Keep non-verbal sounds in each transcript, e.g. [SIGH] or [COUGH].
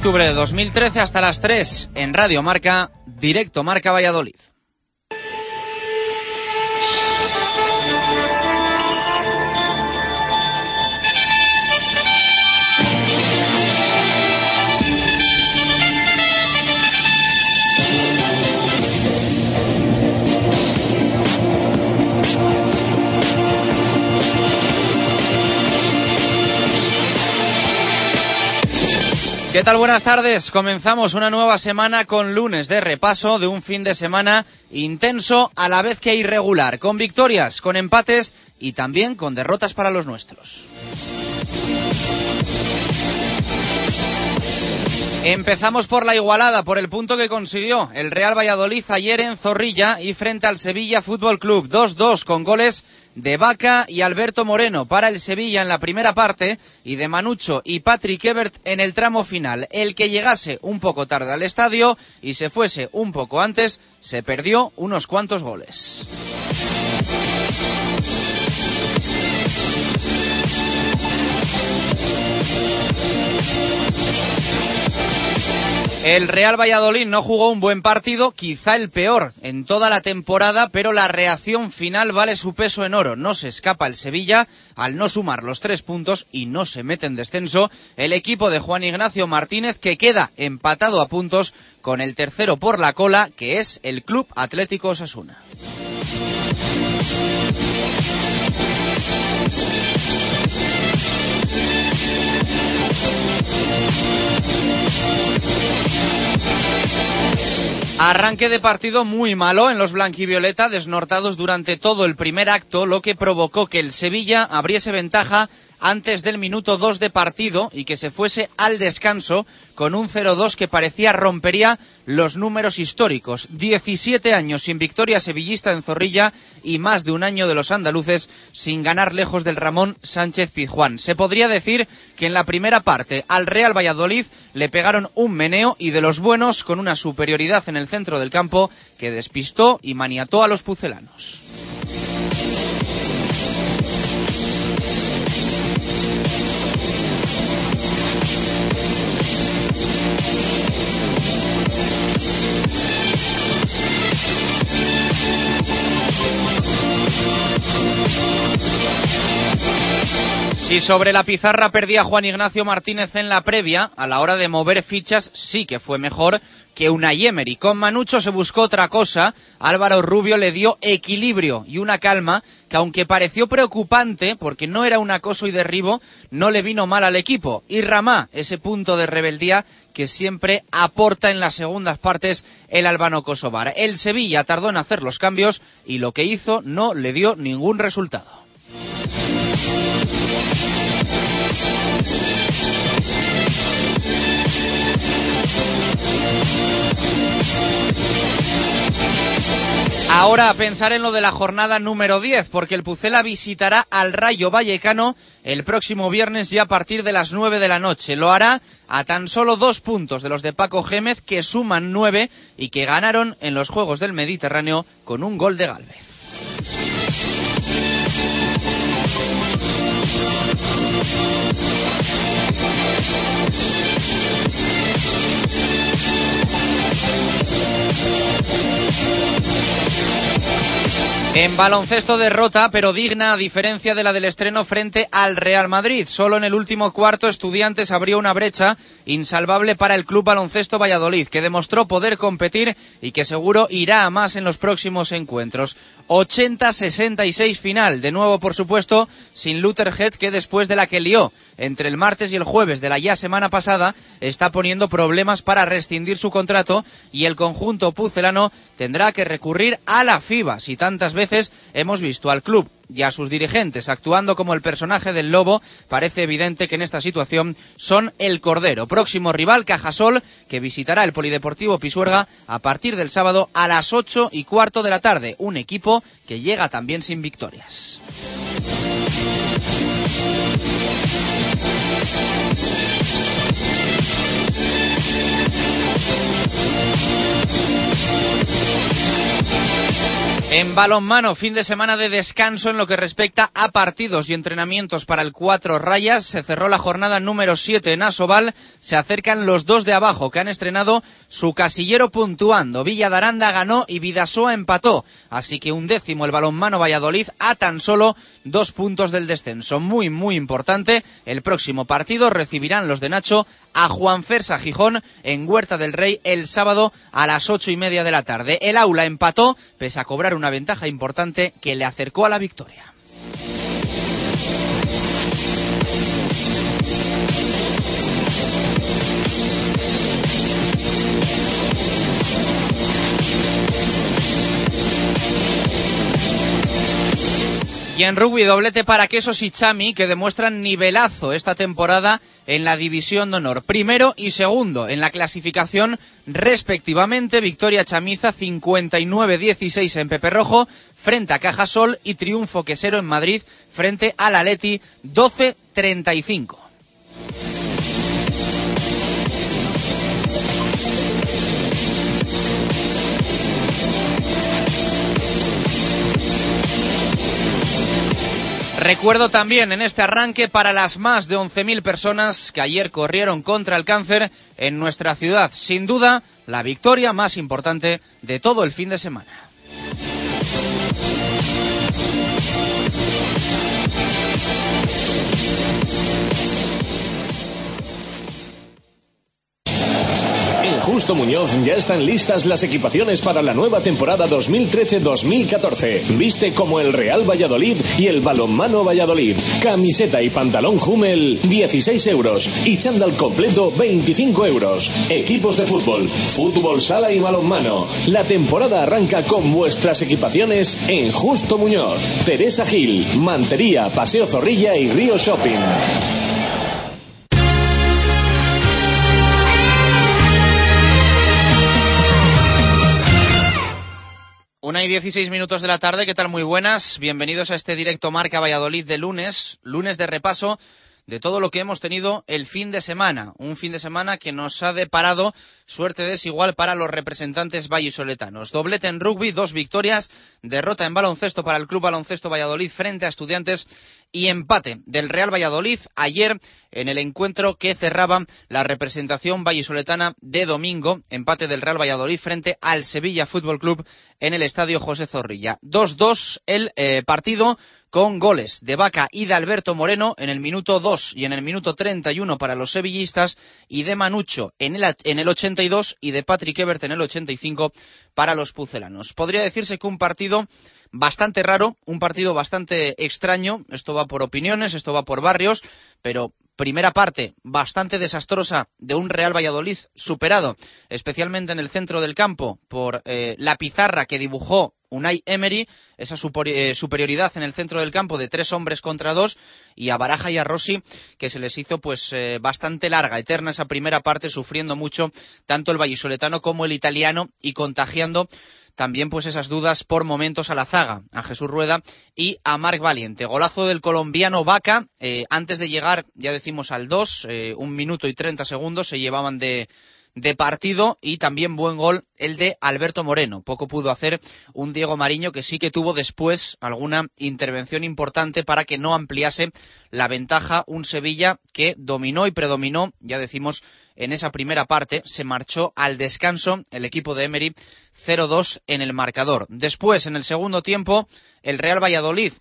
Octubre de 2013 hasta las 3 en Radio Marca, directo Marca Valladolid. ¿Qué tal? Buenas tardes. Comenzamos una nueva semana con lunes de repaso de un fin de semana intenso a la vez que irregular, con victorias, con empates y también con derrotas para los nuestros. Empezamos por la igualada, por el punto que consiguió el Real Valladolid ayer en Zorrilla y frente al Sevilla Fútbol Club 2-2 con goles de Vaca y Alberto Moreno para el Sevilla en la primera parte y de Manucho y Patrick Ebert en el tramo final. El que llegase un poco tarde al estadio y se fuese un poco antes se perdió unos cuantos goles. El Real Valladolid no jugó un buen partido, quizá el peor en toda la temporada, pero la reacción final vale su peso en oro. No se escapa el Sevilla al no sumar los tres puntos y no se mete en descenso el equipo de Juan Ignacio Martínez que queda empatado a puntos con el tercero por la cola que es el Club Atlético Osasuna. Arranque de partido muy malo en los blanquivioleta, desnortados durante todo el primer acto, lo que provocó que el Sevilla abriese ventaja antes del minuto 2 de partido y que se fuese al descanso con un 0-2 que parecía rompería los números históricos. 17 años sin victoria sevillista en Zorrilla y más de un año de los andaluces sin ganar lejos del Ramón Sánchez Pizjuán. Se podría decir que en la primera parte al Real Valladolid le pegaron un meneo y de los buenos con una superioridad en el centro del campo que despistó y maniató a los pucelanos. Si sobre la pizarra perdía Juan Ignacio Martínez en la previa, a la hora de mover fichas sí que fue mejor que una Yemery. Con Manucho se buscó otra cosa, Álvaro Rubio le dio equilibrio y una calma que aunque pareció preocupante porque no era un acoso y derribo, no le vino mal al equipo. Y Ramá, ese punto de rebeldía que siempre aporta en las segundas partes el albano Kosovar. El Sevilla tardó en hacer los cambios y lo que hizo no le dio ningún resultado. Ahora a pensar en lo de la jornada número 10, porque el Pucela visitará al Rayo Vallecano el próximo viernes ya a partir de las 9 de la noche. Lo hará a tan solo dos puntos de los de Paco Gémez, que suman nueve y que ganaron en los Juegos del Mediterráneo con un gol de Galvez. En baloncesto derrota, pero digna a diferencia de la del estreno frente al Real Madrid. Solo en el último cuarto Estudiantes abrió una brecha insalvable para el Club Baloncesto Valladolid, que demostró poder competir y que seguro irá a más en los próximos encuentros. 80-66 final, de nuevo por supuesto, sin Luther Head, que después de la que lió entre el martes y el jueves de la ya semana pasada, está poniendo problemas para rescindir su contrato y el conjunto pucelano tendrá que recurrir a la FIBA, si tantas veces hemos visto al club y a sus dirigentes actuando como el personaje del lobo, parece evidente que en esta situación son el Cordero. Próximo rival, Cajasol, que visitará el Polideportivo Pisuerga a partir del sábado a las ocho y cuarto de la tarde. Un equipo que llega también sin victorias. En balonmano, fin de semana de descanso en lo que respecta a partidos y entrenamientos para el cuatro rayas. Se cerró la jornada número 7 en Asobal. Se acercan los dos de abajo que han estrenado su casillero puntuando. Villa Daranda ganó y Vidasoa empató. Así que un décimo el balonmano Valladolid a tan solo dos puntos del descenso. Muy, muy importante. El próximo partido recibirán los de Nacho a Juan Fersa Gijón en Huerta del Rey el sábado a las ocho y media de la tarde. El aula empató pese a cobrar una ventaja importante que le acercó a la victoria. Y en rugby doblete para Quesos y Chami que demuestran nivelazo esta temporada en la división de honor. Primero y segundo en la clasificación respectivamente. Victoria Chamiza 59-16 en Pepe Rojo frente a Cajasol y triunfo quesero en Madrid frente al Atleti 12-35. Recuerdo también en este arranque para las más de 11.000 personas que ayer corrieron contra el cáncer en nuestra ciudad. Sin duda, la victoria más importante de todo el fin de semana. Justo Muñoz ya están listas las equipaciones para la nueva temporada 2013-2014. Viste como el Real Valladolid y el Balonmano Valladolid. Camiseta y pantalón Hummel 16 euros y chándal completo 25 euros. Equipos de fútbol, fútbol sala y balonmano. La temporada arranca con vuestras equipaciones en Justo Muñoz, Teresa Gil, Mantería, Paseo Zorrilla y Río Shopping. Una y dieciséis minutos de la tarde, ¿qué tal? Muy buenas. Bienvenidos a este directo Marca Valladolid de lunes, lunes de repaso de todo lo que hemos tenido el fin de semana. Un fin de semana que nos ha deparado suerte desigual para los representantes vallisoletanos. Doblete en rugby, dos victorias, derrota en baloncesto para el Club Baloncesto Valladolid frente a Estudiantes y empate del Real Valladolid ayer en el encuentro que cerraba la representación vallisoletana de domingo, empate del Real Valladolid frente al Sevilla Fútbol Club en el Estadio José Zorrilla. 2-2 el eh, partido con goles de Vaca y de Alberto Moreno en el minuto 2 y en el minuto 31 para los sevillistas y de Manucho en el, en el 82 y de Patrick Ebert en el 85 para los pucelanos. Podría decirse que un partido bastante raro, un partido bastante extraño. Esto va por opiniones, esto va por barrios, pero primera parte bastante desastrosa de un Real Valladolid superado, especialmente en el centro del campo, por eh, la pizarra que dibujó Unai Emery, esa eh, superioridad en el centro del campo de tres hombres contra dos, y a Baraja y a Rossi, que se les hizo pues eh, bastante larga, eterna esa primera parte, sufriendo mucho tanto el vallisoletano como el italiano y contagiando también pues esas dudas por momentos a la zaga, a Jesús Rueda y a Marc Valiente. Golazo del colombiano Vaca, eh, antes de llegar, ya decimos al 2, un minuto y 30 segundos se llevaban de, de partido y también buen gol el de Alberto Moreno. Poco pudo hacer un Diego Mariño que sí que tuvo después alguna intervención importante para que no ampliase la ventaja un Sevilla que dominó y predominó, ya decimos, en esa primera parte. Se marchó al descanso el equipo de Emery 0-2 en el marcador. Después, en el segundo tiempo, el Real Valladolid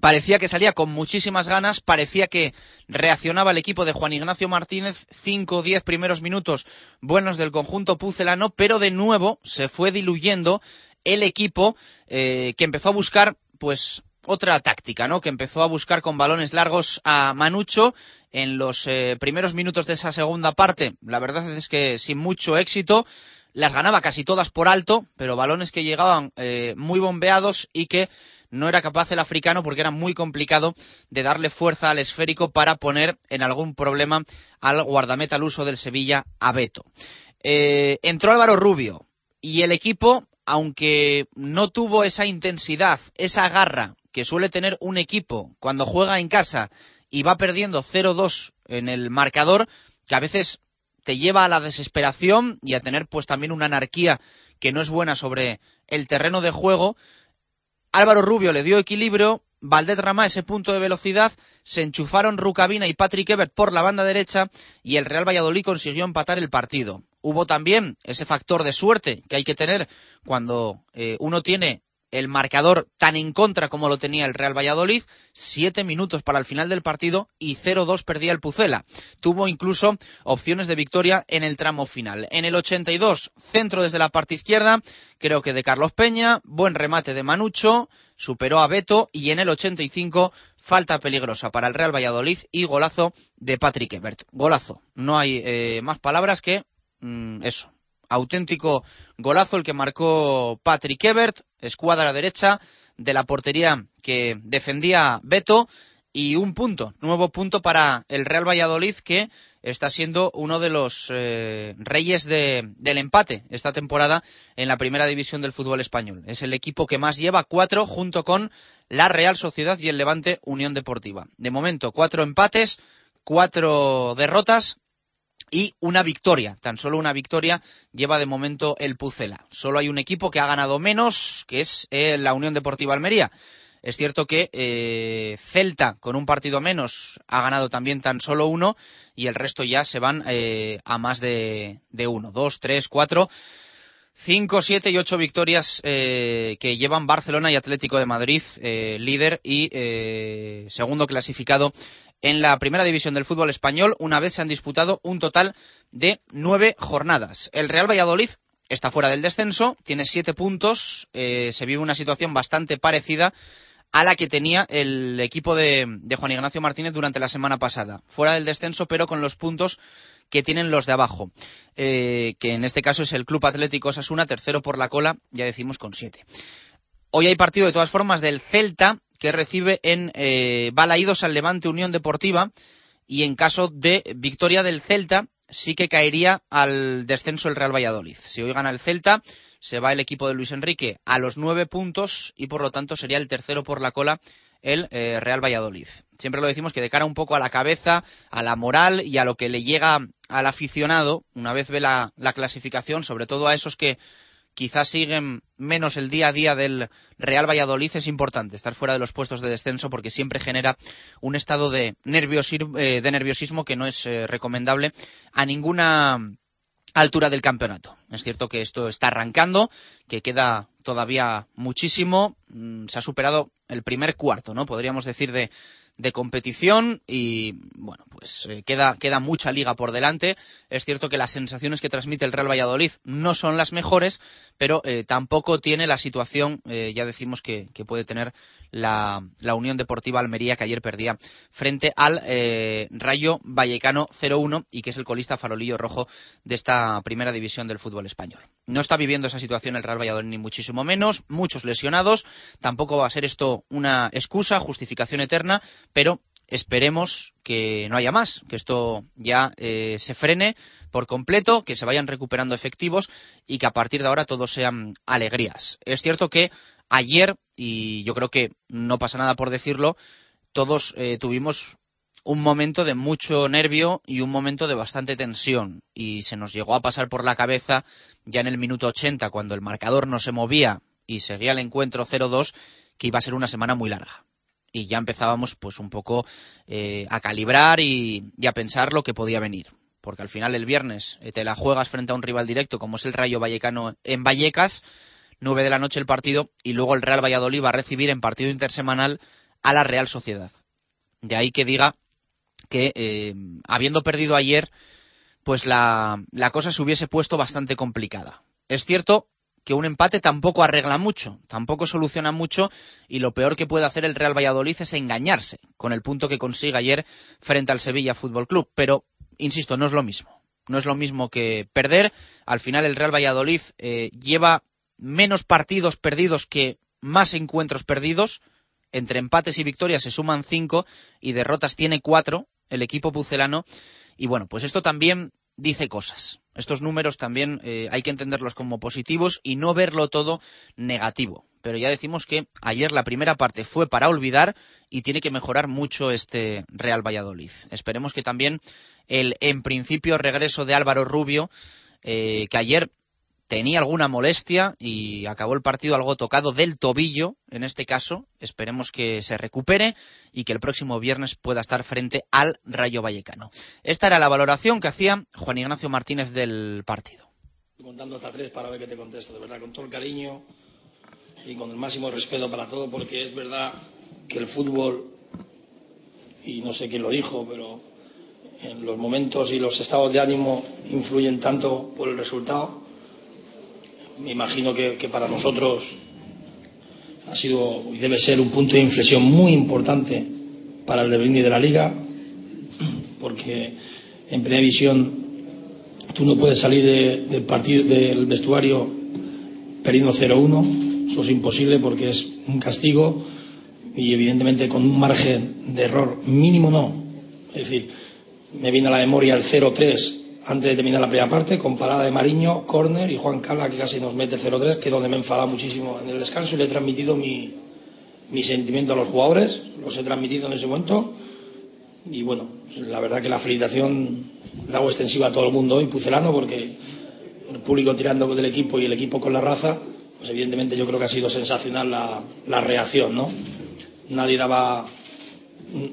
parecía que salía con muchísimas ganas, parecía que reaccionaba el equipo de Juan Ignacio Martínez, cinco o diez primeros minutos buenos del conjunto pucelano, pero de nuevo se fue diluyendo el equipo eh, que empezó a buscar pues otra táctica, ¿no? Que empezó a buscar con balones largos a Manucho en los eh, primeros minutos de esa segunda parte. La verdad es que sin mucho éxito las ganaba casi todas por alto, pero balones que llegaban eh, muy bombeados y que no era capaz el africano porque era muy complicado de darle fuerza al esférico para poner en algún problema al guardameta al uso del Sevilla a Beto. Eh, entró Álvaro Rubio y el equipo, aunque no tuvo esa intensidad, esa garra que suele tener un equipo cuando juega en casa y va perdiendo 0-2 en el marcador, que a veces te lleva a la desesperación y a tener pues también una anarquía que no es buena sobre el terreno de juego, Álvaro Rubio le dio equilibrio, Valdez Ramá ese punto de velocidad, se enchufaron Rucabina y Patrick Ebert por la banda derecha y el Real Valladolid consiguió empatar el partido. Hubo también ese factor de suerte que hay que tener cuando eh, uno tiene el marcador tan en contra como lo tenía el Real Valladolid, siete minutos para el final del partido y 0-2 perdía el Pucela. Tuvo incluso opciones de victoria en el tramo final. En el 82, centro desde la parte izquierda, creo que de Carlos Peña, buen remate de Manucho, superó a Beto y en el 85 falta peligrosa para el Real Valladolid y golazo de Patrick Ebert. Golazo. No hay eh, más palabras que mm, eso auténtico golazo el que marcó Patrick Ebert, escuadra derecha de la portería que defendía Beto y un punto, nuevo punto para el Real Valladolid que está siendo uno de los eh, reyes de, del empate esta temporada en la primera división del fútbol español. Es el equipo que más lleva cuatro junto con la Real Sociedad y el Levante Unión Deportiva. De momento, cuatro empates, cuatro derrotas y una victoria, tan solo una victoria lleva de momento el Pucela. Solo hay un equipo que ha ganado menos, que es eh, la Unión Deportiva Almería. Es cierto que eh, Celta, con un partido menos, ha ganado también tan solo uno y el resto ya se van eh, a más de, de, uno. Dos, tres, cuatro, cinco, siete y ocho victorias que llevan Barcelona y Atlético de Madrid, líder y segundo clasificado en la primera división del fútbol español una vez se han disputado un total de nueve jornadas. El Real Valladolid está fuera del descenso, tiene siete puntos, eh, se vive una situación bastante parecida a la que tenía el equipo de, Juan Ignacio Martínez durante la semana pasada. Fuera del descenso, pero con los puntos que tienen los de abajo, eh, que en este caso es el Club Atlético Osasuna, tercero por la cola, ya decimos con siete. Hoy hay partido de todas formas del Celta, que recibe en eh, Balaídos al Levante Unión Deportiva y en caso de victoria del Celta sí que caería al descenso el Real Valladolid. Si hoy gana el Celta, se va el equipo de Luis Enrique a los nueve puntos y por lo tanto sería el tercero por la cola el eh, Real Valladolid. Siempre lo decimos que de cara un poco a la cabeza, a la moral y a lo que le llega al aficionado, una vez ve la clasificación, sobre todo a esos que quizás siguen menos el día a día del Real Valladolid, es importante estar fuera de los puestos de descenso porque siempre genera un estado de, eh, de nerviosismo que no es eh, recomendable a ninguna altura del campeonato. Es cierto que esto está arrancando, que queda todavía muchísimo. Mm, se ha superado el primer cuarto, ¿no? Podríamos decir de, de competición y bueno, pues eh, queda, queda mucha liga por delante. Es cierto que las sensaciones que transmite el Real Valladolid no son las mejores, pero eh, tampoco tiene la situación, eh, ya decimos que, que puede tener la, la, Unión Deportiva Almería que ayer perdía frente al Rayo Vallecano 0-1 y que es el colista farolillo rojo de esta primera división del fútbol español. No está viviendo esa situación el Real Valladolid ni muchísimo menos, muchos lesionados, tampoco va a ser esto una excusa, justificación eterna, pero esperemos que no haya más, que esto ya eh, se frene por completo, que se vayan recuperando efectivos y que a partir de ahora todos sean alegrías. Es cierto que ayer, y yo creo que no pasa nada por decirlo, todos eh, tuvimos un momento de mucho nervio y un momento de bastante tensión. Y se nos llegó a pasar por la cabeza ya en el minuto 80, cuando el marcador no se movía y seguía el encuentro 0-2, que iba a ser una semana muy larga. Y ya empezábamos pues un poco eh, a calibrar y, a pensar lo que podía venir. Porque al final el viernes eh, te la juegas frente a un rival directo como es el Rayo Vallecano en Vallecas, 9 de la noche el partido, y luego el Real Valladolid va a recibir en partido intersemanal a la Real Sociedad. De ahí que diga que eh, habiendo perdido ayer, pues la, la cosa se hubiese puesto bastante complicada. Es cierto que un empate tampoco arregla mucho, tampoco soluciona mucho y lo peor que puede hacer el Real Valladolid es engañarse con el punto que consigue ayer frente al Sevilla Fútbol Club. Pero, insisto, no es lo mismo. No es lo mismo que perder. Al final el Real Valladolid eh, lleva menos partidos perdidos que más encuentros perdidos. Entre empates y victorias se suman cinco y derrotas tiene cuatro el equipo pucelano. Y bueno, pues esto también dice cosas. Estos números también eh, hay que entenderlos como positivos y no verlo todo negativo. Pero ya decimos que ayer la primera parte fue para olvidar y tiene que mejorar mucho este Real Valladolid. Esperemos que también el en principio regreso de Álvaro Rubio, eh, que ayer tenía alguna molestia y acabó el partido algo tocado del tobillo, en este caso. Esperemos que se recupere y que el próximo viernes pueda estar frente al Rayo Vallecano. Esta era la valoración que hacía Juan Ignacio Martínez del partido. Contando hasta tres para ver qué te contesto, de verdad, con todo el cariño y con el máximo respeto para todo, porque es verdad que el fútbol, y no sé quién lo dijo, pero en los momentos y los estados de ánimo influyen tanto por el resultado me imagino que, para nosotros ha sido y debe ser un punto de inflexión muy importante para el devenir de la liga, porque en primera visión tú no puedes salir de, del partido del vestuario perdiendo 0-1, eso es imposible porque es un castigo y evidentemente con un margen de error mínimo no. Es decir, me viene a la memoria el 0-3 antes de terminar la primera parte, con parada de Mariño, córner y Juan Cala que casi nos mete el 0-3, que es donde me he enfadado muchísimo en el descanso y le he transmitido mi, mi sentimiento a los jugadores, los he transmitido en ese momento y bueno, la verdad que la felicitación la hago extensiva a todo el mundo hoy, pucelano, porque el público tirando del equipo y el equipo con la raza, pues evidentemente yo creo que ha sido sensacional la, la reacción, ¿no? Nadie daba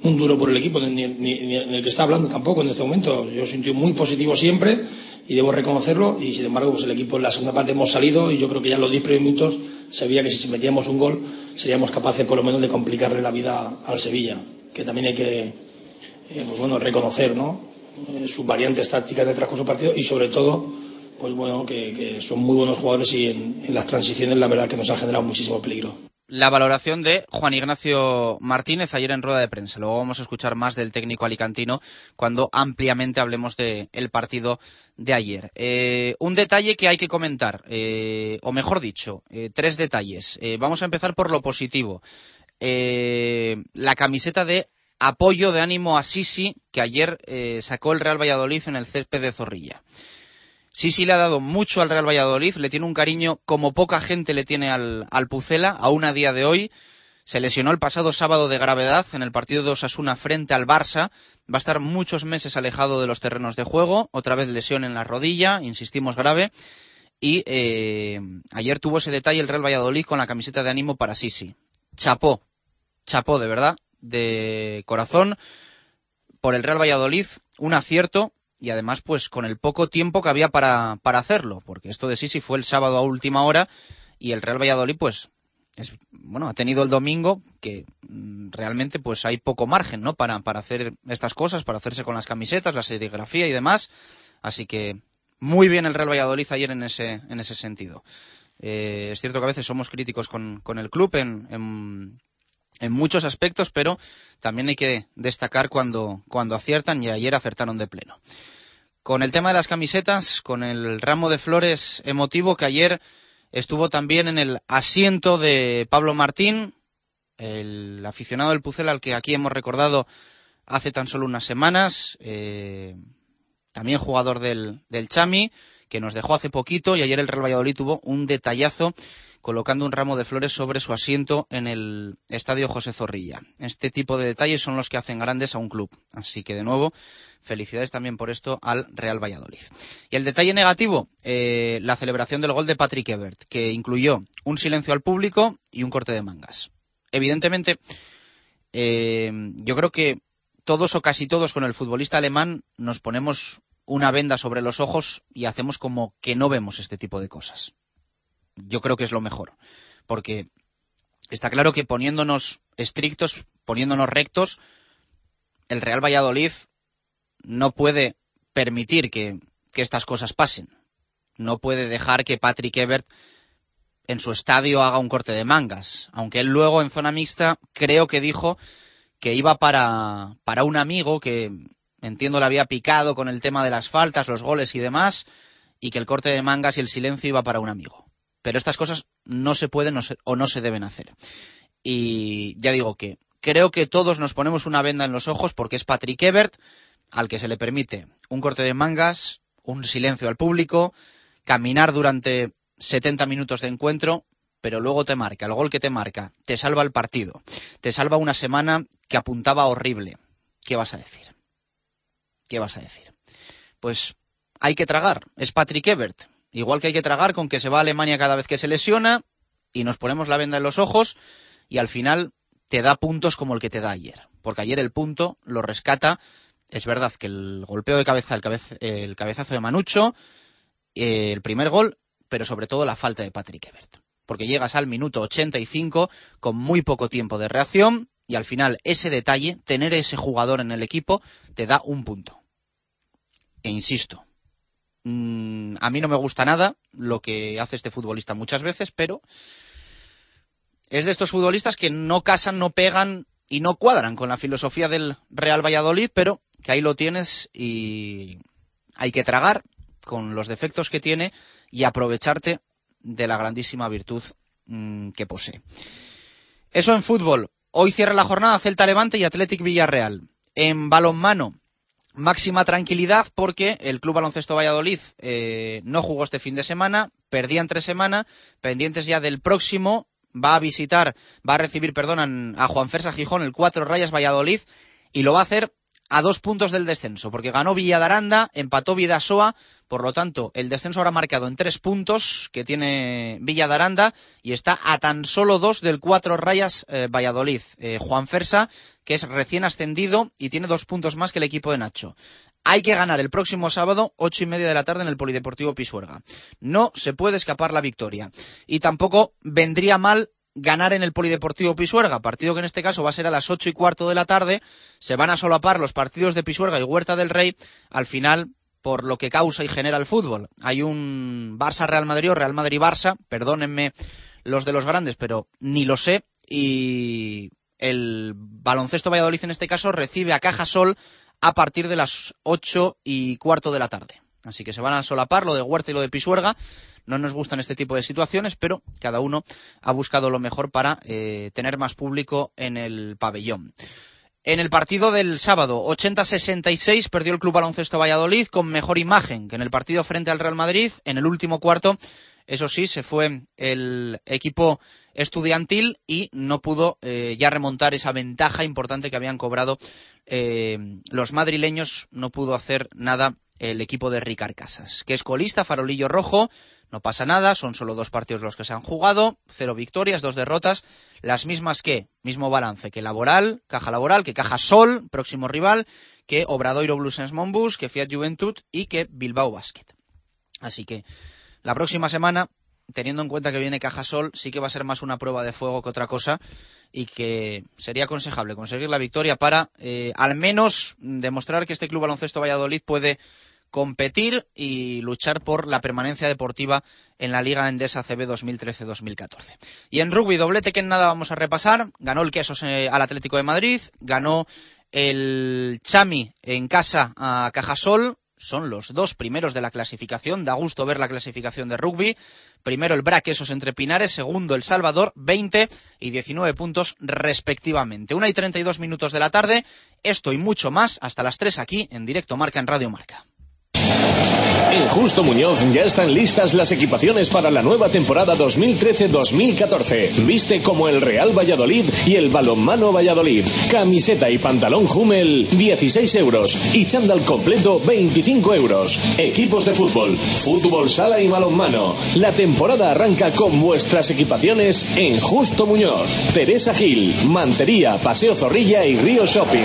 un duro por el equipo, ni, el que está hablando tampoco en este momento. Yo sentí muy positivo siempre y debo reconocerlo. Y sin embargo, pues el equipo en la segunda parte hemos salido y yo creo que ya en los 10 primeros minutos se veía que si metíamos un gol seríamos capaces por lo menos de complicarle la vida al Sevilla, que también hay que eh, pues bueno, reconocer ¿no? Eh, sus variantes tácticas el transcurso partido y sobre todo pues bueno, que, que son muy buenos jugadores y en, en las transiciones la verdad que nos ha generado muchísimo peligro la valoración de Juan Ignacio Martínez ayer en rueda de prensa. Luego vamos a escuchar más del técnico alicantino cuando ampliamente hablemos del el partido de ayer. Eh, un detalle que hay que comentar, eh, o mejor dicho, eh, tres detalles. Vamos a empezar por lo positivo. La camiseta de apoyo de ánimo a Sisi que ayer sacó el Real Valladolid en el césped de Zorrilla. Sí le ha dado mucho al Real Valladolid, le tiene un cariño como poca gente le tiene al, al Pucela, aún a día de hoy. Se lesionó el pasado sábado de gravedad en el partido de Osasuna frente al Barça. Va a estar muchos meses alejado de los terrenos de juego. Otra vez lesión en la rodilla, insistimos grave. Y eh, ayer tuvo ese detalle el Real Valladolid con la camiseta de ánimo para Sisi. Chapó, chapó de verdad, de corazón, por el Real Valladolid. Un acierto, y además pues con el poco tiempo que había para, para hacerlo, porque esto de Sisi fue el sábado a última hora y el Real Valladolid pues es, bueno, ha tenido el domingo que mm, realmente pues hay poco margen, ¿no? Para, para hacer estas cosas, para hacerse con las camisetas, la serigrafía y demás. Así que muy bien el Real Valladolid ayer en ese, en ese sentido. Eh, es cierto que a veces somos críticos con, con el club en, en, en, muchos aspectos, pero también hay que destacar cuando, cuando aciertan y ayer acertaron de pleno. Con el tema de las camisetas, con el ramo de flores emotivo que ayer estuvo también en el asiento de Pablo Martín, el aficionado del Pucel al que aquí hemos recordado hace tan solo unas semanas, eh, también jugador del, del Chami, que nos dejó hace poquito y ayer el Real Valladolid tuvo un detallazo colocando un ramo de flores sobre su asiento en el Estadio José Zorrilla. Este tipo de detalles son los que hacen grandes a un club. Así que, de nuevo, felicidades también por esto al Real Valladolid. Y el detalle negativo, eh, la celebración del gol de Patrick Ebert, que incluyó un silencio al público y un corte de mangas. Evidentemente, eh, yo creo que todos o casi todos con el futbolista alemán nos ponemos una venda sobre los ojos y hacemos como que no vemos este tipo de cosas yo creo que es lo mejor. Porque está claro que poniéndonos estrictos, poniéndonos rectos, el Real Valladolid no puede permitir que, que estas cosas pasen. No puede dejar que Patrick Ebert en su estadio haga un corte de mangas. Aunque él luego en zona mixta creo que dijo que iba para, para un amigo que entiendo le había picado con el tema de las faltas, los goles y demás, y que el corte de mangas y el silencio iba para un amigo. Pero estas cosas no se pueden o no se deben hacer. Y ya digo que creo que todos nos ponemos una venda en los ojos porque es Patrick Ebert al que se le permite un corte de mangas, un silencio al público, caminar durante 70 minutos de encuentro, pero luego te marca, el gol que te marca, te salva el partido, te salva una semana que apuntaba horrible. ¿Qué vas a decir? ¿Qué vas a decir? Pues hay que tragar, es Patrick Ebert, Igual que hay que tragar con que se va a Alemania cada vez que se lesiona y nos ponemos la venda en los ojos y al final te da puntos como el que te da ayer. Porque ayer el punto lo rescata. Es verdad que el golpeo de cabeza, el, cabezazo de Manucho, eh, el primer gol, pero sobre todo la falta de Patrick Ebert. Porque llegas al minuto 85 con muy poco tiempo de reacción y al final ese detalle, tener ese jugador en el equipo, te da un punto. E insisto, Mm, a mí no me gusta nada lo que hace este futbolista muchas veces, pero es de estos futbolistas que no casan, no pegan y no cuadran con la filosofía del Real Valladolid, pero que ahí lo tienes y hay que tragar con los defectos que tiene y aprovecharte de la grandísima virtud mm, que posee. Eso en fútbol. Hoy cierra la jornada Celta Levante y Athletic Villarreal. En balonmano, máxima tranquilidad porque el Club Baloncesto Valladolid eh, no jugó este fin de semana, perdía entre semana, pendientes ya del próximo, va a visitar, va a recibir, perdón, a Juan Fersa Gijón, el Cuatro Rayas Valladolid, y lo va a hacer a dos puntos del descenso, porque ganó Villadaranda, empató Vidasoa, por lo tanto, el descenso habrá marcado en tres puntos que tiene Villadaranda y está a tan solo dos del cuatro rayas eh, Valladolid. Eh, Juan Fersa, que es recién ascendido y tiene dos puntos más que el equipo de Nacho. Hay que ganar el próximo sábado, ocho y media de la tarde, en el Polideportivo Pisuerga. No se puede escapar la victoria. Y tampoco vendría mal ganar en el Polideportivo Pisuerga, partido que en este caso va a ser a las ocho y cuarto de la tarde, se van a solapar los partidos de Pisuerga y Huerta del Rey, al final por lo que causa y genera el fútbol. Hay un Barça-Real Madrid o Real Madrid-Barça, perdónenme los de los grandes, pero ni lo sé, y el baloncesto Valladolid en este caso recibe a Caja Sol a partir de las ocho y cuarto de la tarde. Así que se van a solapar lo de Huerta y lo de Pisuerga no nos gustan este tipo de situaciones, pero cada uno ha buscado lo mejor para eh, tener más público en el pabellón. En el partido del sábado, 80-66, perdió el Club Baloncesto Valladolid con mejor imagen que en el partido frente al Real Madrid. En el último cuarto, eso sí, se fue el equipo estudiantil y no pudo eh, ya remontar esa ventaja importante que habían cobrado eh, los madrileños. No pudo hacer nada el equipo de Ricard Casas, que es colista, farolillo rojo, no pasa nada, son solo dos partidos los que se han jugado, cero victorias, dos derrotas, las mismas que, mismo balance que Laboral, Caja Laboral, que Caja Sol, próximo rival, que Obradoiro Blues Monbus, que Fiat Juventud y que Bilbao Basket. Así que la próxima semana, teniendo en cuenta que viene Caja Sol, sí que va a ser más una prueba de fuego que otra cosa y que sería aconsejable conseguir la victoria para eh, al menos demostrar que este Club Baloncesto Valladolid puede competir y luchar por la permanencia deportiva en la Liga Endesa CB 2013-2014. Y en rugby, doblete que en nada vamos a repasar. Ganó el Quesos eh, al Atlético de Madrid, ganó el Chami en casa a Cajasol. Son los dos primeros de la clasificación. Da gusto ver la clasificación de rugby. Primero el Braquesos entre Pinares, segundo el Salvador, 20 y 19 puntos respectivamente. Una y 32 minutos de la tarde. Esto y mucho más hasta las 3 aquí en directo Marca en Radio Marca. En Justo Muñoz ya están listas las equipaciones para la nueva temporada 2013-2014. Viste como el Real Valladolid y el Balonmano Valladolid. Camiseta y pantalón Hummel, 16 euros. Y chándal completo, 25 euros. Equipos de fútbol, fútbol sala y balonmano. La temporada arranca con vuestras equipaciones en Justo Muñoz. Teresa Gil, Mantería, Paseo Zorrilla y Río Shopping.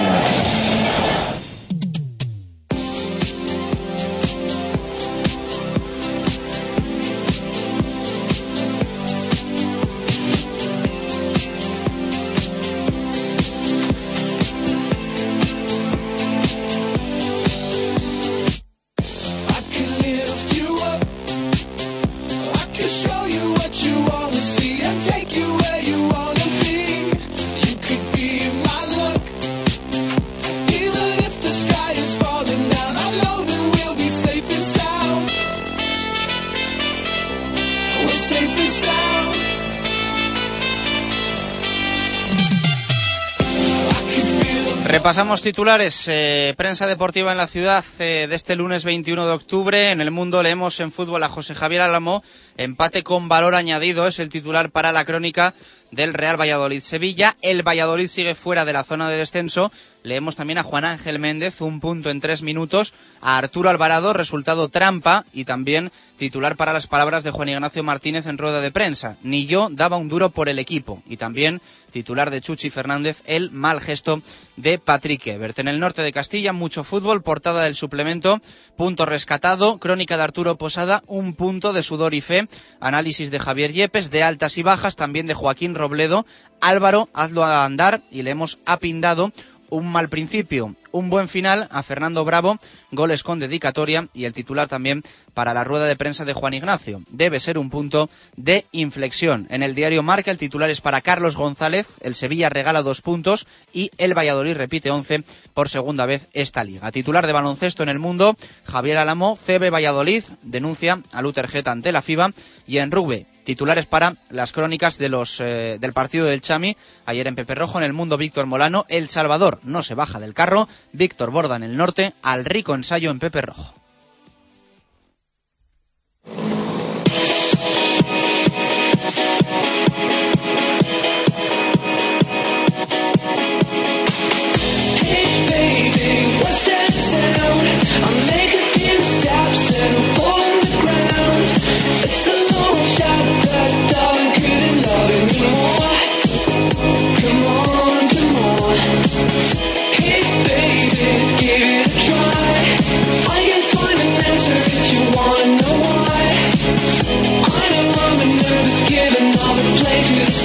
Repasamos titulares. eh, prensa deportiva en la ciudad eh, de este lunes 21 de octubre. En el mundo leemos en fútbol a José Javier Álamo. Empate con valor añadido es el titular para la crónica del Real Valladolid Sevilla. El Valladolid sigue fuera de la zona de descenso. Leemos también a Juan Ángel Méndez, un punto en tres minutos. A Arturo Alvarado, resultado trampa. Y también titular para las palabras de Juan Ignacio Martínez en rueda de prensa. Ni yo daba un duro por el equipo. Y también titular de Chuchi Fernández, el mal gesto de Patrick Ebert. En el norte de Castilla, mucho fútbol, portada del suplemento, punto rescatado, crónica de Arturo Posada, un punto de sudor y fe, análisis de Javier Yepes, de altas y bajas, también de Joaquín Robledo, Álvaro, hazlo a andar, y le hemos apindado un mal principio, un buen final a Fernando Bravo, goles con dedicatoria y el titular también para la rueda de prensa de Juan Ignacio. Debe ser un punto de inflexión. En el diario Marca el titular es para Carlos González, el Sevilla regala dos puntos y el Valladolid repite once por segunda vez esta liga. Titular de baloncesto en el mundo, Javier Alamo, CB Valladolid, denuncia a Luther Geta ante la FIBA y en rugby titulares para las crónicas de los, eh, del partido del Chami. Ayer en Pepe Rojo, en el mundo, Víctor Molano. El Salvador no se baja del carro. Víctor Borda en el norte. Al rico ensayo en Pepe Rojo.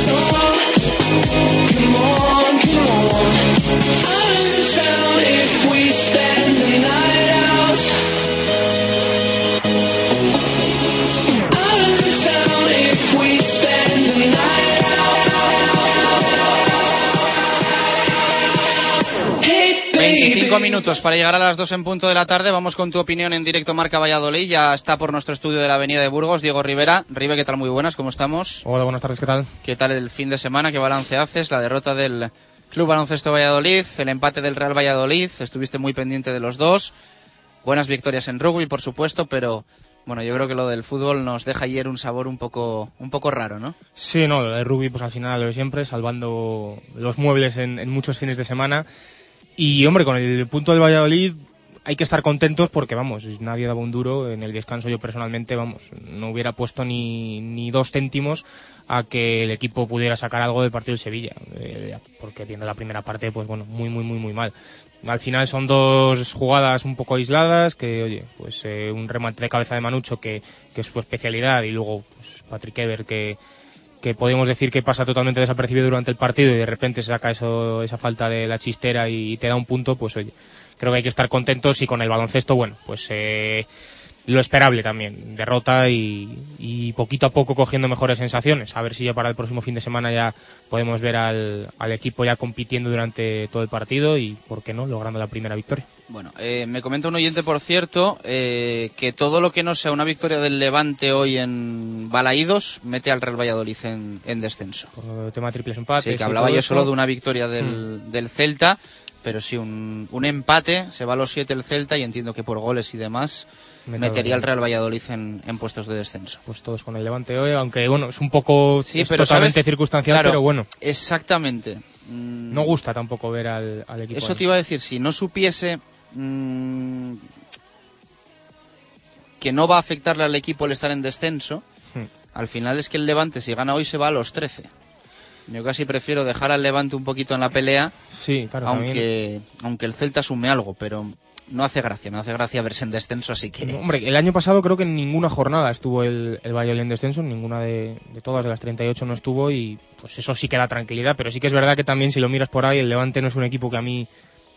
no 25 minutos para llegar a las 2 en punto de la tarde. Vamos con tu opinión en directo Marca Valladolid. Ya está por nuestro estudio de la Avenida de Burgos, Diego Rivera. Ribe, ¿qué tal? Muy buenas, ¿cómo estamos? Hola, buenas tardes, ¿qué tal? ¿Qué tal el fin de semana? ¿Qué balance haces? La derrota del Club Baloncesto Valladolid, el empate del Real Valladolid. Estuviste muy pendiente de los dos. Buenas victorias en rugby, por supuesto, pero bueno, yo creo que lo del fútbol nos deja ayer un sabor un poco, un poco raro, ¿no? Sí, no, el rugby pues al final lo de siempre, salvando los muebles en, en muchos fines de semana. Y hombre, con el punto del Valladolid hay que estar contentos porque, vamos, nadie daba un duro. En el descanso yo personalmente, vamos, no hubiera puesto ni, ni dos céntimos a que el equipo pudiera sacar algo del partido de Sevilla. Eh, porque viendo la primera parte, pues bueno, muy, muy, muy, muy mal. Al final son dos jugadas un poco aisladas, que oye, pues eh, un remate de cabeza de Manucho que, que es su especialidad y luego pues, Patrick Ever que, que podemos decir que pasa totalmente desapercibido durante el partido y de repente se saca eso, esa falta de la chistera y te da un punto, pues oye, creo que hay que estar contentos y con el baloncesto, bueno, pues eh, lo esperable también, derrota y, y poquito a poco cogiendo mejores sensaciones. A ver si ya para el próximo fin de semana ya podemos ver al, al equipo ya compitiendo durante todo el partido y, ¿por qué no?, logrando la primera victoria. Bueno, eh, me comenta un oyente, por cierto, eh, que todo lo que no sea una victoria del Levante hoy en Balaídos mete al Real Valladolid en, en descenso. Por el tema de triples empates. Sí, que hablaba yo solo de una victoria del, del Celta, pero sí, un, un empate, se va a los siete el Celta y entiendo que por goles y demás metería al. Real Valladolid en, en puestos de descenso. Pues todos con el Levante hoy, aunque bueno, es un poco Sí, es pero totalmente ¿sabes? circunstancial, Claro, pero bueno, Exactamente. Mm, no gusta tampoco ver al, al equipo. Eso ahí. te iba a decir, si no supiese mm, que no va a afectarle al equipo el estar en descenso, Hmm. al final es que el Levante si gana hoy se va a los 13. Yo casi prefiero dejar al Levante un poquito en la pelea, Sí, claro, también. aunque, aunque el Celta sume algo, pero no hace gracia, no hace gracia verse en descenso, así que... No, Hombre, el año pasado creo que en ninguna jornada estuvo el, el Valladolid en descenso, en ninguna de, de todas de las 38 no estuvo y pues eso sí que da tranquilidad, pero sí que es verdad que también si lo miras por ahí, el Levante no es un equipo que a mí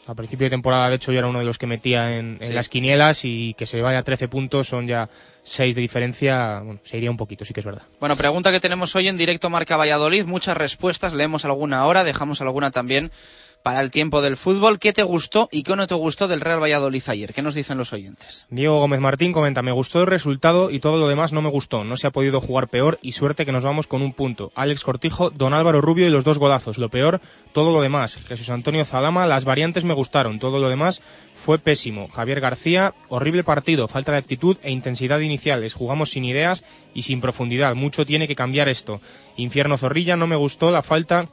a principio de temporada de hecho yo era uno de los que metía en, en Sí. las quinielas y que se vaya a 13 puntos, son ya 6 de diferencia, bueno, se iría un poquito, sí que es verdad. Bueno, pregunta que tenemos hoy en directo Marca Valladolid, muchas respuestas, leemos alguna ahora, dejamos alguna también para el tiempo del fútbol. ¿Qué te gustó y qué no te gustó del Real Valladolid ayer? ¿Qué nos dicen los oyentes? Diego Gómez Martín comenta, me gustó el resultado y todo lo demás no me gustó. No se ha podido jugar peor y suerte que nos vamos con un punto. Alex Cortijo, Don Álvaro Rubio y los dos golazos. Lo peor, todo lo demás. Jesús Antonio Zalama, las variantes me gustaron. Todo lo demás fue pésimo. Javier García, horrible partido, falta de actitud e intensidad iniciales. Jugamos sin ideas y sin profundidad. Mucho tiene que cambiar esto. Infierno Zorrilla, no me gustó la falta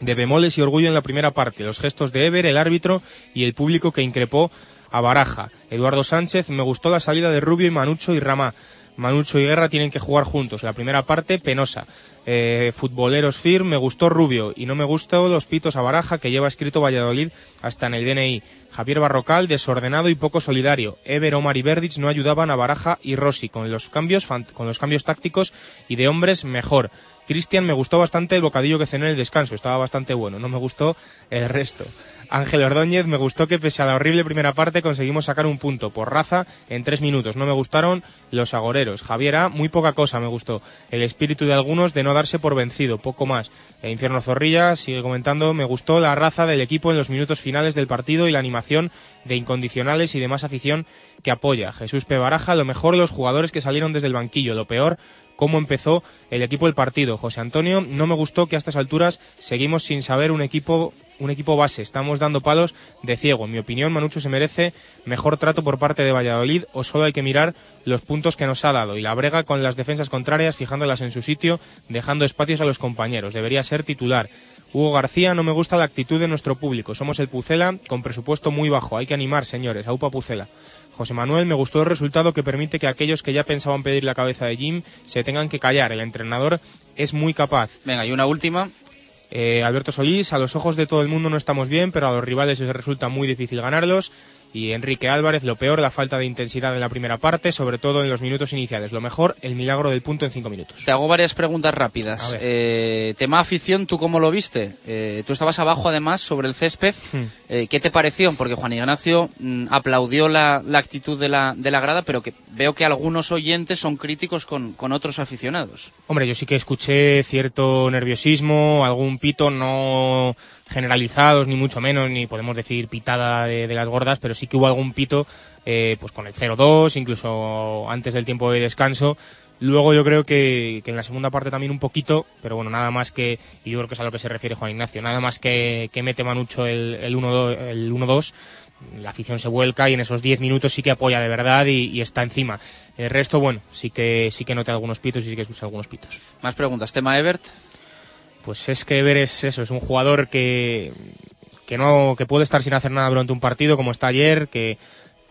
de bemoles y orgullo en la primera parte, los gestos de Ever, el árbitro y el público que increpó a Baraja. Eduardo Sánchez, me gustó la salida de Rubio y Manucho y Ramá. Manucho y Guerra tienen que jugar juntos. La primera parte, penosa. Eh, futboleros Fir, me gustó Rubio y no me gustó los pitos a Baraja que lleva escrito Valladolid hasta en el DNI. Javier Barrocal, desordenado y poco solidario. Ever, Omar y Verdic no ayudaban a Baraja y Rossi. Con los cambios, con los cambios tácticos y de hombres, mejor. Cristian, me gustó bastante el bocadillo que cené en el descanso, estaba bastante bueno, no me gustó el resto. Ángel Ordóñez, me gustó que pese a la horrible primera parte conseguimos sacar un punto por raza en tres minutos. No me gustaron los agoreros. Javier A, muy poca cosa me gustó. El espíritu de algunos de no darse por vencido, poco más. El Infierno Zorrilla sigue comentando, me gustó la raza del equipo en los minutos finales del partido y la animación de incondicionales y demás afición que apoya. Jesús P. Baraja, lo mejor los jugadores que salieron desde el banquillo, lo peor cómo empezó el equipo del partido. José Antonio, no me gustó que a estas alturas seguimos sin saber un equipo un equipo base. Estamos dando palos de ciego. En mi opinión, Manucho se merece mejor trato por parte de Valladolid o solo hay que mirar los puntos que nos ha dado y la brega con las defensas contrarias fijándolas en su sitio, dejando espacios a los compañeros. Debería ser titular. Hugo García, no me gusta la actitud de nuestro público. Somos el Pucela con presupuesto muy bajo. Hay que animar, señores. Aupa Pucela. José Manuel, me gustó el resultado que permite que aquellos que ya pensaban pedir la cabeza de Jim se tengan que callar. El entrenador es muy capaz. Venga, y una última. Eh, Alberto Solís, a los ojos de todo el mundo no estamos bien, pero a los rivales les resulta muy difícil ganarlos. Y Enrique Álvarez, lo peor, la falta de intensidad en la primera parte, sobre todo en los minutos iniciales. Lo mejor, el milagro del punto en cinco minutos. Te hago varias preguntas rápidas. Eh, tema afición, ¿tú cómo lo viste? Eh, tú estabas abajo además sobre el césped. Hmm. Eh, ¿Qué te pareció? Porque Juan Ignacio mm, aplaudió la, la actitud de la, de la grada, pero que veo que algunos oyentes son críticos con, con otros aficionados. Hombre, yo sí que escuché cierto nerviosismo, algún pito no generalizados, ni mucho menos, ni podemos decir pitada de, las gordas, pero sí que hubo algún pito eh, pues con el 0-2, incluso antes del tiempo de descanso. Luego yo creo que, que en la segunda parte también un poquito, pero bueno, nada más que, y yo creo que es a lo que se refiere Juan Ignacio, nada más que, que mete Manucho el, el 1-2, el 1-2, la afición se vuelca y en esos 10 minutos sí que apoya de verdad y, está encima. El resto, bueno, sí que sí que noté algunos pitos y sí que escuché algunos pitos. Más preguntas. Tema Ebert. Pues es que Ever es eso, es un jugador que, que no, que puede estar sin hacer nada durante un partido como está ayer, que,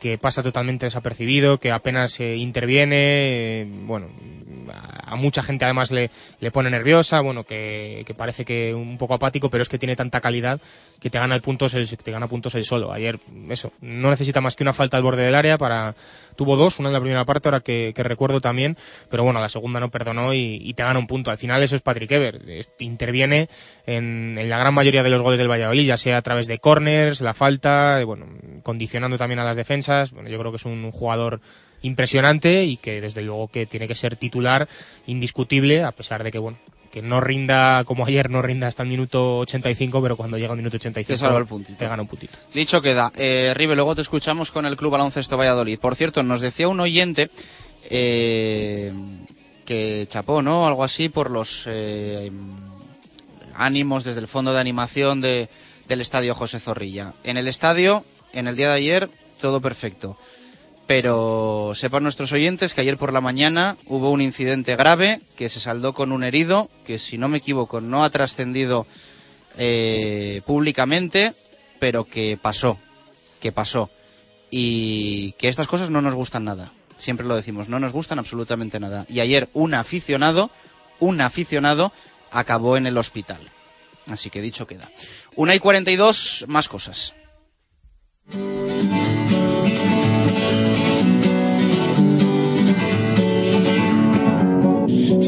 que pasa totalmente desapercibido, que apenas eh, interviene, eh, bueno, a, mucha gente además le, le pone nerviosa, bueno, que, que parece que un poco apático, pero es que tiene tanta calidad que te gana el puntos el, te gana puntos él solo. Ayer, eso, no necesita más que una falta al borde del área para, tuvo dos, una en la primera parte, ahora que, recuerdo también, pero bueno, la segunda no perdonó y, y te gana un punto. Al final eso es Patrick Ever, interviene en, en la gran mayoría de los goles del Valladolid, ya sea a través de corners, la falta, bueno, condicionando también a las defensas. Bueno, yo creo que es un jugador impresionante y que desde luego que tiene que ser titular indiscutible, a pesar de que bueno, que no rinda como ayer, no rinda hasta el minuto 85, pero cuando llega al minuto 85 Te salva el puntito. te gana un puntito. Dicho queda. Eh, Ribe, luego te escuchamos con el Club Baloncesto Valladolid. Por cierto, nos decía un oyente eh, que chapó, ¿no? Algo así por los eh, ánimos desde el fondo de animación de, del estadio José Zorrilla. En el estadio, en el día de ayer, todo perfecto. Pero sepan nuestros oyentes que ayer por la mañana hubo un incidente grave que se saldó con un herido que, si no me equivoco, no ha trascendido eh, públicamente, pero que pasó, que pasó. Y que estas cosas no nos gustan nada. Siempre lo decimos, no nos gustan absolutamente nada. Y ayer un aficionado, un aficionado, acabó en el hospital. Así que dicho queda. Una y 42, más cosas.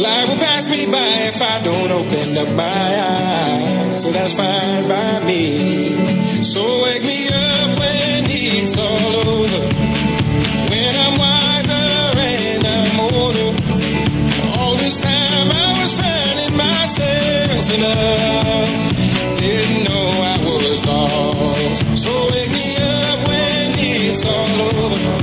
Life will pass me by if I don't open up my eyes. So that's fine by me. So wake me up when it's all over. When I'm wiser and I'm older. All this time I was finding myself in love. Didn't know I was lost. So wake me up when it's all over.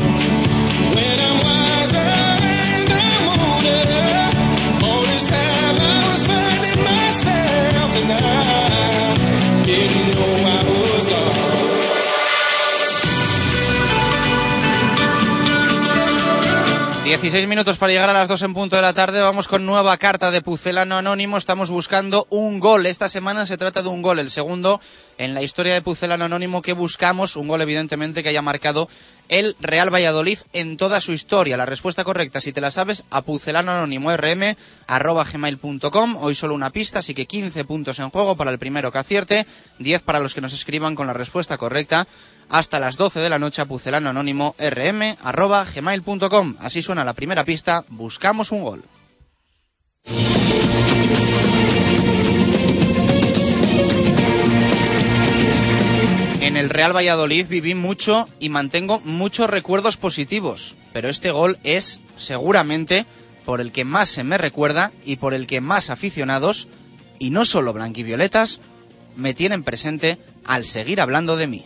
16 minutos para llegar a las 2 en punto de la tarde. Vamos con nueva carta de Pucelano Anónimo. Estamos buscando un gol. Esta semana se trata de un gol, el segundo en la historia de Pucelano Anónimo que buscamos. Un gol, evidentemente, que haya marcado el Real Valladolid en toda su historia. La respuesta correcta, si te la sabes, a pucelanoanónimo.rm.gmail.com. Hoy solo una pista, así que 15 puntos en juego para el primero que acierte, 10 para los que nos escriban con la respuesta correcta hasta las 12 de la noche a pucelano anónimo rm arroba gmail.com. Así suena la primera pista, buscamos un gol. En el Real Valladolid viví mucho y mantengo muchos recuerdos positivos, pero este gol es seguramente por el que más se me recuerda y por el que más aficionados, y no solo blanquivioletas, me tienen presente al seguir hablando de mí.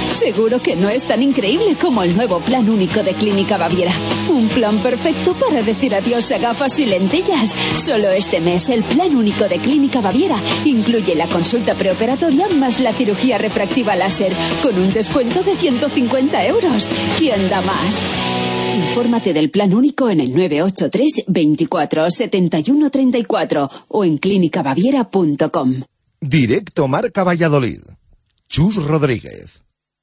Seguro que no es tan increíble como el nuevo plan único de Clínica Baviera. Un plan perfecto para decir adiós a gafas y lentillas. Solo este mes el plan único de Clínica Baviera incluye la consulta preoperatoria más la cirugía refractiva láser con un descuento de 150 euros. ¿Quién da más? Infórmate del plan único en el 983 24 71 34 o en clínicabaviera.com. Directo Marca Valladolid. Chus Rodríguez.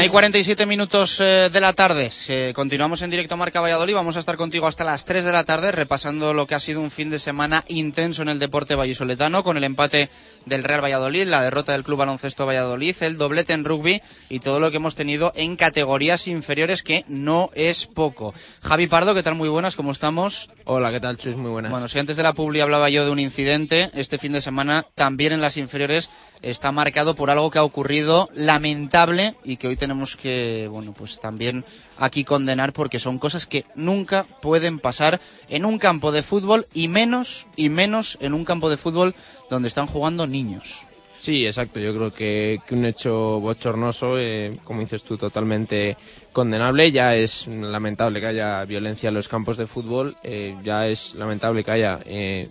Hay 47 minutos eh, de la tarde. Eh, continuamos en directo Marca Valladolid. Vamos a estar contigo hasta las 3 de la tarde repasando lo que ha sido un fin de semana intenso en el deporte vallisoletano con el empate del Real Valladolid, la derrota del Club Baloncesto Valladolid, el doblete en rugby y todo lo que hemos tenido en categorías inferiores que no es poco. Javi Pardo, ¿qué tal? Muy buenas, ¿cómo estamos? Hola, ¿qué tal, Chus? Muy buenas. Bueno, si antes de la publi hablaba yo de un incidente, este fin de semana también en las inferiores está marcado por algo que ha ocurrido lamentable y que hoy tenemos que, bueno, pues también aquí condenar porque son cosas que nunca pueden pasar en un campo de fútbol y menos y menos en un campo de fútbol donde están jugando niños. Sí, exacto. Yo creo que, un hecho bochornoso, eh, como dices tú, totalmente condenable. Ya es lamentable que haya violencia en los campos de fútbol. eh, ya es lamentable que haya eh,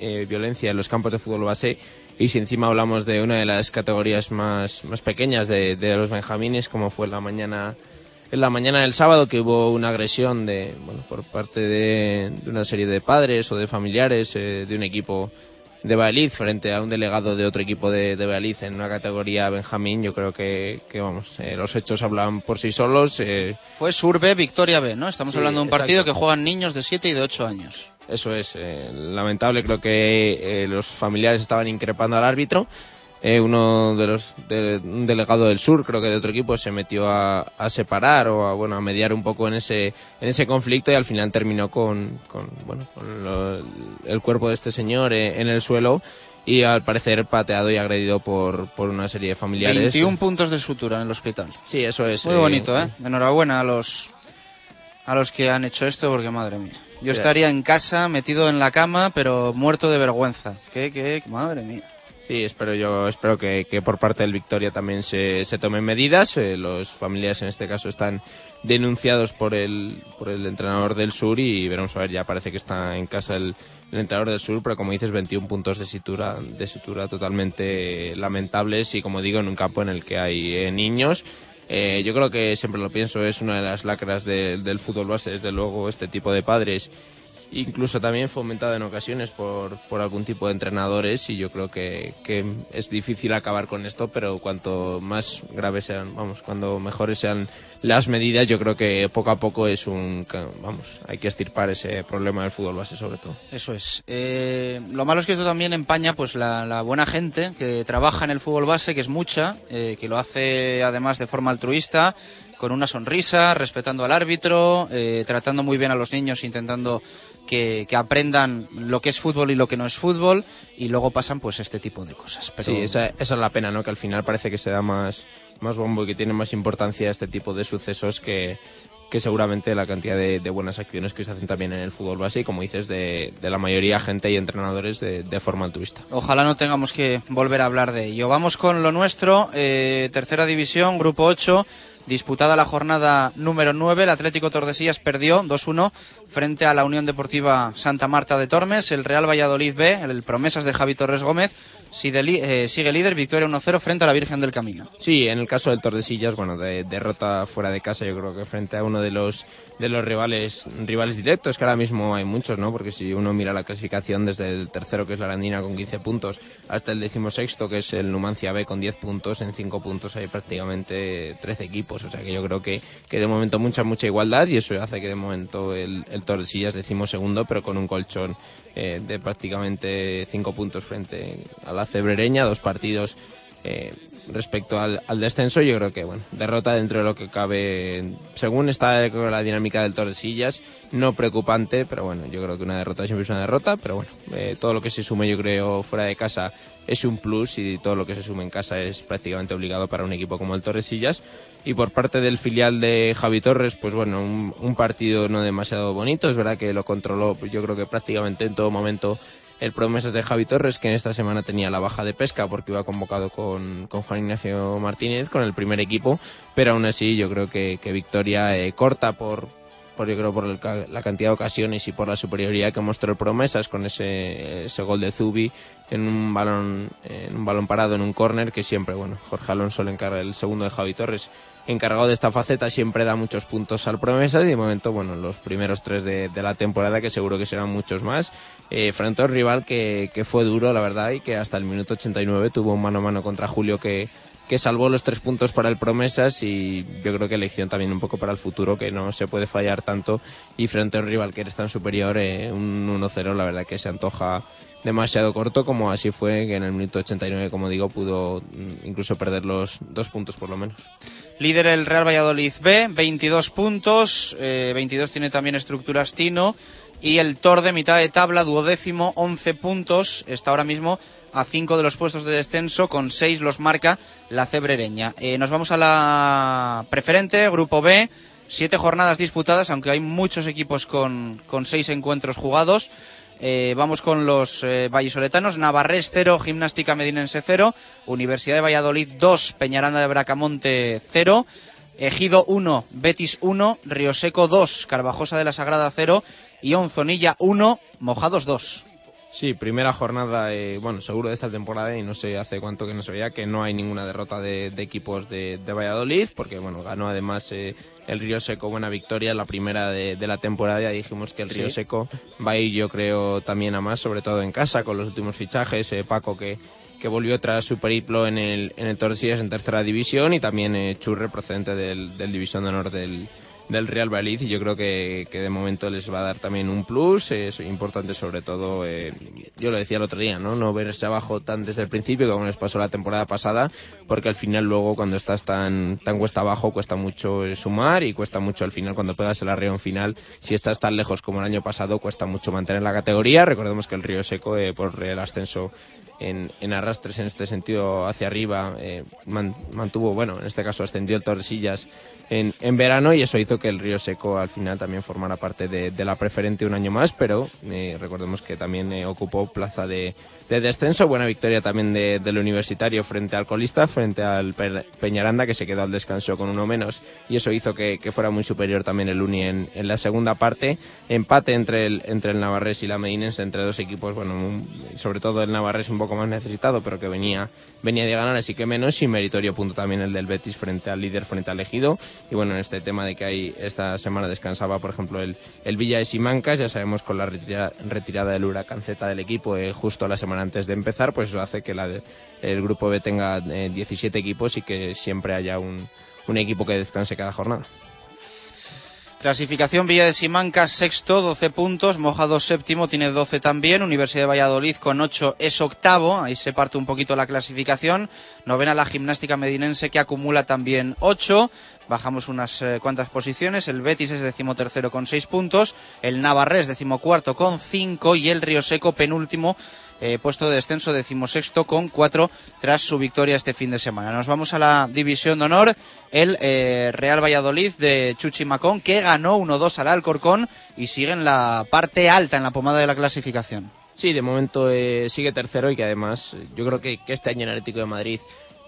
eh, violencia en los campos de fútbol base. Y si encima hablamos de una de las categorías más, más pequeñas de, de los benjamines, como fue la mañana en la mañana del sábado que hubo una agresión de bueno por parte de, de una serie de padres o de familiares eh, de un equipo de Valladolid frente a un delegado de otro equipo de, de Valladolid en una categoría Benjamín yo creo que, que vamos eh, los hechos hablan por sí solos eh, Fue Sur B, Victoria B, ¿no? Estamos Sí, hablando de un partido exacto. que juegan niños de 7 y de 8 años. Eso es, eh, lamentable, creo que eh, los familiares estaban increpando al árbitro. Eh, uno de los, de, un delegado del sur, creo que de otro equipo, se metió a, a separar o a, bueno, a mediar un poco en ese, en ese conflicto y al final terminó con, con, bueno, con lo- el cuerpo de este señor eh, en el suelo y al parecer pateado y agredido por, por una serie de familiares. 21 puntos de sutura en el hospital. Sí, eso es. Muy bonito, ¿eh? Enhorabuena a los a los que han hecho esto porque madre mía. Yo Sí. estaría en casa metido en la cama pero muerto de vergüenza. ¿Qué, qué? Madre mía. Sí, espero yo, espero que, que por parte del Victoria también se, se tomen medidas. Eh, los familiares en este caso están denunciados por el, por el entrenador del sur y veremos a ver, ya parece que está en casa el, el entrenador del sur, pero como dices, 21 puntos de sutura, de sutura totalmente lamentables y como digo, en un campo en el que hay eh, niños. Eh, yo creo que siempre lo pienso, es una de las lacras de- del fútbol base, desde luego, este tipo de padres incluso también fomentada en ocasiones por, por algún tipo de entrenadores y yo creo que, que es difícil acabar con esto, pero cuanto más graves sean, vamos, cuando mejores sean las medidas, yo creo que poco a poco es un, vamos, hay que estirpar ese problema del fútbol base sobre todo. Eso es. Eh, lo malo es que esto también empaña pues la, la buena gente que trabaja en el fútbol base, que es mucha, eh, que lo hace además de forma altruista, con una sonrisa, respetando al árbitro, eh, tratando muy bien a los niños, intentando que, que aprendan lo que es fútbol y lo que no es fútbol, y luego pasan pues este tipo de cosas. Pero... Sí, esa, esa es la pena, ¿no? Que al final parece que se da más, más bombo y que tiene más importancia este tipo de sucesos que, que seguramente la cantidad de, de buenas acciones que se hacen también en el fútbol base y, como dices, de, de la mayoría gente y entrenadores de, de forma altruista. Ojalá no tengamos que volver a hablar de ello. Vamos con lo nuestro, eh, tercera división, grupo 8, disputada la jornada número 9. El Atlético Tordesillas perdió 2-1 frente a la Unión Deportiva Santa Marta de Tormes. El Real Valladolid B, el Promesas de Javi Torres Gómez, sigue, eh, líder, victoria 1-0 frente a la Virgen del Camino. Sí, en el caso del Tordesillas, bueno, de derrota fuera de casa, yo creo que frente a uno de los de los rivales rivales directos, que ahora mismo hay muchos, ¿no? Porque si uno mira la clasificación desde el tercero, que es la Arandina, con 15 puntos, hasta el decimosexto, que es el Numancia B, con 10 puntos, en 5 puntos hay prácticamente 13 equipos, o sea que yo creo que, que de momento mucha, mucha igualdad y eso hace que de momento el, el Tordesillas decimos segundo, pero con un colchón eh, de prácticamente 5 puntos frente a la Cebrereña, dos partidos eh, respecto al, al descenso, yo creo que bueno, derrota dentro de lo que cabe, según está la dinámica del Tordesillas, no preocupante, pero bueno, yo creo que una derrota siempre es una derrota, pero bueno, eh, todo lo que se sume yo creo fuera de casa es un plus y todo lo que se sume en casa es prácticamente obligado para un equipo como el Tordesillas. Y por parte del filial de Javi Torres, pues bueno, un, un partido no demasiado bonito, es verdad que lo controló pues yo creo que prácticamente en todo momento el promesas de Javi Torres, que en esta semana tenía la baja de pesca porque iba convocado con, con Juan Ignacio Martínez, con el primer equipo, pero aún así yo creo que, victoria eh, corta por, por yo creo por el la cantidad de ocasiones y por la superioridad que mostró el promesas con ese, ese gol de Zubi en un balón en un balón parado en un córner que siempre bueno Jorge Alonso le encarga el segundo de Javi Torres encargado de esta faceta siempre da muchos puntos al promesas y de momento bueno los primeros tres de la temporada que seguro que serán muchos más eh, frente a un rival que, que fue duro la verdad y que hasta el minuto 89 tuvo un mano a mano contra Julio que que salvó los tres puntos para el Promesas y yo creo que lección también un poco para el futuro, que no se puede fallar tanto y frente a un rival que eres tan superior, eh, un 1-0 la verdad que se antoja demasiado corto como así fue que en el minuto 89 como digo pudo mm, incluso perder los dos puntos por lo menos. Líder el Real Valladolid B, 22 puntos, eh, 22 tiene también estructuras Tino y el Tor de mitad de tabla, duodécimo, 11 puntos, está ahora mismo a 5 de los puestos de descenso, con 6 los marca la cebrereña. Eh, nos vamos a la preferente, grupo B, 7 jornadas disputadas, aunque hay muchos equipos con, con 6 encuentros jugados. Eh, vamos con los eh, vallisoletanos. Navarrés 0, Gimnástica Medinense 0, Universidad de Valladolid 2, Peñaranda de Bracamonte 0, Ejido 1, Betis 1, Río Seco 2, Carvajosa de la Sagrada 0 y Onzonilla 1, Mojados 2. Sí, primera jornada, eh, bueno, seguro de esta temporada y no sé hace cuánto que no se veía que no hay ninguna derrota de, de equipos de, de Valladolid, porque bueno, ganó además eh, el Río Seco buena victoria, la primera de, de la temporada, ya dijimos que el Río Sí. Seco va a ir yo creo también a más, sobre todo en casa, con los últimos fichajes, eh, Paco que que volvió tras su periplo en el, en el Tordesillas en tercera división y también eh, Churre procedente del, del División de Honor del, del Real Valladolid y yo creo que, que de momento les va a dar también un plus, es importante sobre todo, eh, yo lo decía el otro día, ¿no? no verse abajo tan desde el principio como les pasó la temporada pasada, porque al final luego cuando estás tan, tan cuesta abajo cuesta mucho eh, sumar y cuesta mucho al final cuando pegas el arreón final, si estás tan lejos como el año pasado cuesta mucho mantener la categoría, recordemos que el Río Seco eh, por el ascenso en, en arrastres en este sentido hacia arriba man- mantuvo, bueno, en este caso ascendió el Tordesillas en, en verano y eso hizo que el Río Seco al final también formara parte de, de la preferente un año más, pero eh, recordemos que también eh, ocupó plaza de, de descenso, buena victoria también de- del universitario frente al colista, frente al Pe- Peñaranda que se quedó al descanso con uno menos. Y eso hizo que, que fuera muy superior también el Uni en, en la segunda parte, empate entre el, entre el Navarrés y la Medinense, entre dos equipos, bueno, un- sobre todo el Navarrés un poco más necesitado, pero que venía, venía de ganar, así que menos, y meritorio punto también el del Betis frente al líder, frente al Ejido, y bueno, en este tema de que hay, esta semana descansaba, por ejemplo, el, el Villa de Simancas, ya sabemos con la retira- retirada del Huracán Z del equipo eh, justo la semana antes de empezar, pues hace que la el grupo B tenga eh, 17 equipos y que siempre haya un, un equipo que descanse cada jornada. Clasificación Villa de Simancas sexto, 12 puntos, Mojados séptimo, tiene 12 también, Universidad de Valladolid con 8 es octavo, ahí se parte un poquito la clasificación, novena la Gimnástica Medinense que acumula también 8, bajamos unas eh, cuantas posiciones, el Betis es decimotercero con 6 puntos, el Navarrés decimocuarto con 5 y el Río Seco penúltimo eh, puesto de descenso decimosexto con cuatro tras su victoria este fin de semana. Nos vamos a la división de honor, el eh, Real Valladolid de Chuchi Macón, que ganó 1-2 al Alcorcón y sigue en la parte alta, en la pomada de la clasificación. Sí, de momento eh, sigue tercero y que además yo creo que, este año en Atlético de Madrid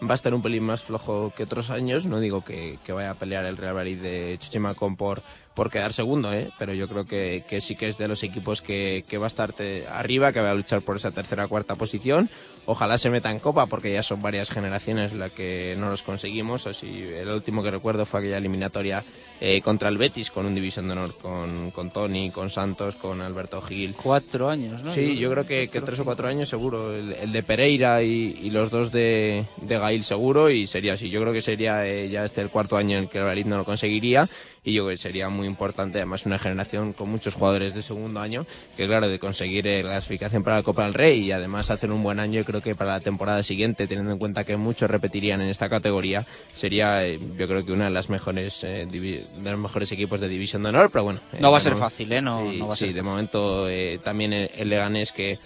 va a estar un pelín más flojo que otros años. No digo que, que vaya a pelear el Real Madrid de Chuchimacón por, por quedar segundo, ¿eh? pero yo creo que, que sí que es de los equipos que, que va a estar arriba, que va a luchar por esa tercera o cuarta posición. Ojalá se meta en Copa porque ya son varias generaciones las que no los conseguimos. Así, el último que recuerdo fue aquella eliminatoria eh, contra el Betis con un división de honor con, con Tony, con Santos, con Alberto Gil. Cuatro años, ¿no? Sí, yo creo que, que tres o cuatro años seguro. El, el de Pereira y, y los dos de, de Gail seguro y sería así. Yo creo que sería eh, ya este el cuarto año en el que el Valladolid no lo conseguiría y yo creo que sería muy importante. Además, una generación con muchos jugadores de segundo año que, claro, de conseguir eh, la clasificación para la Copa del Rey y además hacer un buen año, yo creo que para la temporada siguiente, teniendo en cuenta que muchos repetirían en esta categoría, sería eh, yo creo que una de las mejores eh, de los mejores equipos de División de Honor, pero bueno. eh, No va a ser fácil, ¿eh? No, Sí, no va a sí, ser de fácil. momento también el, el Leganés que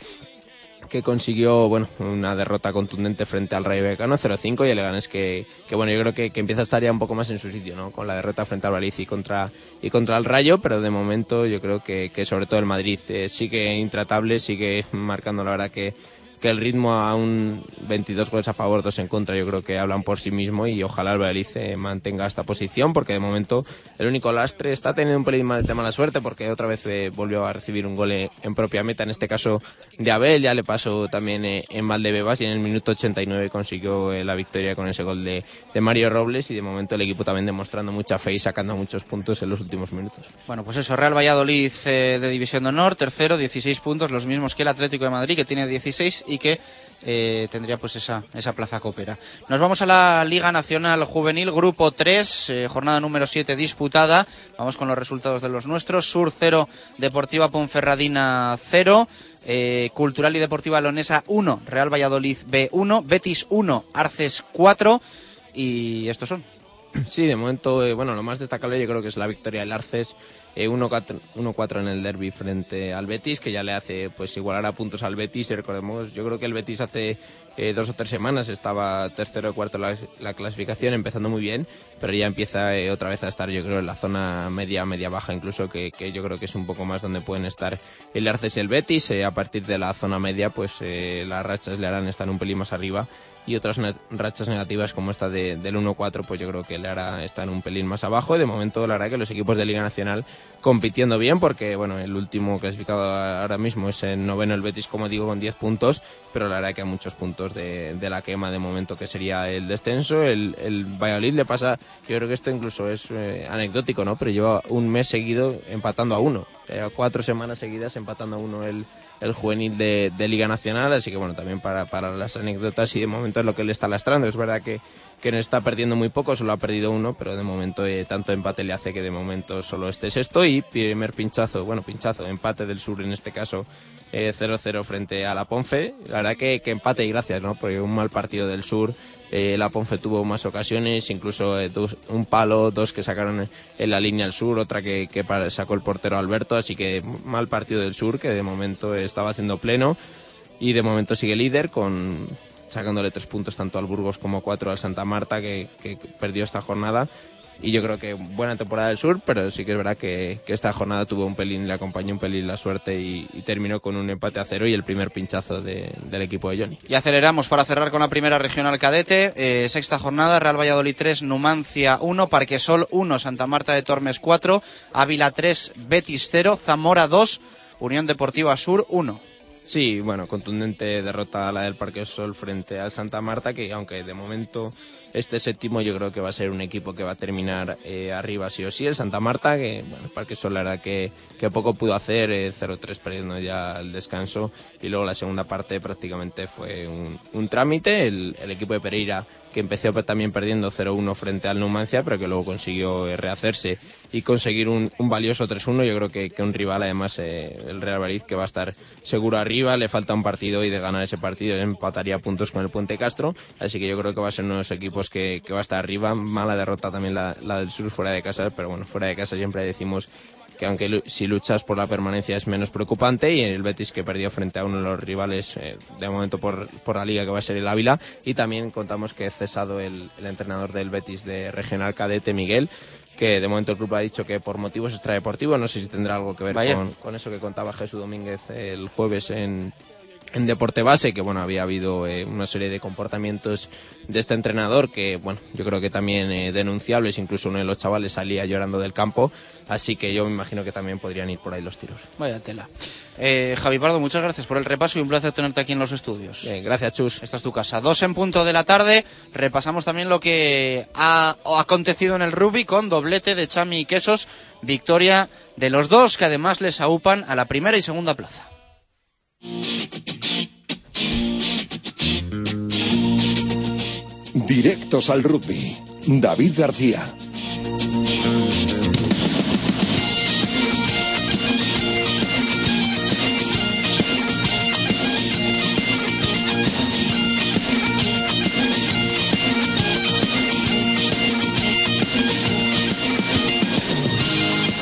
que consiguió bueno una derrota contundente frente al Rayo Vallecano 0-5 y el Leganés que, que bueno yo creo que, que empieza a estar ya un poco más en su sitio no con la derrota frente al Valencia y contra y contra el Rayo pero de momento yo creo que, que sobre todo el Madrid eh, sigue intratable sigue marcando la verdad que que el ritmo a un 22 goles a favor, 2 en contra, yo creo que hablan por sí mismo y ojalá el Valladolid eh, mantenga esta posición porque de momento el único lastre está teniendo un pelín de mala suerte porque otra vez eh, volvió a recibir un gol en, propia meta, en este caso de Abel, ya le pasó también eh, en Valdebebas y en el minuto 89 consiguió la victoria con ese gol de, Mario Robles y de momento el equipo también demostrando mucha fe y sacando muchos puntos en los últimos minutos. Bueno, pues eso, Real Valladolid de División de Honor, tercero, 16 puntos, los mismos que el Atlético de Madrid, que tiene 16 y que eh, tendría pues esa, esa plaza copera. Nos vamos a la Liga Nacional Juvenil, Grupo 3, eh, jornada número 7 disputada. Vamos con los resultados de los nuestros. Sur 0, Deportiva Ponferradina 0. eh, Cultural y Deportiva Leonesa 1, Real Valladolid B1, Betis 1, Arces 4 y estos son. Sí, de momento, bueno, lo más destacable yo creo que es la victoria del Arces eh, 1-4 1-4 en el derby frente al Betis, que ya le hace pues igualar a puntos al Betis. Y recordemos, yo creo que el Betis hace eh, dos o tres semanas estaba tercero o cuarto la, la clasificación, empezando muy bien, pero ya empieza eh, otra vez a estar, yo creo, en la zona media, media baja, incluso que, que yo creo que es un poco más donde pueden estar el Arces y el Betis. Eh, a partir de la zona media, pues eh, las rachas le harán estar un pelín más arriba y otras rachas negativas como esta de, del 1-4 pues yo creo que le hará estar un pelín más abajo. Y de momento la verdad que los equipos de Liga Nacional compitiendo bien porque bueno el último clasificado ahora mismo es el noveno el Betis como digo con 10 puntos pero la verdad que a muchos puntos de, de la quema de momento que sería el descenso. El, el Valladolid le pasa yo creo que esto incluso es eh, anecdótico no pero lleva un mes seguido empatando a uno. Eh, cuatro semanas seguidas empatando a uno el el juvenil de, Liga Nacional, así que bueno, también para, las anécdotas y de momento es lo que le está lastrando. Es verdad que, que no está perdiendo muy poco, solo ha perdido uno, pero de momento eh, tanto empate le hace que de momento solo esté sexto y primer pinchazo, bueno, pinchazo, empate del sur en este caso, eh, 0-0 frente a la Ponfe. La verdad que, que empate y gracias, ¿no? Porque un mal partido del sur. Eh, la Ponfe tuvo más ocasiones, incluso eh, un palo, dos que sacaron en la línea al sur, otra que, sacó el portero Alberto, así que mal partido del sur que de momento estaba haciendo pleno y de momento sigue líder con sacándole tres puntos tanto al Burgos como cuatro al Santa Marta que perdió esta jornada y yo creo que buena temporada del sur pero sí que es verdad que, que esta jornada tuvo un pelín le acompañó un pelín la suerte y, y terminó con un empate a cero y el primer pinchazo de- del equipo de Johnny Y aceleramos para cerrar con la primera regional cadete. Eh, sexta jornada, Real Valladolid 3, Numancia 1, Parquesol 1, Santa Marta de Tormes 4, Ávila 3, Betis 0, Zamora 2, Unión Deportiva Sur 1. Sí, bueno, contundente derrota la del Parque Sol frente al Santa Marta, que aunque de momento este séptimo yo creo que va a ser un equipo que va a terminar eh, arriba sí o sí. El Santa Marta, que bueno, el Parque Sol la verdad que, que poco pudo hacer, eh, 0-3 perdiendo ya el descanso, y luego la segunda parte prácticamente fue un, trámite. El equipo de Pereira que empezó también perdiendo 0-1 frente al Numancia, pero que luego consiguió eh, rehacerse y conseguir un, valioso 3-1. Yo creo que, un rival, además, eh, el Real Madrid, que va a estar seguro arriba, le falta un partido y de ganar ese partido empataría puntos con el Puente Castro. Así que yo creo que va a ser uno de los equipos que, que va a estar arriba. Mala derrota también la, la del Sur fuera de casa, pero bueno, fuera de casa siempre decimos que aunque si luchas por la permanencia es menos preocupante y el Betis que perdió frente a uno de los rivales eh, de momento por, por la liga que va a ser el Ávila y también contamos que ha cesado el, el entrenador del Betis de regional cadete Miguel que de momento el club ha dicho que por motivos extradeportivos no sé si tendrá algo que ver con, con eso que contaba Jesús Domínguez el jueves en, en Deporte Base, que bueno, había habido eh, una serie de comportamientos de este entrenador que, bueno, yo creo que también eh, denunciables, incluso uno de los chavales salía llorando del campo, así que yo me imagino que también podrían ir por ahí los tiros. Vaya tela. Eh, Javi Pardo, muchas gracias por el repaso y un placer tenerte aquí en los estudios. Bien, gracias, Chus. Esta es tu casa. Dos en punto de la tarde. Repasamos también lo que ha acontecido en el rugby con doblete de Chami y Quesos. Victoria de los dos que además les aupan a la primera y segunda plaza. Directos al rugby. David García.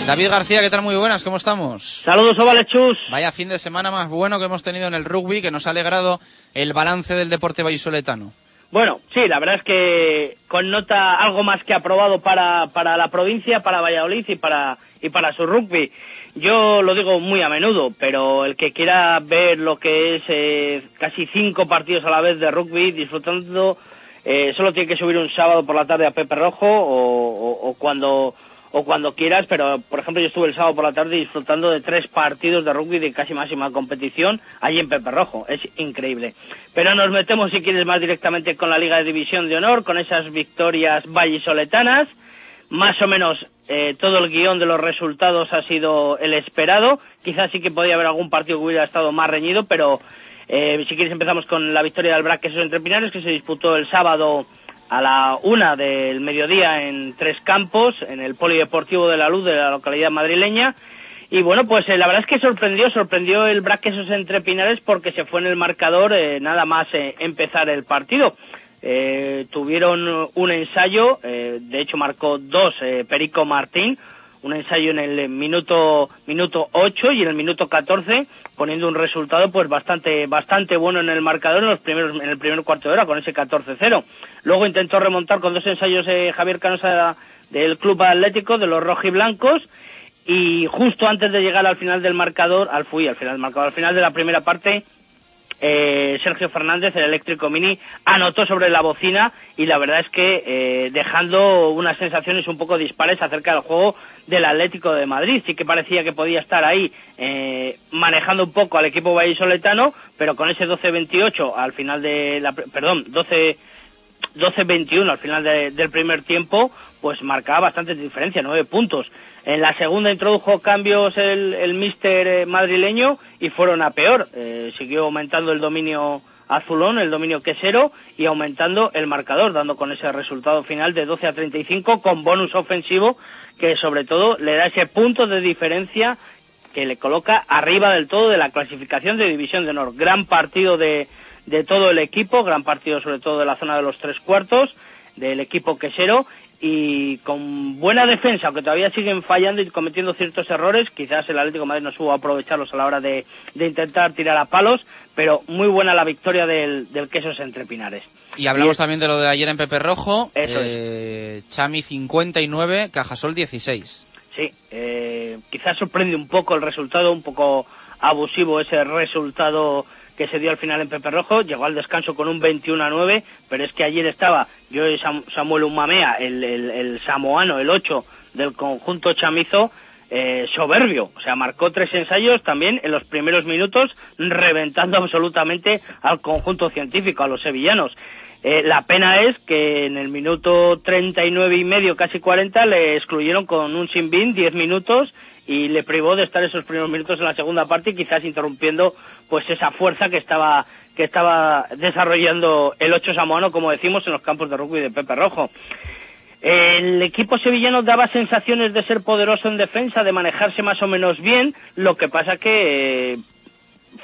David García, ¿qué tal? Muy buenas, ¿cómo estamos? Saludos, Ovales Chus. Vaya fin de semana más bueno que hemos tenido en el rugby, que nos ha alegrado el balance del deporte vallisoletano. Bueno, sí, la verdad es que con nota algo más que aprobado para, para la provincia, para Valladolid y para, y para su rugby. Yo lo digo muy a menudo, pero el que quiera ver lo que es eh, casi cinco partidos a la vez de rugby disfrutando, eh, solo tiene que subir un sábado por la tarde a Pepe Rojo o, o- o cuando o cuando quieras, pero por ejemplo yo estuve el sábado por la tarde disfrutando de tres partidos de rugby de casi máxima competición allí en Pepe Rojo, es increíble. Pero nos metemos si quieres más directamente con la Liga de División de Honor, con esas victorias vallisoletanas, más o menos eh, todo el guion de los resultados ha sido el esperado, quizás sí que podía haber algún partido que hubiera estado más reñido, pero Eh, si quieres empezamos con la victoria del Braquesos entre Pinares que se disputó el sábado a la una del mediodía en tres campos, en el Polideportivo de la Luz de la localidad madrileña. Y bueno, pues eh, la verdad es que sorprendió, sorprendió el Braquesos entre Pinares porque se fue en el marcador eh, nada más eh, empezar el partido. Tuvieron un ensayo, de hecho marcó dos Perico Martín, un ensayo en el minuto minuto 8 y en el minuto 14 poniendo un resultado pues bastante bastante bueno en el marcador en los primeros en el primer cuarto de hora con ese 14-0. Luego intentó remontar con dos ensayos eh, Javier Canosa del Club Atlético de los rojiblancos y justo antes de llegar al final del marcador, al fui al final del marcador, al final de la primera parte eh, Sergio Fernández, el eléctrico mini, anotó sobre la bocina y la verdad es que eh, dejando unas sensaciones un poco dispares acerca del juego del Atlético de Madrid. Sí que parecía que podía estar ahí eh, manejando un poco al equipo vallisoletano, pero con ese 12-28 al final de la, perdón, 12 12-21 al final de- del primer tiempo, pues marcaba bastante diferencia, nueve puntos. En la segunda introdujo cambios el, el míster eh, madrileño y fueron a peor. Eh, siguió aumentando el dominio azulón, el dominio quesero y aumentando el marcador, dando con ese resultado final de 12 a 35 con bonus ofensivo que sobre todo le da ese punto de diferencia que le coloca arriba del todo de la clasificación de División de Honor. Gran partido de, de todo el equipo, gran partido sobre todo de la zona de los tres cuartos, del equipo quesero, y con buena defensa, aunque todavía siguen fallando y cometiendo ciertos errores, quizás el Atlético de Madrid no supo aprovecharlos a la hora de, de intentar tirar a palos, pero muy buena la victoria del, del Quesos entre Pinares. Y hablamos Y también de lo de ayer en Pepe Rojo. Eh, Chami 59, Cajasol 16. Sí, eh, quizás sorprende un poco el resultado, un poco abusivo ese resultado que se dio al final en Pepe Rojo. Llegó al descanso con un 21 a 9, pero es que ayer estaba yo y Sam- Samuel Umamea, el, el, el samoano, el 8 del conjunto chamizo, eh, soberbio. O sea, marcó tres ensayos también en los primeros minutos, reventando absolutamente al conjunto científico, a los sevillanos. Eh, la pena es que en el minuto 39 y medio, casi 40, le excluyeron con un sin bin 10 minutos y le privó de estar esos primeros minutos en la segunda parte y quizás interrumpiendo pues esa fuerza que estaba que estaba desarrollando el 8 samoano, como decimos, en los campos de rugby de Pepe Rojo. El equipo sevillano daba sensaciones de ser poderoso en defensa, de manejarse más o menos bien, lo que pasa que eh,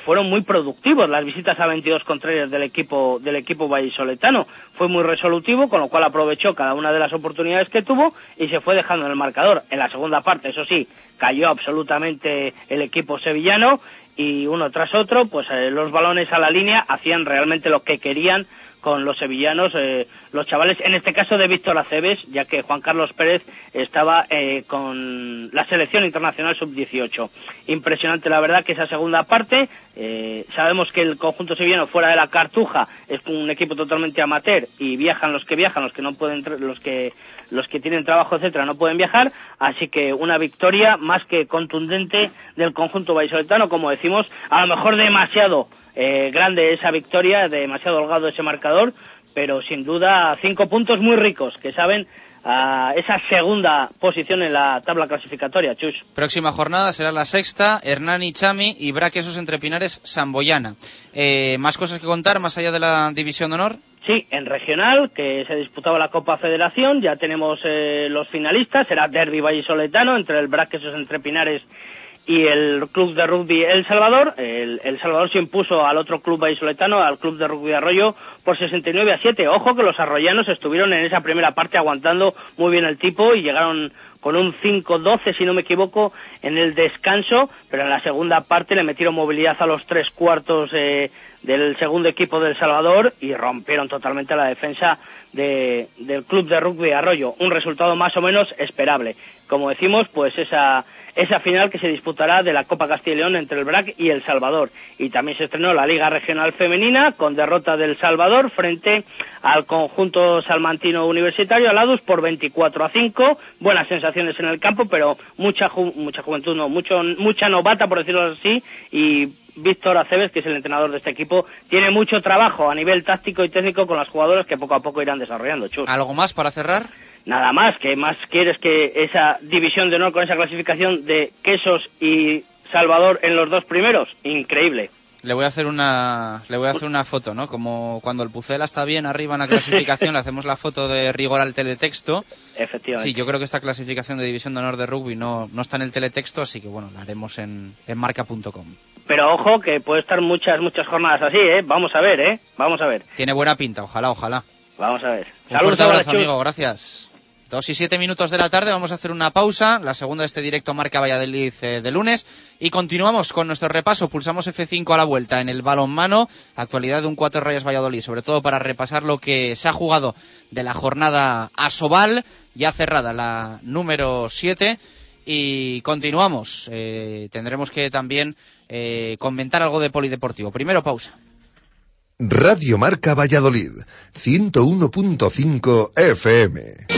fueron muy productivos las visitas a 22 contrarias del equipo del equipo vallisoletano. Fue muy resolutivo, con lo cual aprovechó cada una de las oportunidades que tuvo y se fue dejando en el marcador. En la segunda parte, eso sí, cayó absolutamente el equipo sevillano y uno tras otro, pues eh, los balones a la línea hacían realmente lo que querían con los sevillanos, eh, los chavales, en este caso de Víctor Aceves, ya que Juan Carlos Pérez estaba eh, con la selección internacional sub-18. Impresionante, la verdad, que esa segunda parte, eh, sabemos que el conjunto sevillano fuera de la Cartuja es un equipo totalmente amateur y viajan los que viajan, los que no pueden, los que los que tienen trabajo, etcétera, no pueden viajar, así que una victoria más que contundente del conjunto vallisoletano, como decimos, a lo mejor demasiado eh, grande esa victoria, demasiado holgado ese marcador, pero sin duda cinco puntos muy ricos que saben a esa segunda posición en la tabla clasificatoria, Chus. Próxima jornada será la sexta, Hernani Chami y Braquesos entre Pinares Samboyana. Eh, ¿Más cosas que contar más allá de la División de Honor? Sí, en regional, que se disputaba la Copa Federación, ya tenemos eh, los finalistas, será Derby Vallisoletano entre el Braquesos entre Pinares y el Club de Rugby El Salvador. El, el Salvador se impuso al otro club vallisoletano, al Club de Rugby Arroyo, por 69 a 7. Ojo que los arroyanos estuvieron en esa primera parte aguantando muy bien el tipo y llegaron con un 5-12, si no me equivoco, en el descanso, pero en la segunda parte le metieron movilidad a los tres cuartos eh, del segundo equipo del Salvador y rompieron totalmente la defensa de- del club de rugby Arroyo. Un resultado más o menos esperable. Como decimos, pues esa, esa final que se disputará de la Copa Castilla y León entre el BRAC y el Salvador. Y también se estrenó la Liga Regional Femenina con derrota del Salvador frente al conjunto salmantino universitario, Aladus, por 24 a 5. Buenas sensaciones en el campo, pero mucha, ju- mucha juventud, no, mucho, mucha novata, por decirlo así, y Víctor Aceves, que es el entrenador de este equipo, tiene mucho trabajo a nivel táctico y técnico con las jugadoras que poco a poco irán desarrollando. ¿Algo más para cerrar? Nada más, que más quieres que esa división de honor con esa clasificación de Quesos y Salvador en los dos primeros? Increíble. Le voy a hacer una, le voy a hacer una foto, ¿no? Como cuando el Pucela está bien arriba en la clasificación, le hacemos la foto de rigor al teletexto. Efectivamente. Sí, yo creo que esta clasificación de División de Honor de Rugby no, no está en el teletexto, así que bueno, la haremos en, en marca.com. Pero ojo, que puede estar muchas, muchas jornadas así, ¿eh? Vamos a ver, ¿eh? Vamos a ver. Tiene buena pinta, ojalá, ojalá. Vamos a ver. Un fuerte abrazo, amigo, gracias. Dos y siete minutos de la tarde, vamos a hacer una pausa, la segunda de este directo Marca Valladolid eh, de lunes, y continuamos con nuestro repaso. Pulsamos F5 a la vuelta en el balonmano, actualidad de un cuatro rayas Valladolid, sobre todo para repasar lo que se ha jugado de la jornada Asobal, ya cerrada la número 7, y continuamos. Eh, tendremos que también eh, comentar algo de polideportivo. Primero pausa. Radio Marca Valladolid, 101.5 FM.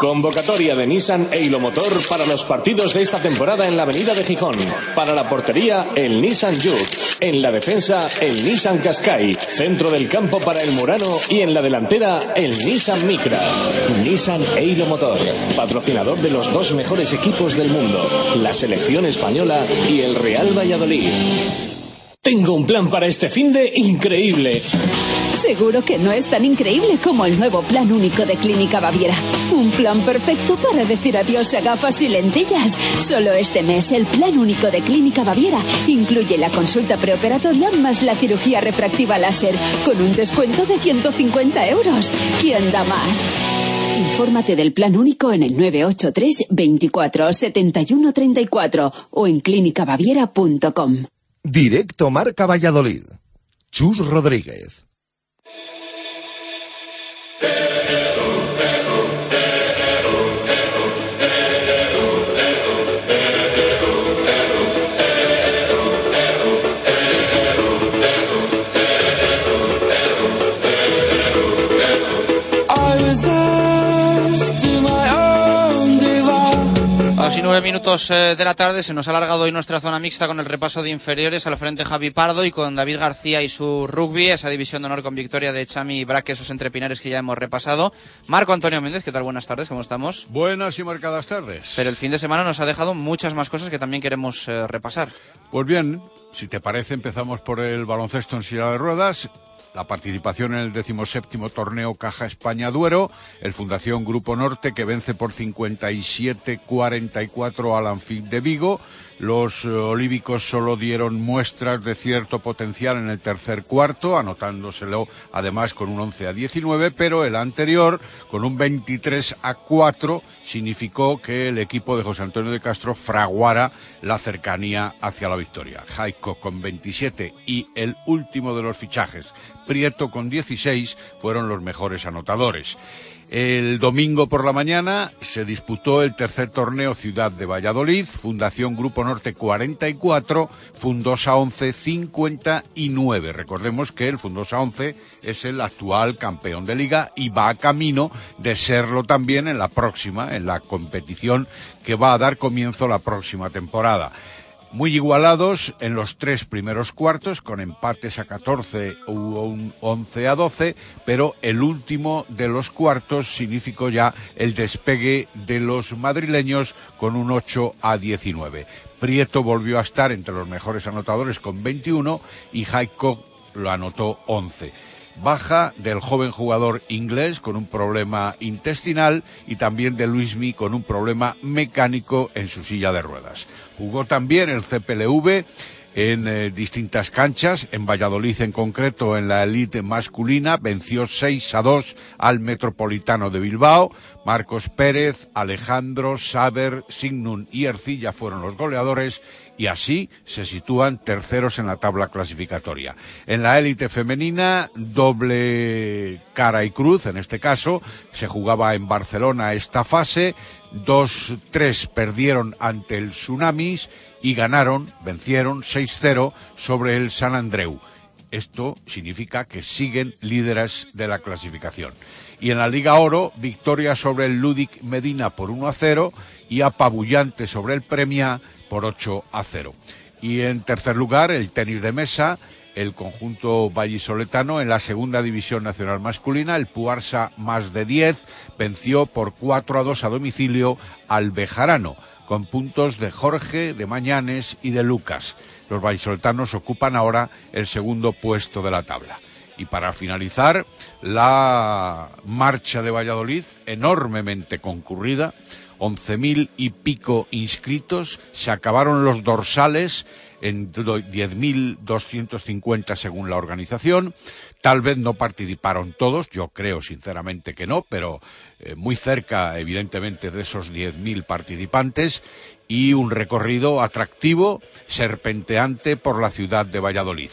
Convocatoria de Nissan e Motor para los partidos de esta temporada en la Avenida de Gijón. Para la portería, el Nissan Juke. En la defensa, el Nissan Qashqai. Centro del campo para el Murano y en la delantera, el Nissan Micra. Nissan e Motor, patrocinador de los dos mejores equipos del mundo, la selección española y el Real Valladolid. Tengo un plan para este fin de increíble. Seguro que no es tan increíble como el nuevo plan único de Clínica Baviera. Un plan perfecto para decir adiós a gafas y lentillas. Solo este mes el plan único de Clínica Baviera incluye la consulta preoperatoria más la cirugía refractiva láser con un descuento de 150 euros. ¿Quién da más? Infórmate del plan único en el 983 24 71 34 o en clínicabaviera.com. Directo Marca Valladolid. Chus Rodríguez. 19 minutos eh, de la tarde se nos ha alargado hoy nuestra zona mixta con el repaso de inferiores al frente Javi Pardo y con David García y su rugby, esa división de honor con victoria de Chami y Braque, esos entrepinares que ya hemos repasado. Marco Antonio Méndez, ¿qué tal? Buenas tardes, ¿cómo estamos? Buenas y marcadas tardes. Pero el fin de semana nos ha dejado muchas más cosas que también queremos eh, repasar. Pues bien, si te parece empezamos por el baloncesto en silla de ruedas la participación en el decimoséptimo torneo Caja España Duero, el Fundación Grupo Norte que vence por 57-44 al Anfit de Vigo. Los eh, olívicos solo dieron muestras de cierto potencial en el tercer cuarto, anotándoselo además con un 11 a 19, pero el anterior, con un 23 a 4, significó que el equipo de José Antonio de Castro fraguara la cercanía hacia la victoria. Jaico con 27 y el último de los fichajes, Prieto con 16, fueron los mejores anotadores. El domingo por la mañana se disputó el tercer torneo Ciudad de Valladolid, Fundación Grupo Norte 44, Fundosa 11 59. Recordemos que el Fundosa 11 es el actual campeón de liga y va a camino de serlo también en la próxima, en la competición que va a dar comienzo la próxima temporada muy igualados en los tres primeros cuartos, con empates a 14 o un 11 a 12, pero el último de los cuartos significó ya el despegue de los madrileños con un 8 a 19. Prieto volvió a estar entre los mejores anotadores con 21 y Jaiko lo anotó 11 baja del joven jugador inglés con un problema intestinal y también de Luismi con un problema mecánico en su silla de ruedas. Jugó también el CPLV en eh, distintas canchas, en Valladolid en concreto, en la elite masculina, venció 6 a 2 al Metropolitano de Bilbao. Marcos Pérez, Alejandro, Saber, Signun y Ercilla fueron los goleadores y así se sitúan terceros en la tabla clasificatoria. En la élite femenina, doble cara y cruz, en este caso, se jugaba en Barcelona esta fase, 2-3 perdieron ante el Tsunamis y ganaron, vencieron 6-0 sobre el San Andreu. Esto significa que siguen líderes de la clasificación. Y en la Liga Oro, victoria sobre el Ludic Medina por 1 a 0 y apabullante sobre el Premia por 8 a 0. Y en tercer lugar, el tenis de mesa, el conjunto vallisoletano en la segunda división nacional masculina, el Puarsa más de 10, venció por 4 a 2 a domicilio al Bejarano, con puntos de Jorge, de Mañanes y de Lucas. Los vallisoletanos ocupan ahora el segundo puesto de la tabla. Y para finalizar, la marcha de Valladolid, enormemente concurrida, 11.000 y pico inscritos, se acabaron los dorsales en 10.250 según la organización. Tal vez no participaron todos, yo creo sinceramente que no, pero eh, muy cerca evidentemente de esos 10.000 participantes y un recorrido atractivo, serpenteante por la ciudad de Valladolid.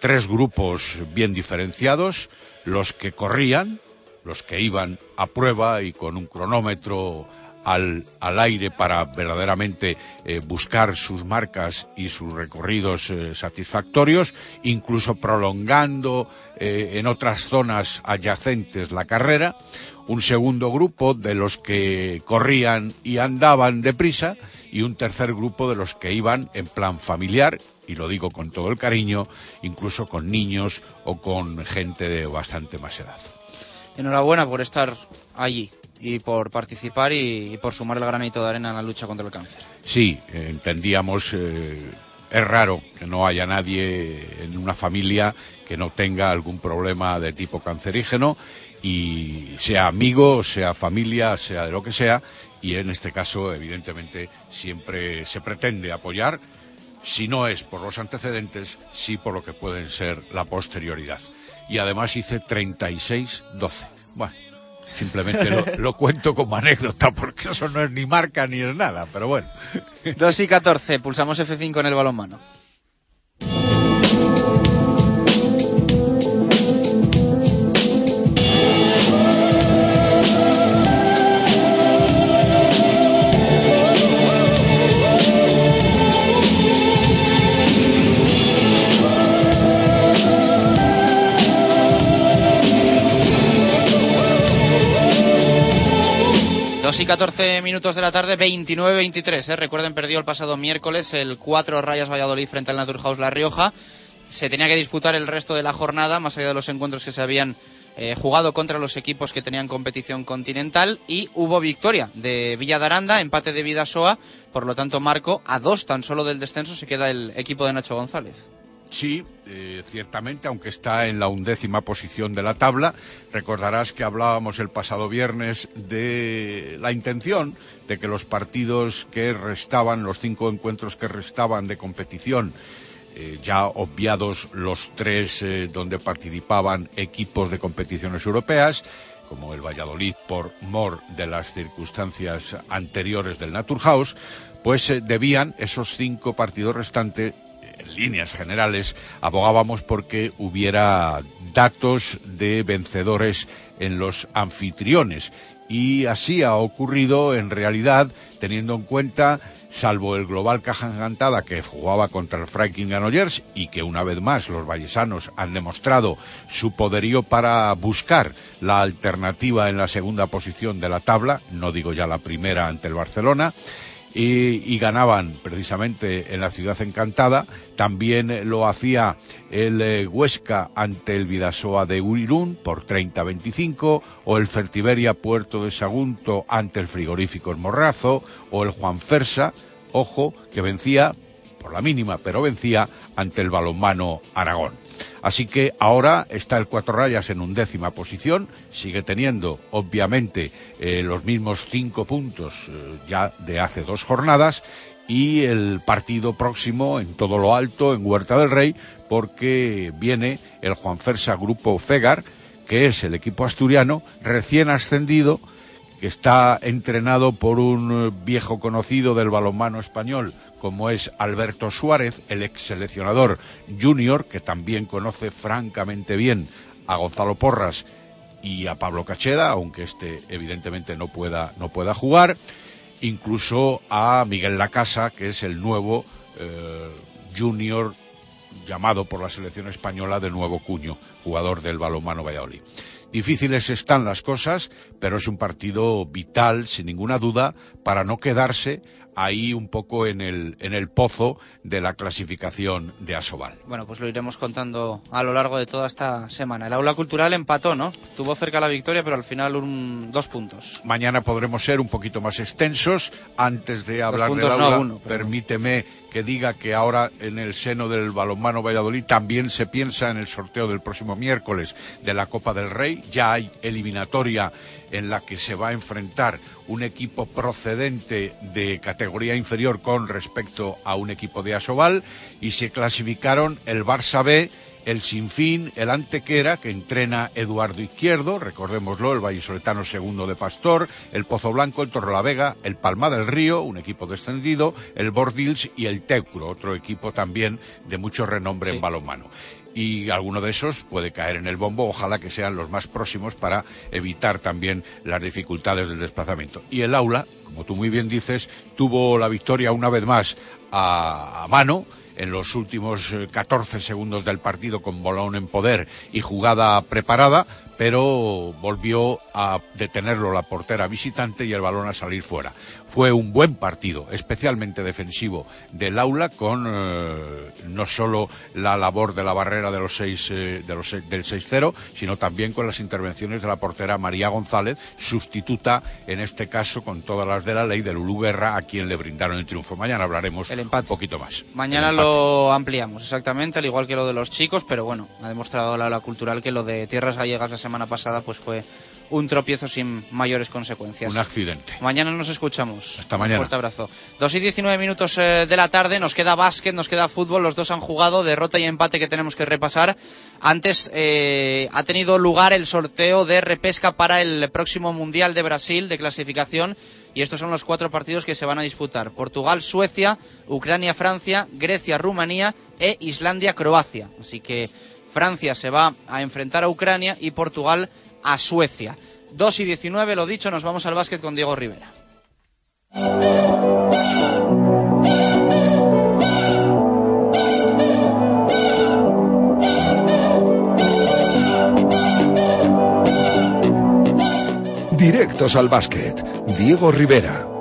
Tres grupos bien diferenciados, los que corrían, los que iban a prueba y con un cronómetro al, al aire para verdaderamente eh, buscar sus marcas y sus recorridos eh, satisfactorios, incluso prolongando eh, en otras zonas adyacentes la carrera. Un segundo grupo de los que corrían y andaban deprisa y un tercer grupo de los que iban en plan familiar, y lo digo con todo el cariño, incluso con niños o con gente de bastante más edad. Enhorabuena por estar allí y por participar y, por sumar el granito de arena en la lucha contra el cáncer. Sí, entendíamos, eh, es raro que no haya nadie en una familia que no tenga algún problema de tipo cancerígeno y sea amigo, sea familia, sea de lo que sea, y en este caso, evidentemente, siempre se pretende apoyar, si no es por los antecedentes, sí por lo que pueden ser la posterioridad. Y además hice 36-12. Bueno, simplemente lo, cuento como anécdota, porque eso no es ni marca ni es nada, pero bueno. 2 y 14, pulsamos F5 en el balonmano. Dos y 14 minutos de la tarde, 29-23. ¿eh? Recuerden, perdió el pasado miércoles el 4 Rayas Valladolid frente al Naturhaus La Rioja. Se tenía que disputar el resto de la jornada, más allá de los encuentros que se habían eh, jugado contra los equipos que tenían competición continental. Y hubo victoria de Villa de Aranda, empate de Vidasoa. Por lo tanto, Marco, a dos tan solo del descenso se queda el equipo de Nacho González. Sí, eh, ciertamente, aunque está en la undécima posición de la tabla, recordarás que hablábamos el pasado viernes de la intención de que los partidos que restaban, los cinco encuentros que restaban de competición, eh, ya obviados los tres eh, donde participaban equipos de competiciones europeas, como el Valladolid por mor de las circunstancias anteriores del Naturhaus, pues eh, debían esos cinco partidos restantes en líneas generales abogábamos porque hubiera datos de vencedores en los anfitriones. Y así ha ocurrido en realidad teniendo en cuenta salvo el global Caja Encantada que jugaba contra el Franklin Granollers y que una vez más los vallesanos han demostrado su poderío para buscar la alternativa en la segunda posición de la tabla, no digo ya la primera ante el Barcelona, y, y, ganaban precisamente en la ciudad encantada. También lo hacía el eh, Huesca ante el Vidasoa de Irún por 30-25, o el Fertiberia Puerto de Sagunto ante el frigorífico El Morrazo, o el Juan Fersa, ojo, que vencía por la mínima, pero vencía ante el balonmano Aragón. Así que ahora está el Cuatro Rayas en undécima posición, sigue teniendo obviamente eh, los mismos cinco puntos eh, ya de hace dos jornadas y el partido próximo en todo lo alto en Huerta del Rey porque viene el Juan Fersa Grupo Fegar, que es el equipo asturiano recién ascendido que está entrenado por un eh, viejo conocido del balonmano español, como es Alberto Suárez, el ex seleccionador junior, que también conoce francamente bien a Gonzalo Porras y a Pablo Cacheda, aunque este evidentemente no pueda, no pueda jugar, incluso a Miguel Lacasa, que es el nuevo eh, junior llamado por la selección española de nuevo cuño, jugador del balonmano Valladolid. Difíciles están las cosas, pero es un partido vital, sin ninguna duda, para no quedarse ahí un poco en el, en el pozo de la clasificación de Asobal. Bueno, pues lo iremos contando a lo largo de toda esta semana. El aula cultural empató, ¿no? Tuvo cerca la victoria, pero al final un, dos puntos. Mañana podremos ser un poquito más extensos. Antes de hablar del puntos no, aula, uno, pero- permíteme que diga que ahora en el seno del balonmano Valladolid también se piensa en el sorteo del próximo miércoles de la Copa del Rey. Ya hay eliminatoria en la que se va a enfrentar un equipo procedente de categoría inferior con respecto a un equipo de Asobal y se clasificaron el Barça B, el Sinfín, el Antequera, que entrena Eduardo Izquierdo, recordémoslo, el vallisoletano segundo de Pastor, el Pozo Blanco, el Torrelavega, el Palma del Río, un equipo descendido, el Bordils y el Teucro, otro equipo también de mucho renombre en balonmano. Y alguno de esos puede caer en el bombo, ojalá que sean los más próximos para evitar también las dificultades del desplazamiento. Y el aula, como tú muy bien dices, tuvo la victoria una vez más a, a mano en los últimos eh, 14 segundos del partido con bolón en poder y jugada preparada, pero volvió a detenerlo la portera visitante y el balón a salir fuera. Fue un buen partido, especialmente defensivo del aula, con eh, no solo la labor de la barrera de los seis, eh, de los seis- del 6-0, sino también con las intervenciones de la portera María González, sustituta en este caso con todas las de la ley de Lulú Guerra, a quien le brindaron el triunfo. Mañana hablaremos un poquito más. Mañana lo ampliamos, exactamente, al igual que lo de los chicos, pero bueno, ha demostrado la aula cultural que lo de Tierras Gallegas la semana pasada pues fue un tropiezo sin mayores consecuencias. Un accidente. Mañana nos escuchamos. Hasta Un mañana. fuerte abrazo. 2 y 19 minutos eh, de la tarde, nos queda básquet, nos queda fútbol, los dos han jugado, derrota y empate que tenemos que repasar. Antes eh, ha tenido lugar el sorteo de repesca para el próximo Mundial de Brasil de clasificación y estos son los cuatro partidos que se van a disputar. Portugal, Suecia, Ucrania, Francia, Grecia, Rumanía e Islandia, Croacia. Así que Francia se va a enfrentar a Ucrania y Portugal a Suecia. 2 y 19, lo dicho, nos vamos al básquet con Diego Rivera. Directos al básquet. Diego Rivera.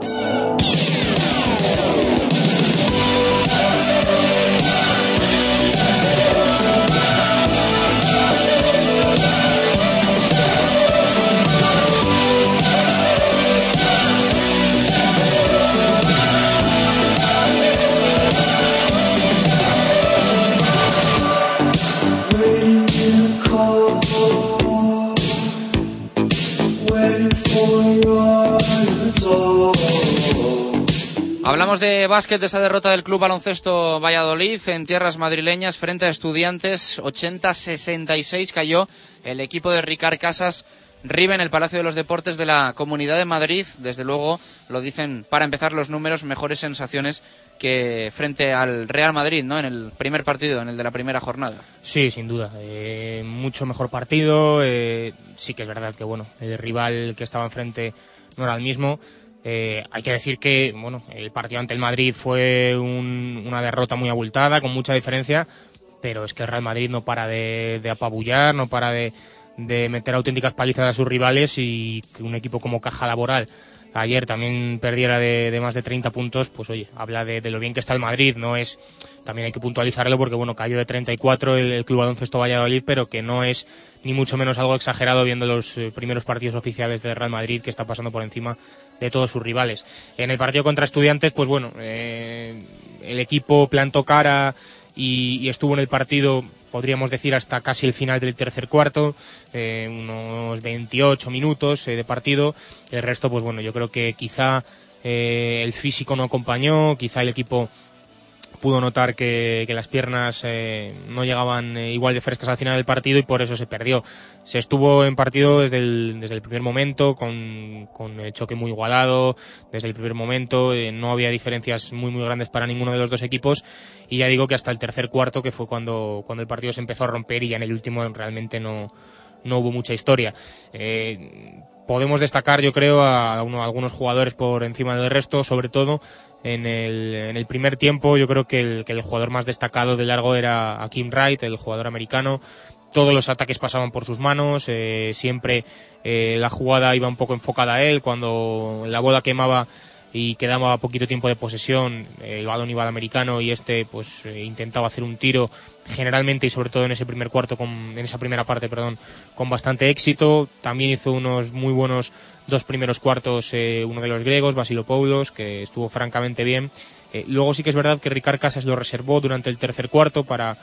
Hablamos de básquet, de esa derrota del Club Baloncesto Valladolid en tierras madrileñas frente a Estudiantes. 80-66 cayó el equipo de Ricard Casas. Ribe en el Palacio de los Deportes de la Comunidad de Madrid. Desde luego, lo dicen para empezar los números, mejores sensaciones que frente al Real Madrid, ¿no? En el primer partido, en el de la primera jornada. Sí, sin duda. Eh, mucho mejor partido. eh, sí que es verdad que bueno, el rival que estaba enfrente no era el mismo. Eh, hay que decir que bueno, el partido ante el Madrid fue un- una derrota muy abultada, con mucha diferencia, pero es que el Real Madrid no para de, apabullar, no para de, meter auténticas palizas a sus rivales y que un equipo como Caja Laboral ayer también perdiera de, más de 30 puntos, pues oye, habla de, de lo bien que está el Madrid, no es, también hay que puntualizarlo porque bueno, cayó de 34 el, el Club Baloncesto Valladolid, pero que no es ni mucho menos algo exagerado viendo los eh, primeros partidos oficiales del Real Madrid que está pasando por encima de todos sus rivales. En el partido contra Estudiantes, pues bueno, eh, el equipo plantó cara y, y estuvo en el partido, podríamos decir, hasta casi el final del tercer cuarto, eh, unos 28 minutos eh, de partido. El resto, pues bueno, yo creo que quizá eh, el físico no acompañó, quizá el equipo pudo notar que, que las piernas eh, no llegaban eh, igual de frescas al final del partido y por eso se perdió. Se estuvo en partido desde el, desde el primer momento, con, con el choque muy igualado, desde el primer momento, eh, no había diferencias muy muy grandes para ninguno de los dos equipos y ya digo que hasta el tercer cuarto, que fue cuando, cuando el partido se empezó a romper y ya en el último realmente no, no hubo mucha historia. Eh, podemos destacar, yo creo, a, uno- a algunos jugadores por encima del resto, sobre todo en el, en el primer tiempo. Yo creo que el, que el jugador más destacado de largo era Akim Wright, el jugador americano. Todos los ataques pasaban por sus manos, eh, siempre eh, la jugada iba un poco enfocada a él. Cuando la bola quemaba y quedaba poquito tiempo de posesión, el balón iba al americano y este pues eh, intentaba hacer un tiro generalmente y sobre todo en ese primer cuarto, con, en esa primera parte, perdón, con bastante éxito. También hizo unos muy buenos dos primeros cuartos eh, uno de los griegos, Basilopoulos, que estuvo francamente bien. Eh, luego sí que es verdad que Ricard Casas lo reservó durante el tercer cuarto para,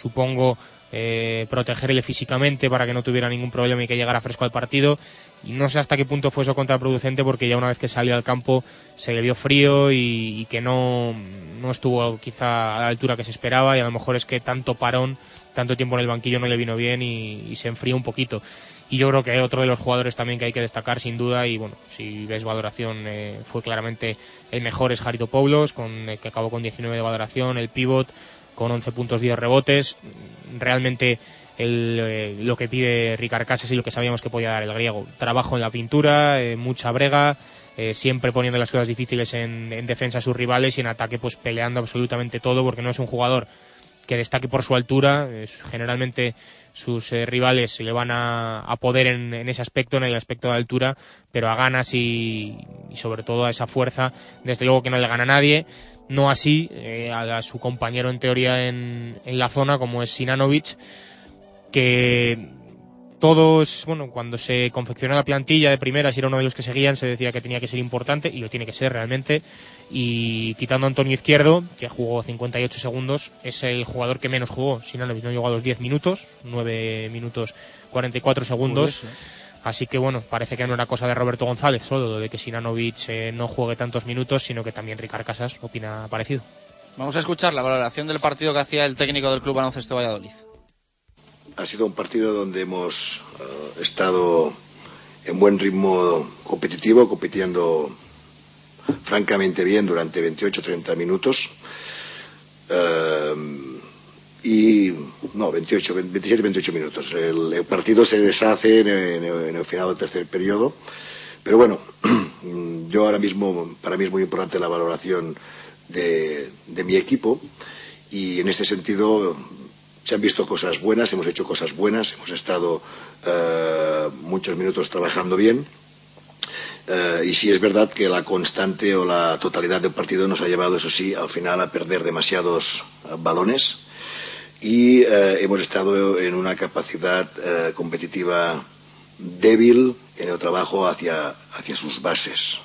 supongo, eh, protegerle físicamente para que no tuviera ningún problema y que llegara fresco al partido. Y no sé hasta qué punto fue eso contraproducente porque ya una vez que salió al campo se le vio frío y, que no, no estuvo quizá a la altura que se esperaba y a lo mejor es que tanto parón, tanto tiempo en el banquillo no le vino bien y, y se enfrió un poquito. Y yo creo que otro de los jugadores también que hay que destacar sin duda y bueno, si ves valoración eh, fue claramente el mejor es Jarito Paulos, con, eh, que acabó con 19 de valoración, el pivot con 11 puntos 10 rebotes. Realmente el, eh, lo que pide Ricard Casas y lo que sabíamos que podía dar el griego. Trabajo en la pintura, eh, mucha brega, siempre poniendo las cosas difíciles en, en defensa a sus rivales y en ataque pues peleando absolutamente todo porque no es un jugador que destaque por su altura. eh, generalmente sus eh, rivales se le van a, a poder en, en ese aspecto, en el aspecto de altura, pero a ganas y, y sobre todo a esa fuerza, desde luego que no le gana a nadie. No así eh, a, su compañero en teoría en, en la zona, como es Sinanovic, que todos, bueno, cuando se confeccionó la plantilla de primeras y era uno de los que seguían, se decía que tenía que ser importante y lo tiene que ser realmente. Y quitando a Antonio Izquierdo, que jugó 58 segundos, es el jugador que menos jugó. Sinanovic no llegó a los 10 minutos, 9 minutos 44 segundos. Así que bueno, parece que no era cosa de Roberto González solo, de que Sinanovic eh, no juegue tantos minutos, sino que también Ricard Casas opina parecido. Vamos a escuchar la valoración del partido que hacía el técnico del Club Baloncesto Valladolid. Ha sido un partido donde hemos eh, estado en buen ritmo competitivo, compitiendo francamente bien durante 28-30 minutos. Eh, y no, 28, 27-28 minutos. El, partido se deshace en el final del tercer periodo. Pero bueno, [CLEARS THROAT] yo ahora mismo, para mí es muy importante la valoración de, de mi equipo y en este sentido se han visto cosas buenas, hemos hecho cosas buenas, hemos estado eh, muchos minutos trabajando bien. Eh, y sí es verdad que la constante o la totalidad del partido nos ha llevado, eso sí, al final a perder demasiados eh, balones y hemos estado en una capacidad competitiva débil en el trabajo hacia, hacia sus bases.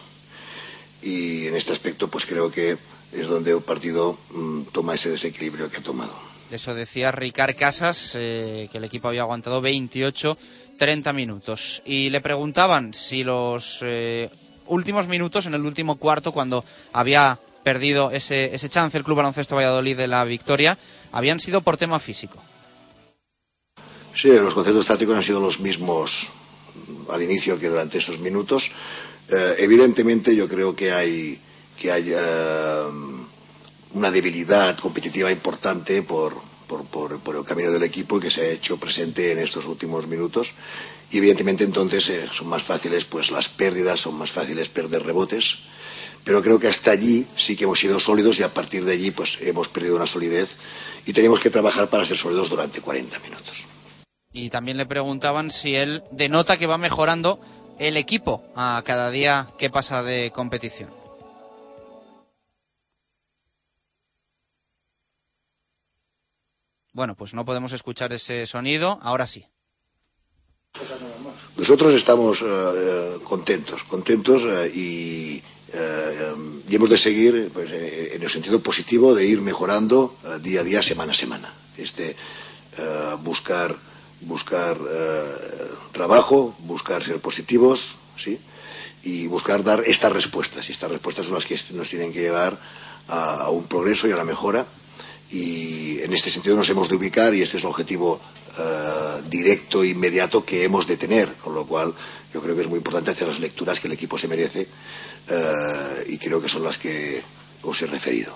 Y en este aspecto, pues creo que es donde el partido mm, toma ese desequilibrio que ha tomado. Eso decía Ricard Casas, eh, que el equipo había aguantado 28, 30 minutos. Y le preguntaban si los eh, últimos minutos, en el último cuarto, cuando había perdido ese, ese chance el Club Baloncesto Valladolid de la victoria, habían sido por tema físico. Sí, los conceptos tácticos han sido los mismos al inicio que durante esos minutos. Eh, evidentemente yo creo que hay, que hay una debilidad competitiva importante por, por, el camino del equipo y que se ha hecho presente en estos últimos minutos. Y evidentemente entonces eh, son más fáciles pues las pérdidas, son más fáciles perder rebotes. Pero creo que hasta allí sí que hemos sido sólidos y a partir de allí pues hemos perdido una solidez y tenemos que trabajar para ser sólidos durante 40 minutos. Y también le preguntaban si él denota que va mejorando el equipo a cada día que pasa de competición. Bueno, pues no podemos escuchar ese sonido, ahora sí. Nosotros estamos eh, eh, contentos, contentos eh, y, hemos de seguir pues, en el sentido positivo de ir mejorando día a día, semana a semana. Este, buscar buscar trabajo, buscar ser positivos, ¿sí? y buscar dar estas respuestas. Y estas respuestas son las que nos tienen que llevar a un progreso y a la mejora. Y en este sentido nos hemos de ubicar y este es el objetivo eh, directo e inmediato que hemos de tener. Con lo cual yo creo que es muy importante hacer las lecturas que el equipo se merece eh, y creo que son las que os he referido.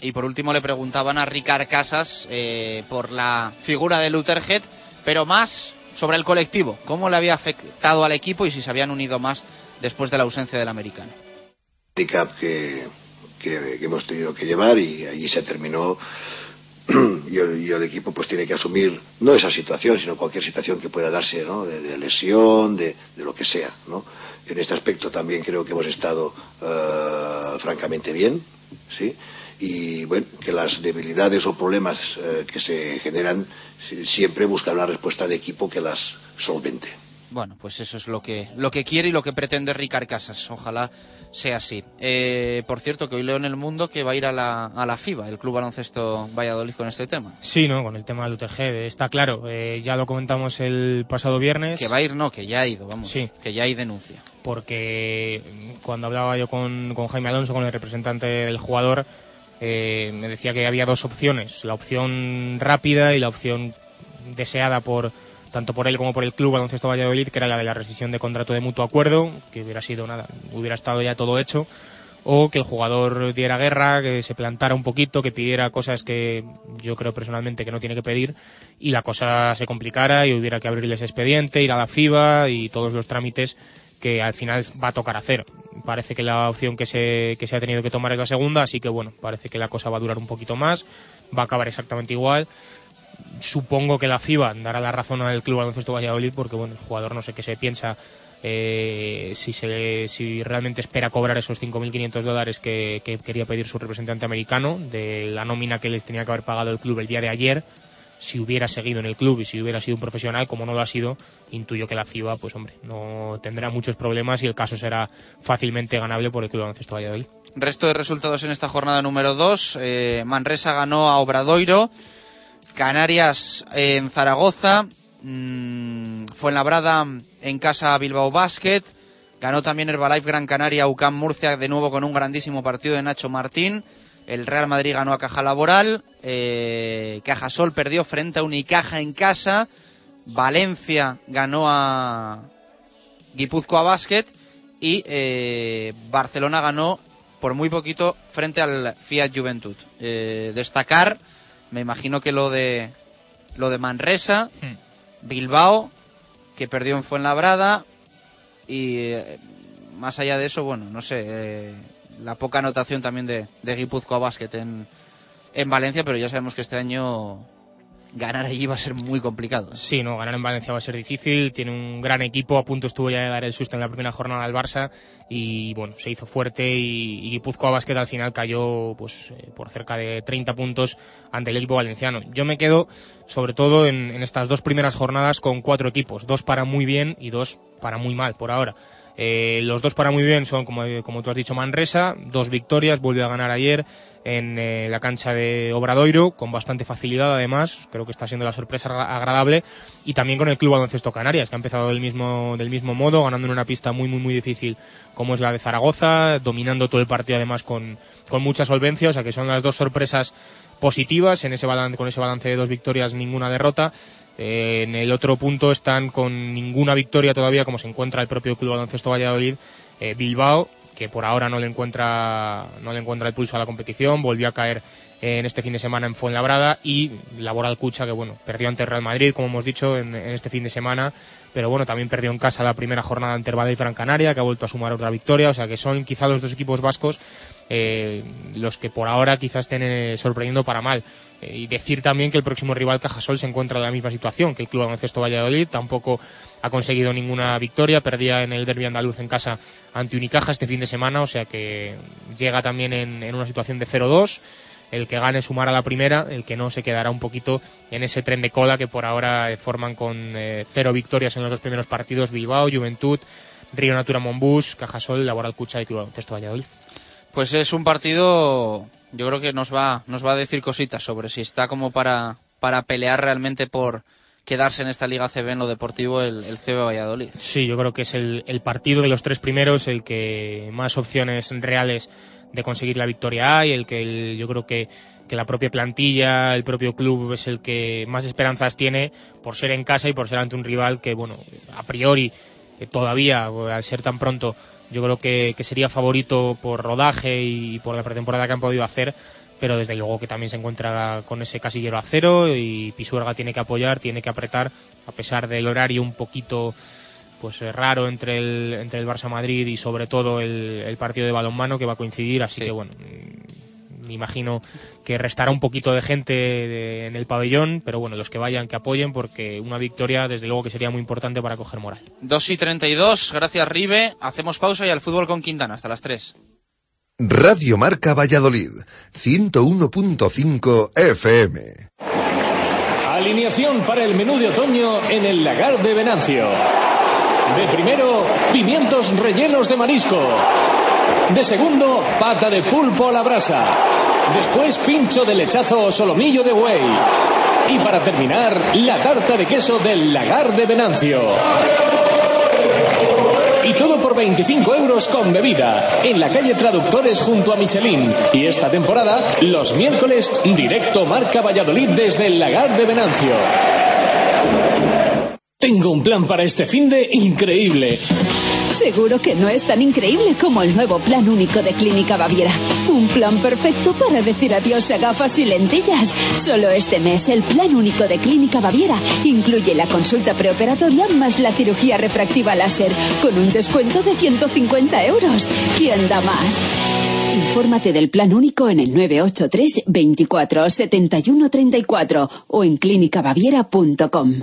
Y por último le preguntaban a Ricard Casas eh, por la figura de Lutherhead, pero más sobre el colectivo, cómo le había afectado al equipo y si se habían unido más después de la ausencia del americano. que, que- que hemos tenido que llevar y allí se terminó [CLEARS THROAT] y el, equipo pues tiene que asumir no esa situación sino cualquier situación que pueda darse ¿no? de, lesión de, de lo que sea ¿no? en este aspecto también creo que hemos estado eh, francamente bien sí y bueno que las debilidades o problemas eh, que se generan si- siempre buscar una respuesta de equipo que las solvente Bueno, pues eso es lo que, lo que quiere y lo que pretende Ricard Casas. Ojalá sea así. Eh, por cierto, que hoy leo en el mundo que va a ir a la, a la FIBA, el Club Baloncesto Valladolid, con este tema. Sí, ¿no? Con el tema de Lutherhead, está claro. eh, ya lo comentamos el pasado viernes. Que va a ir, no, que ya ha ido, vamos. Sí. Que ya hay denuncia. porque cuando hablaba yo con, con Jaime Alonso, con el representante del jugador, eh, me decía que había dos opciones, la opción rápida y la opción deseada por tanto por él como por el club baloncesto Valladolid, que era la de la rescisión de contrato de mutuo acuerdo, que hubiera sido nada, hubiera estado ya todo hecho, o que el jugador diera guerra, que se plantara un poquito, que pidiera cosas que yo creo personalmente que no tiene que pedir, y la cosa se complicara y hubiera que abrirles expediente, ir a la FIBA y todos los trámites que al final va a tocar hacer. Parece que la opción que se, que se ha tenido que tomar es la segunda, así que bueno, parece que la cosa va a durar un poquito más, va a acabar exactamente igual. Supongo que la FIBA dará la razón al Club Baloncesto Valladolid porque bueno, el jugador no sé qué se piensa eh, si, se, si realmente espera cobrar esos 5.500 dólares que, que quería pedir su representante americano de la nómina que les tenía que haber pagado el club el día de ayer si hubiera seguido en el club y si hubiera sido un profesional, como no lo ha sido, intuyo que la FIBA, pues hombre, no tendrá muchos problemas y el caso será fácilmente ganable por el Club Baloncesto Valladolid. Resto de resultados en esta jornada número 2. Manresa ganó a Obradoiro. Canarias en Zaragoza. Mm, Fuenlabrada en casa Bilbao Basket. Ganó también Herbalife Gran Canaria, UCAM Murcia, de nuevo con un grandísimo partido de Nacho Martín. El Real Madrid ganó a Caja Laboral. Eh, Cajasol perdió frente a Unicaja en casa. Valencia ganó a Guipúzcoa Basket. Y eh, Barcelona ganó por muy poquito frente al Fiat Juventud. Eh, destacar, me imagino que lo de lo de Manresa, Bilbao, que perdió en Fuenlabrada, y eh, más allá de eso, bueno, no sé, eh, la poca anotación también de, de Guipúzcoa Basket en, en Valencia, pero ya sabemos que este año ganar allí va a ser muy complicado. Sí, no, ganar en Valencia va a ser difícil. Tiene un gran equipo, a punto estuvo ya de dar el susto en la primera jornada al Barça y bueno, se hizo fuerte y, y Guipúzcoa Basket al final cayó pues eh, por cerca de 30 puntos ante el equipo valenciano. Yo me quedo sobre todo en, en estas dos primeras jornadas con cuatro equipos, dos para muy bien y dos para muy mal por ahora. Eh, los dos para muy bien son, como, como tú has dicho, Manresa, dos victorias, vuelve a ganar ayer en eh, la cancha de Obradoiro, con bastante facilidad además, creo que está siendo la sorpresa agra- agradable, y también con el Club Baloncesto Canarias, que ha empezado del mismo, del mismo modo, ganando en una pista muy, muy, muy difícil como es la de Zaragoza, dominando todo el partido además con, con mucha solvencia, o sea que son las dos sorpresas positivas, en ese balance, con ese balance de dos victorias, ninguna derrota. En el otro punto están con ninguna victoria todavía, como se encuentra el propio Club Baloncesto Valladolid, eh, Bilbao, que por ahora no le encuentra no le encuentra el pulso a la competición, volvió a caer eh, en este fin de semana en Fuenlabrada y Laboral Cucha que bueno, perdió ante Real Madrid, como hemos dicho, en, este fin de semana, pero bueno, también perdió en casa la primera jornada ante Herbalife Gran Canaria, que ha vuelto a sumar otra victoria, o sea que son quizá los dos equipos vascos eh, los que por ahora quizás estén eh, sorprendiendo para mal. Eh, y decir también que el próximo rival Cajasol se encuentra en la misma situación que el Club Baloncesto Valladolid, tampoco ha conseguido ninguna victoria, perdía en el derbi andaluz en casa ante Unicaja este fin de semana, o sea que llega también en, una situación de 0-2. El que gane sumará la primera, el que no se quedará un poquito en ese tren de cola que por ahora eh, forman con eh, cero victorias en los dos primeros partidos Bilbao, Juventud, Río Natura Monbus, Cajasol, Laboral Cucha y Club Baloncesto Valladolid. Pues es un partido, yo creo que nos va, nos va a decir cositas sobre si está como para, para pelear realmente por quedarse en esta Liga CB en lo deportivo el, el CB Valladolid. Sí, yo creo que es el, el partido de los tres primeros el que más opciones reales de conseguir la victoria hay, el que yo creo que, que la propia plantilla, el propio club es el que más esperanzas tiene por ser en casa y por ser ante un rival que, bueno, a priori todavía, al ser tan pronto, yo creo que, que sería favorito por rodaje y por la pretemporada que han podido hacer, pero desde luego que también se encuentra con ese casillero a cero y Pisuerga tiene que apoyar, tiene que apretar, a pesar del horario un poquito pues eh, raro entre el, entre el Barça Madrid y sobre todo el, el partido de balonmano que va a coincidir, así que bueno, me imagino que restará un poquito de gente de- en el pabellón, pero bueno, los que vayan que apoyen porque una victoria desde luego que sería muy importante para coger moral. 2 y 32, gracias Ribe. Hacemos pausa y al fútbol con Quintana hasta las 3. Radio Marca Valladolid, 101.5 FM. Alineación para el menú de otoño en el lagar de Venancio. De primero, pimientos rellenos de marisco. De segundo, pata de pulpo a la brasa. Después, pincho de lechazo o solomillo de buey. Y para terminar, la tarta de queso del lagar de Venancio. Y todo por 25 euros con bebida. En la calle Traductores junto a Michelin. Y esta temporada, los miércoles, directo Marca Valladolid desde el lagar de Venancio. Tengo un plan para este fin de increíble. Seguro que no es tan increíble como el nuevo plan único de Clínica Baviera. Un plan perfecto para decir adiós a gafas y lentillas. Solo este mes el plan único de Clínica Baviera incluye la consulta preoperatoria más la cirugía refractiva láser con un descuento de 150 euros. ¿Quién da más? Infórmate del plan único en el 983 24 71 34 o en clínicabaviera.com.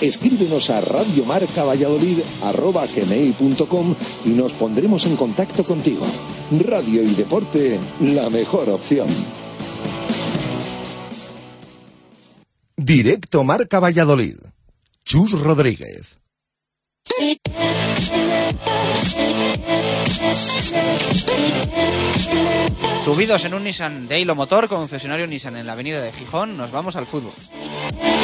Escríbenos a radiomarcavalladolid.com y nos pondremos en contacto contigo. Radio y deporte, la mejor opción. Directo Marca Valladolid. Chus Rodríguez. Subidos en un Nissan Dailo Motor, concesionario Nissan en la avenida de Gijón, nos vamos al fútbol.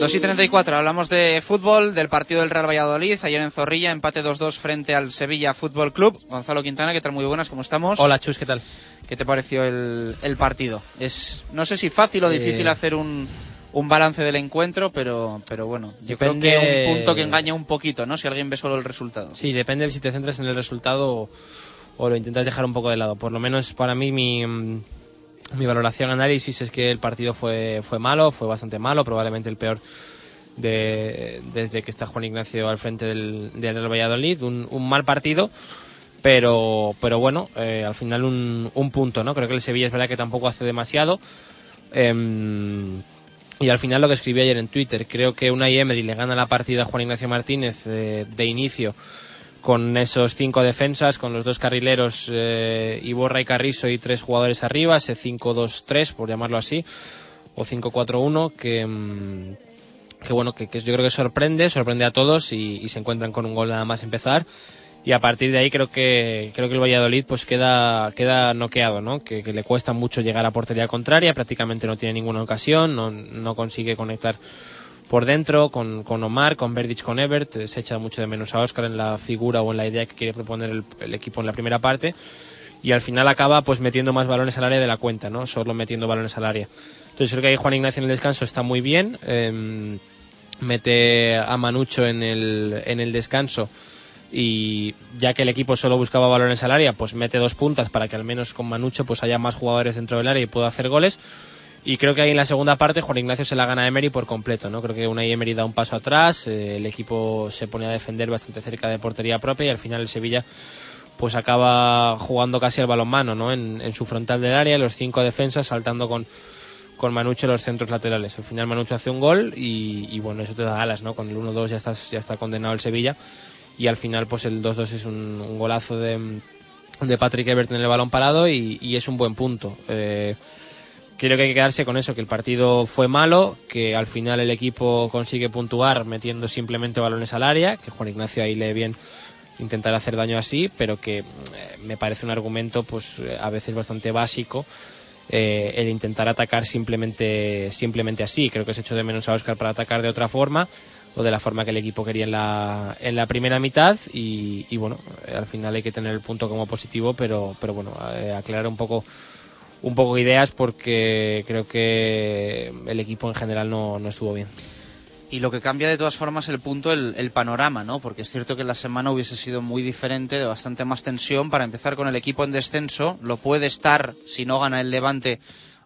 Dos y 34, hablamos de fútbol, del partido del Real Valladolid, ayer en Zorrilla, empate 2-2 frente al Sevilla Fútbol Club. Gonzalo Quintana, ¿qué tal? Muy buenas, ¿cómo estamos? Hola, Chus, ¿qué tal? ¿Qué te pareció el, el partido? Es, no sé si fácil o Eh, difícil hacer un, un balance del encuentro, pero, pero bueno, yo Depende- creo que un punto que engaña un poquito, ¿no? Si alguien ve solo el resultado. Sí, depende de si te centras en el resultado o, o lo intentas dejar un poco de lado. Por lo menos para mí mi, mi valoración, análisis es que el partido fue, fue malo, fue bastante malo, probablemente el peor de, desde que está Juan Ignacio al frente del, del Valladolid. Un, un mal partido, pero, pero bueno, eh, al final un, un punto, ¿no? Creo que el Sevilla es verdad que tampoco hace demasiado. Em, y al final lo que escribí ayer en Twitter, creo que Unai Emery le gana la partida a Juan Ignacio Martínez eh, de inicio con esos cinco defensas, con los dos carrileros eh, Iborra y Carrizo y tres jugadores arriba, ese 5-2-3 por llamarlo así, o 5-4-1 que, mm, que bueno, que, que yo creo que sorprende, sorprende a todos y, y se encuentran con un gol nada más empezar. Y a partir de ahí creo que creo que el Valladolid pues queda queda noqueado no que, que le cuesta mucho llegar a portería contraria prácticamente no tiene ninguna ocasión no, no consigue conectar por dentro con, con Omar con Verdic con Ebert eh, se echa mucho de menos a Oscar en la figura o en la idea que quiere proponer el, equipo en la primera parte y al final acaba pues metiendo más balones al área de la cuenta no solo metiendo balones al área entonces creo que ahí Juan Ignacio en el descanso está muy bien eh, mete a Manucho en el, en el descanso y ya que el equipo solo buscaba balones al área, pues mete dos puntas para que al menos con Manucho pues haya más jugadores dentro del área y pueda hacer goles. Y creo que ahí en la segunda parte Juan Ignacio se la gana a Emery por completo, ¿no? Creo que una Emery da un paso atrás, eh, el equipo se pone a defender bastante cerca de portería propia y al final el Sevilla pues acaba jugando casi al balonmano, ¿no? En, su frontal del área, los cinco defensas saltando con, con Manucho los centros laterales. Al final Manucho hace un gol y, bueno, eso te da alas, ¿no? Con el 1-2 ya, estás, ya está condenado el Sevilla y al final pues el 2-2 es un, golazo de, de Patrick Ebert en el balón parado y, y es un buen punto. Eh, creo que hay que quedarse con eso, que el partido fue malo, que al final el equipo consigue puntuar metiendo simplemente balones al área, que Juan Ignacio ahí lee bien intentar hacer daño así, pero que eh, me parece un argumento pues eh, a veces bastante básico eh, el intentar atacar simplemente simplemente así. Creo que se echó de menos a Oscar para atacar de otra forma o de la forma que el equipo quería en la, en la primera mitad y, bueno, al final hay que tener el punto como positivo, pero, pero bueno, eh, aclarar un poco un poco ideas porque creo que el equipo en general no, no estuvo bien. Y lo que cambia de todas formas el punto, el, el, panorama, ¿no? Porque es cierto que la semana hubiese sido muy diferente, de bastante más tensión. Para empezar con el equipo en descenso, lo puede estar si no gana el Levante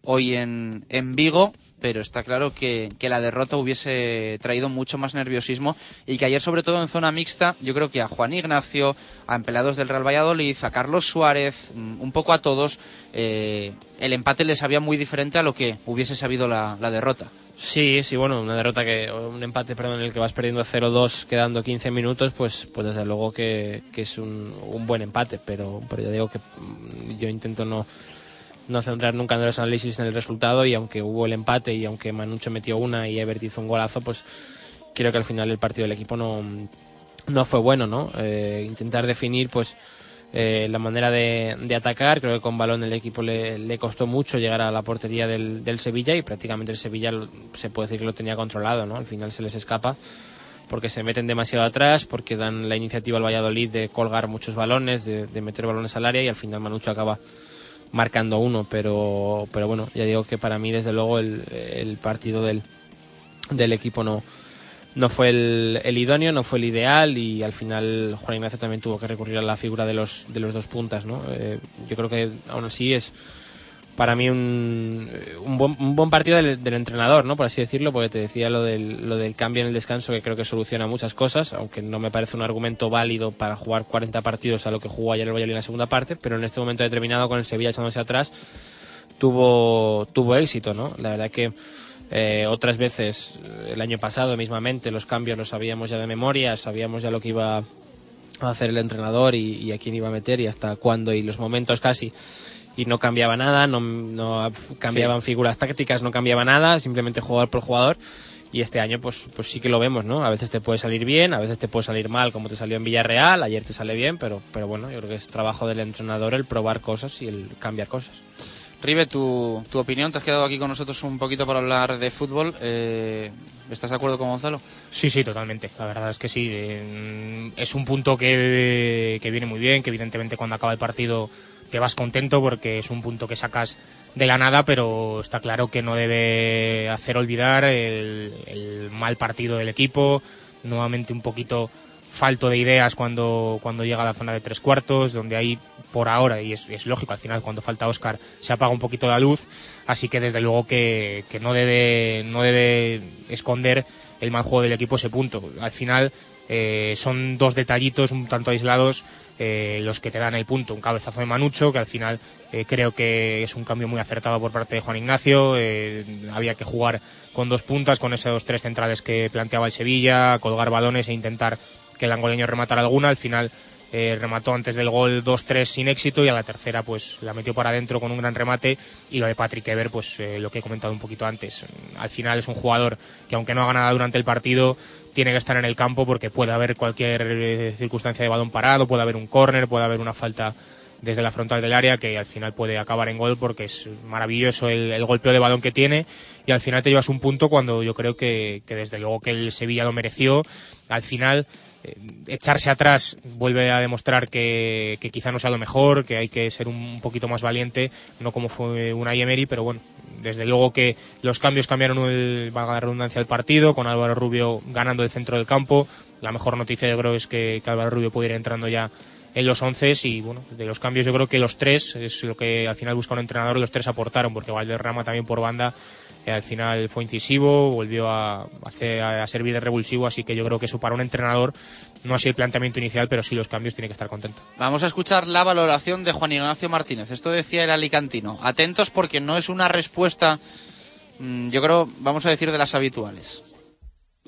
hoy en, en Vigo, pero está claro que, la derrota hubiese traído mucho más nerviosismo y que ayer, sobre todo en zona mixta, yo creo que a Juan Ignacio, a empleados del Real Valladolid, a Carlos Suárez, un poco a todos, eh, el empate les sabía muy diferente a lo que hubiese sabido la, la derrota. Sí, sí, bueno, una derrota que, un empate, perdón, en el que vas perdiendo 0-2 quedando 15 minutos, pues, pues desde luego que, que es un, un, buen empate, pero, pero ya digo que mm, yo intento no, no centrar nunca en los análisis en el resultado y aunque hubo el empate y aunque Manucho metió una y Ebert hizo un golazo, pues creo que al final el partido del equipo no, no fue bueno, ¿no? Eh, intentar definir, pues, eh, la manera de, de, atacar. Creo que con balón el equipo le, costó mucho llegar a la portería del, del, Sevilla y prácticamente el Sevilla se puede decir que lo tenía controlado, ¿no? Al final se les escapa porque se meten demasiado atrás, porque dan la iniciativa al Valladolid de colgar muchos balones, de, de meter balones al área y al final Manucho acaba marcando uno, pero, pero bueno, ya digo que para mí desde luego el, partido del, del equipo no, no fue el, el, idóneo, no fue el ideal y al final Juan Ignacio también tuvo que recurrir a la figura de los, de los dos puntas. ¿no? Eh, yo creo que aún así es para mí un, un, buen, un buen partido del, del, entrenador, ¿no? por así decirlo, porque te decía lo del, lo del cambio en el descanso que creo que soluciona muchas cosas, aunque no me parece un argumento válido para jugar 40 partidos a lo que jugó ayer el Valladolid en la segunda parte, pero en este momento determinado con el Sevilla echándose atrás tuvo, tuvo éxito. ¿no? La verdad que eh, otras veces, el año pasado mismamente, los cambios los sabíamos ya de memoria, sabíamos ya lo que iba a hacer el entrenador y, y a quién iba a meter y hasta cuándo y los momentos casi y no cambiaba nada, no, no cambiaban sí. figuras tácticas, no cambiaba nada, simplemente jugador por jugador. Y este año, pues, pues sí que lo vemos, ¿no? A veces te puede salir bien, a veces te puede salir mal, como te salió en Villarreal, ayer te sale bien, pero, pero bueno, yo creo que es trabajo del entrenador el probar cosas y el cambiar cosas. Ribe, tu, tu opinión, te has quedado aquí con nosotros un poquito para hablar de fútbol. Eh, ¿Estás de acuerdo con Gonzalo? Sí, sí, totalmente. La verdad es que sí. Eh, es un punto que, que viene muy bien, que evidentemente cuando acaba el partido te vas contento porque es un punto que sacas de la nada, pero está claro que no debe hacer olvidar el, mal partido del equipo, nuevamente un poquito falto de ideas cuando, cuando llega a la zona de tres cuartos, donde ahí por ahora, y es, es, lógico, al final cuando falta Oscar se apaga un poquito la luz, así que desde luego que, que no, debe, no debe esconder el mal juego del equipo ese punto. Al final eh, son dos detallitos un tanto aislados eh, los que te dan el punto. Un cabezazo de Manucho, que al final eh, creo que es un cambio muy acertado por parte de Juan Ignacio. Eh, había que jugar con dos puntas, con esos tres centrales que planteaba el Sevilla, colgar balones e intentar que el angoleño rematara alguna. Al final eh, remató antes del gol 2-3 sin éxito y a la tercera pues la metió para adentro con un gran remate. Y lo de Patrick Ever pues eh, lo que he comentado un poquito antes. Al final es un jugador que aunque no haga nada durante el partido tiene que estar en el campo porque puede haber cualquier eh, circunstancia de balón parado puede haber un córner puede haber una falta desde la frontal del área que al final puede acabar en gol porque es maravilloso el, golpeo de balón que tiene. Y al final te llevas un punto cuando yo creo que, desde luego que el Sevilla lo mereció. Al final echarse atrás vuelve a demostrar que, quizá no sea lo mejor, que hay que ser un poquito más valiente, no como fue una Emery, pero bueno, desde luego que los cambios cambiaron el, valga la redundancia, el partido, con Álvaro Rubio ganando el centro del campo. La mejor noticia yo creo es que, que Álvaro Rubio puede ir entrando ya en los once y bueno, de los cambios yo creo que los tres es lo que al final busca un entrenador, los tres aportaron, porque Valderrama también por banda eh, al final fue incisivo, volvió a, hacer, a servir de revulsivo, así que yo creo que eso para un entrenador no ha sido el planteamiento inicial, pero sí los cambios tiene que estar contento. Vamos a escuchar la valoración de Juan Ignacio Martínez. Esto decía el alicantino. Atentos porque no es una respuesta, mmm, yo creo, vamos a decir, de las habituales.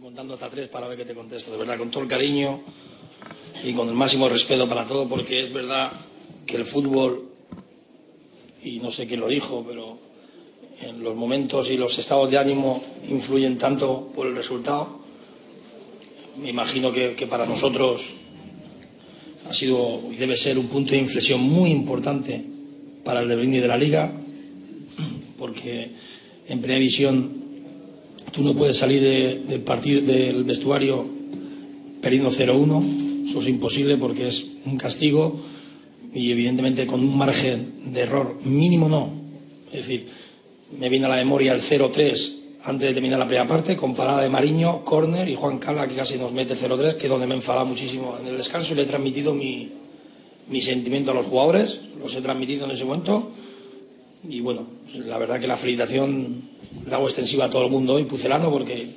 Contando hasta tres para ver qué te contesto, de verdad, con todo el cariño y con el máximo respeto para todo, porque es verdad que el fútbol, y no sé quién lo dijo, pero en los momentos y los estados de ánimo influyen tanto por el resultado. Me imagino que, para nosotros ha sido y debe ser un punto de inflexión muy importante para el devenir de la liga, porque en primera división tú no puedes salir de, de partido, del vestuario perdiendo 0-1, eso es imposible porque es un castigo y evidentemente con un margen de error mínimo no. Es decir, me viene a la memoria el 0-3 antes de terminar la primera parte, con parada de Mariño, córner y Juan Cala que casi nos mete el 0-3, que es donde me he enfadado muchísimo en el descanso y le he transmitido mi, mi sentimiento a los jugadores, los he transmitido en ese momento y bueno, la verdad que la felicitación la hago extensiva a todo el mundo hoy, pucelano, porque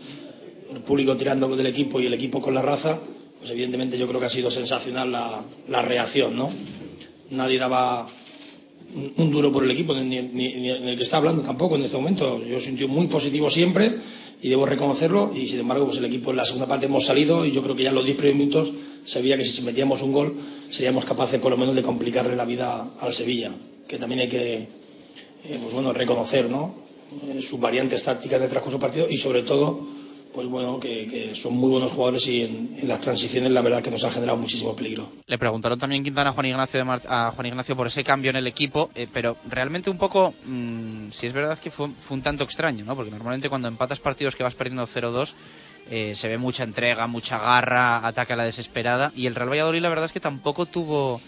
el público tirando del equipo y el equipo con la raza, pues evidentemente yo creo que ha sido sensacional la, la reacción, ¿no? Nadie daba un duro por el equipo, ni, el que está hablando tampoco en este momento. Yo sentí muy positivo siempre y debo reconocerlo. Y sin embargo, pues el equipo en la segunda parte hemos salido y yo creo que ya en los 10 primeros minutos se veía que si metíamos un gol seríamos capaces por lo menos de complicarle la vida al Sevilla, que también hay que eh, pues bueno, reconocer ¿no? eh, sus variantes tácticas el transcurso partido y sobre todo pues bueno, que, que, son muy buenos jugadores y en, las transiciones la verdad que nos ha generado muchísimo peligro. Le preguntaron también Quintana a Juan Ignacio, por ese cambio en el equipo, eh, pero realmente un poco, mmm, si es verdad que fue, fue, un tanto extraño, ¿no? Porque normalmente cuando empatas partidos que vas perdiendo 0-2, eh, se ve mucha entrega, mucha garra, ataque a la desesperada, y el Real Valladolid la verdad es que tampoco tuvo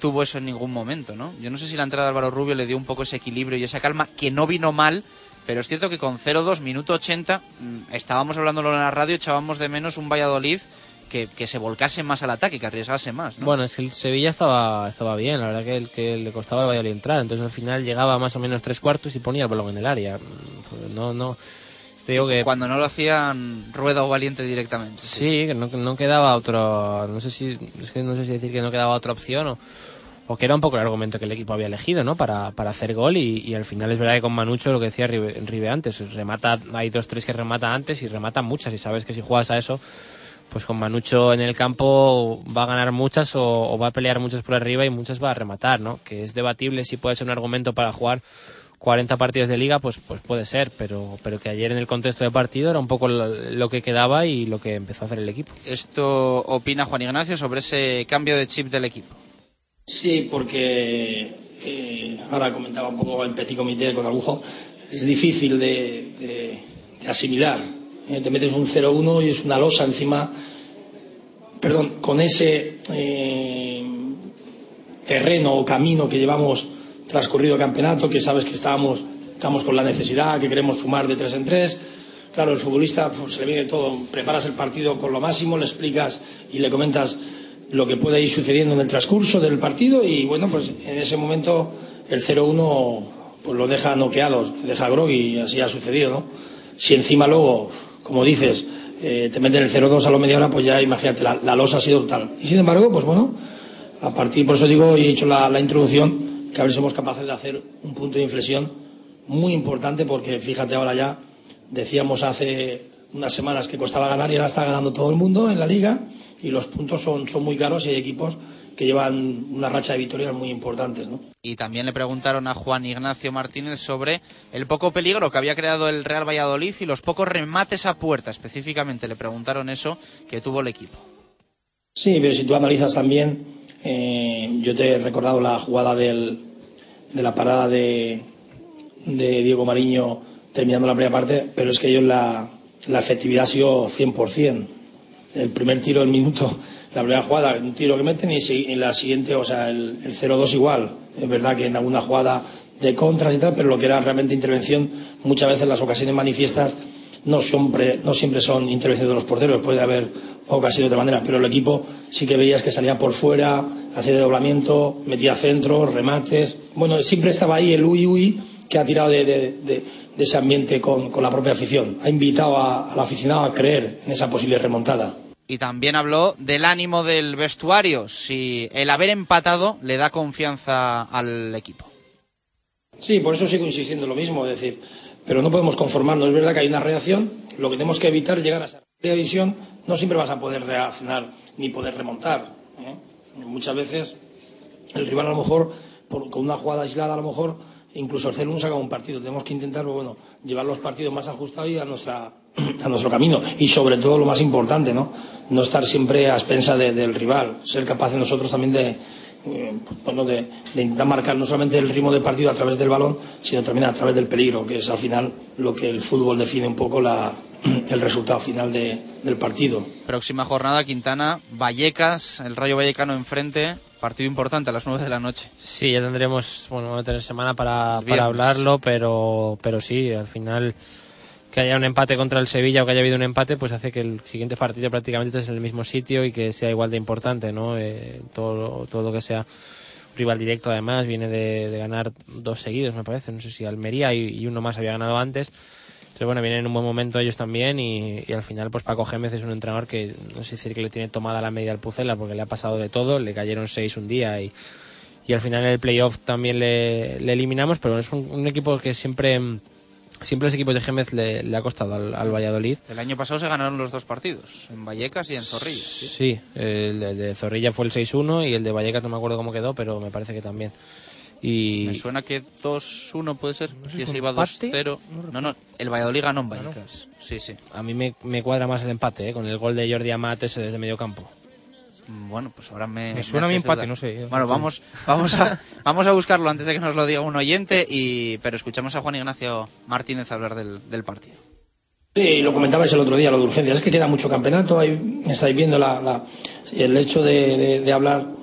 tuvo eso en ningún momento, ¿no? Yo no sé si la entrada de Álvaro Rubio le dio un poco ese equilibrio y esa calma que no vino mal, pero es cierto que con 0-2, minuto 80, estábamos hablándolo en la radio, echábamos de menos un Valladolid que, que, se volcase más al ataque, que arriesgase más. ¿no? Bueno, es que el Sevilla estaba, estaba bien, la verdad que, el, que le costaba al Valladolid entrar, entonces al final llegaba más o menos tres cuartos y ponía el balón en el área. No, no. Te digo que cuando no lo hacían rueda o valiente directamente. Sí, que no, no, quedaba otro, no sé si es que no sé si decir que no quedaba otra opción o o que era un poco el argumento que el equipo había elegido, ¿no? Para, para hacer gol y, al final es verdad que con Manucho lo que decía Ribe, antes, remata, hay dos, tres que remata antes y remata muchas y sabes que si juegas a eso, pues con Manucho en el campo va a ganar muchas o, va a pelear muchas por arriba y muchas va a rematar, ¿no? Que es debatible si puede ser un argumento para jugar 40 partidos de liga, pues, pues puede ser, pero, pero que ayer en el contexto de partido era un poco lo, que quedaba y lo que empezó a hacer el equipo. Esto opina Juan Ignacio sobre ese cambio de chip del equipo. Sí, porque eh, ahora comentaba un poco el petit comité con Agujo, es difícil de, de, asimilar. Eh, te metes un 0-1 y es una losa encima, perdón, con ese eh, terreno o camino que llevamos transcurrido el campeonato, que sabes que estábamos, estamos con la necesidad, que queremos sumar de tres en tres. Claro, el futbolista pues, se le viene todo, preparas el partido con lo máximo, le explicas y le comentas lo que puede ir sucediendo en el transcurso del partido y bueno, pues en ese momento el 0-1 pues lo deja noqueado, te deja grog y así ha sucedido, ¿no? Si encima luego, como dices, eh, te meten el 0-2 a la media hora, pues ya imagínate, la, la losa ha sido tal. Y sin embargo, pues bueno, a partir, por eso digo, he hecho la, la introducción, que a ver si somos capaces de hacer un punto de inflexión muy importante porque fíjate ahora ya, decíamos hace unas semanas que costaba ganar y ahora está ganando todo el mundo en la liga y los puntos son, son muy caros y hay equipos que llevan una racha de victorias muy importantes. ¿no? Y también le preguntaron a Juan Ignacio Martínez sobre el poco peligro que había creado el Real Valladolid y los pocos remates a puerta. Específicamente le preguntaron eso que tuvo el equipo. Sí, pero si tú analizas también, eh, yo te he recordado la jugada del, de la parada de, de Diego Mariño terminando la primera parte, pero es que ellos la, la efectividad ha sido 100%. El primer tiro del minuto la primera jugada, un tiro que meten y en la siguiente, o sea, el, el 0-2 igual. Es verdad que en alguna jugada de contras y tal, pero lo que era realmente intervención, muchas veces las ocasiones manifiestas no siempre, no siempre son intervenciones de los porteros, puede haber ocasiones de otra manera, pero el equipo sí que veías que salía por fuera, hacía de doblamiento, metía centros, remates. Bueno, siempre estaba ahí el uy uy que ha tirado de, ese ambiente con, con la propia afición. Ha invitado a- al aficionado a creer en esa posible remontada. Y también habló del ánimo del vestuario, si el haber empatado le da confianza al equipo. Sí, por eso sigo insistiendo en lo mismo, es decir, pero no podemos conformarnos. Es verdad que hay una reacción, lo que tenemos que evitar es llegar a esa visión. No siempre vas a poder reaccionar ni poder remontar. ¿eh? Muchas veces el rival a lo mejor, con una jugada aislada a lo mejor, incluso el 0-1 saca un partido. Tenemos que intentar, pues, bueno, llevar los partidos más ajustados y a nuestra [CLEARS THROAT] a nuestro camino y sobre todo lo más importante, ¿no? No estar siempre a expensa de- del rival, ser capaces nosotros también de, eh, bueno, de, de intentar marcar no solamente el ritmo del partido a través del balón, sino también a través del peligro, que es al final lo que el fútbol define un poco la, [CLEARS THROAT] el resultado final de- del partido. Próxima jornada, Quintana, Vallecas, el Rayo Vallecano enfrente, partido importante a las 9 de la noche. Sí, ya tendremos, bueno, vamos a tener semana para, para hablarlo, pero, pero sí, al final que haya un empate contra el Sevilla o que haya habido un empate, pues hace que el siguiente partido prácticamente estés en el mismo sitio y que sea igual de importante, ¿no? Eh, todo, todo lo que sea rival directo, además, viene de, ganar dos seguidos, me parece, no sé si Almería y, uno más había ganado antes. Pero bueno, vienen en un buen momento ellos también y, al final pues Paco Gémez es un entrenador que no sé decir que le tiene tomada la media al Pucela porque le ha pasado de todo, le cayeron seis un día y, y al final en el playoff también le, eliminamos, pero es un, un equipo que siempre siempre los equipos de Gémez le, le ha costado al, al Valladolid. El año pasado se ganaron los dos partidos, en Vallecas y en Zorrilla. ¿sí? Sí, el, de- de Zorrilla fue el 6-1 y el de Vallecas no me acuerdo cómo quedó, pero me parece que también. Y Me suena que 2-1 puede ser, sé, ¿fue se iba empate? 2-0. No, no, el Valladolid ganó en Vallecas. Sí, sí. a mí me, me cuadra más el empate, ¿eh? con el gol de Jordi Amat ese desde medio campo. Bueno, pues ahora me. Me suena a haces empate, no sé. Bueno, vamos, vamos, a, [LAUGHS] vamos a buscarlo antes de que nos lo diga un oyente, y, pero escuchamos a Juan Ignacio Martínez hablar del, del partido. Sí, lo comentabais el otro día, lo de urgencias. Es que queda mucho campeonato. Ahí estáis viendo la, la- el hecho de, de- de hablar. [LAUGHS]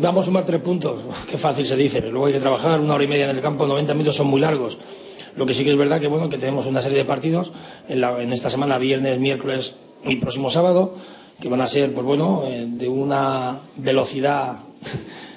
Vamos a sumar tres puntos. Qué fácil se dice. Luego hay que trabajar una hora y media en el campo, 90 minutos son muy largos. Lo que sí que es verdad que bueno que tenemos una serie de partidos en, la- en esta semana, viernes, miércoles y próximo sábado, que van a ser, pues bueno, eh, de una velocidad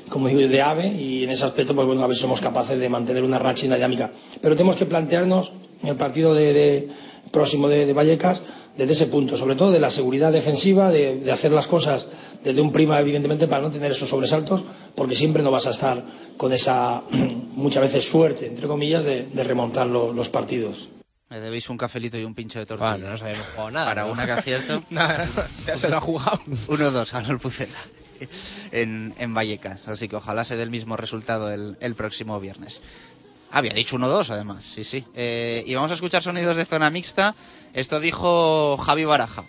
como digo, de ave y en ese aspecto, pues bueno, a ver si somos capaces de mantener una racha y una dinámica. Pero tenemos que plantearnos el partido de, de- próximo de, de Vallecas desde ese punto, sobre todo de la seguridad defensiva, de, hacer las cosas desde un prima, evidentemente, para no tener esos sobresaltos, porque siempre no vas a estar con esa, [CLEARS THROAT] muchas veces, suerte, entre comillas, de, remontar lo- los partidos. Me debéis un cafelito y un pincho de tortilla. Bueno, no nos habíamos jugado nada. Para ¿no? una que acierto. [LAUGHS] Nada, ya se lo ha jugado. 1-2 ganó el Pucela en, en Vallecas. Así que ojalá se dé el mismo resultado el, el próximo viernes. Había dicho 1-2 además, sí, sí. Eh, y vamos a escuchar sonidos de zona mixta. Esto dijo Javi Baraja.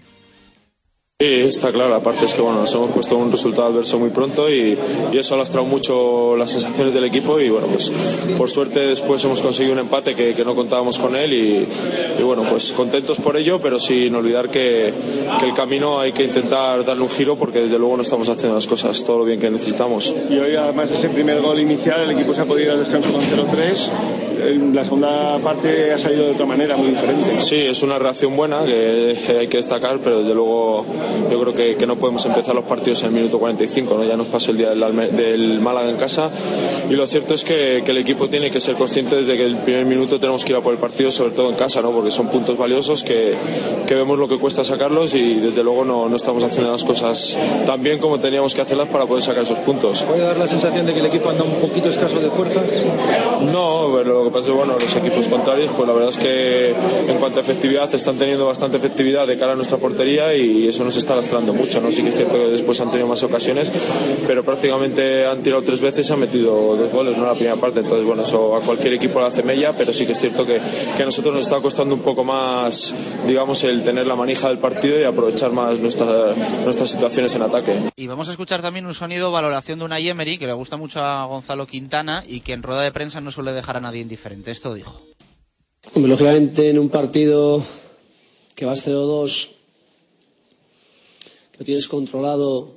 Sí, está claro. Aparte es que bueno, nos hemos puesto un resultado adverso muy pronto y, y eso ha lastrado mucho las sensaciones del equipo y bueno, pues por suerte después hemos conseguido un empate que, que no contábamos con él y, y, bueno, pues contentos por ello, pero sin olvidar que, que el camino hay que intentar darle un giro porque desde luego no estamos haciendo las cosas todo lo bien que necesitamos. Y hoy, además de ese primer gol inicial, el equipo se ha podido ir al descanso con 0-3. En La segunda parte ha salido de otra manera, muy diferente. Sí, es una reacción buena que hay que destacar, pero desde luego yo creo que, que no podemos empezar los partidos en el minuto 45, ¿no? ya nos pasó el día del, del Málaga en casa y lo cierto es que, que el equipo tiene que ser consciente de que el primer minuto tenemos que ir a por el partido, sobre todo en casa, ¿no? porque son puntos valiosos que, que vemos lo que cuesta sacarlos y desde luego no, no estamos haciendo las cosas tan bien como teníamos que hacerlas para poder sacar esos puntos. ¿Puede dar la sensación de que el equipo anda un poquito escaso de fuerzas? No, pero lo que pasa es que bueno, los equipos contrarios, pues la verdad es que en cuanto a efectividad están teniendo bastante efectividad de cara a nuestra portería y eso nos está lastrando mucho. ¿no? Sí que es cierto que después han tenido más ocasiones, pero prácticamente han tirado tres veces y han metido dos goles ¿no? en la primera parte. Entonces, bueno, eso a cualquier equipo le hace mella, pero sí que es cierto que, que a nosotros nos está costando un poco más, digamos, el tener la manija del partido y aprovechar más nuestra- nuestras situaciones en ataque. Y vamos a escuchar también un sonido valoración de una Emery que le gusta mucho a Gonzalo Quintana y que en rueda de prensa no suele dejar a nadie indiferente. Esto dijo. Lógicamente en un partido que vas 0-2 lo tienes controlado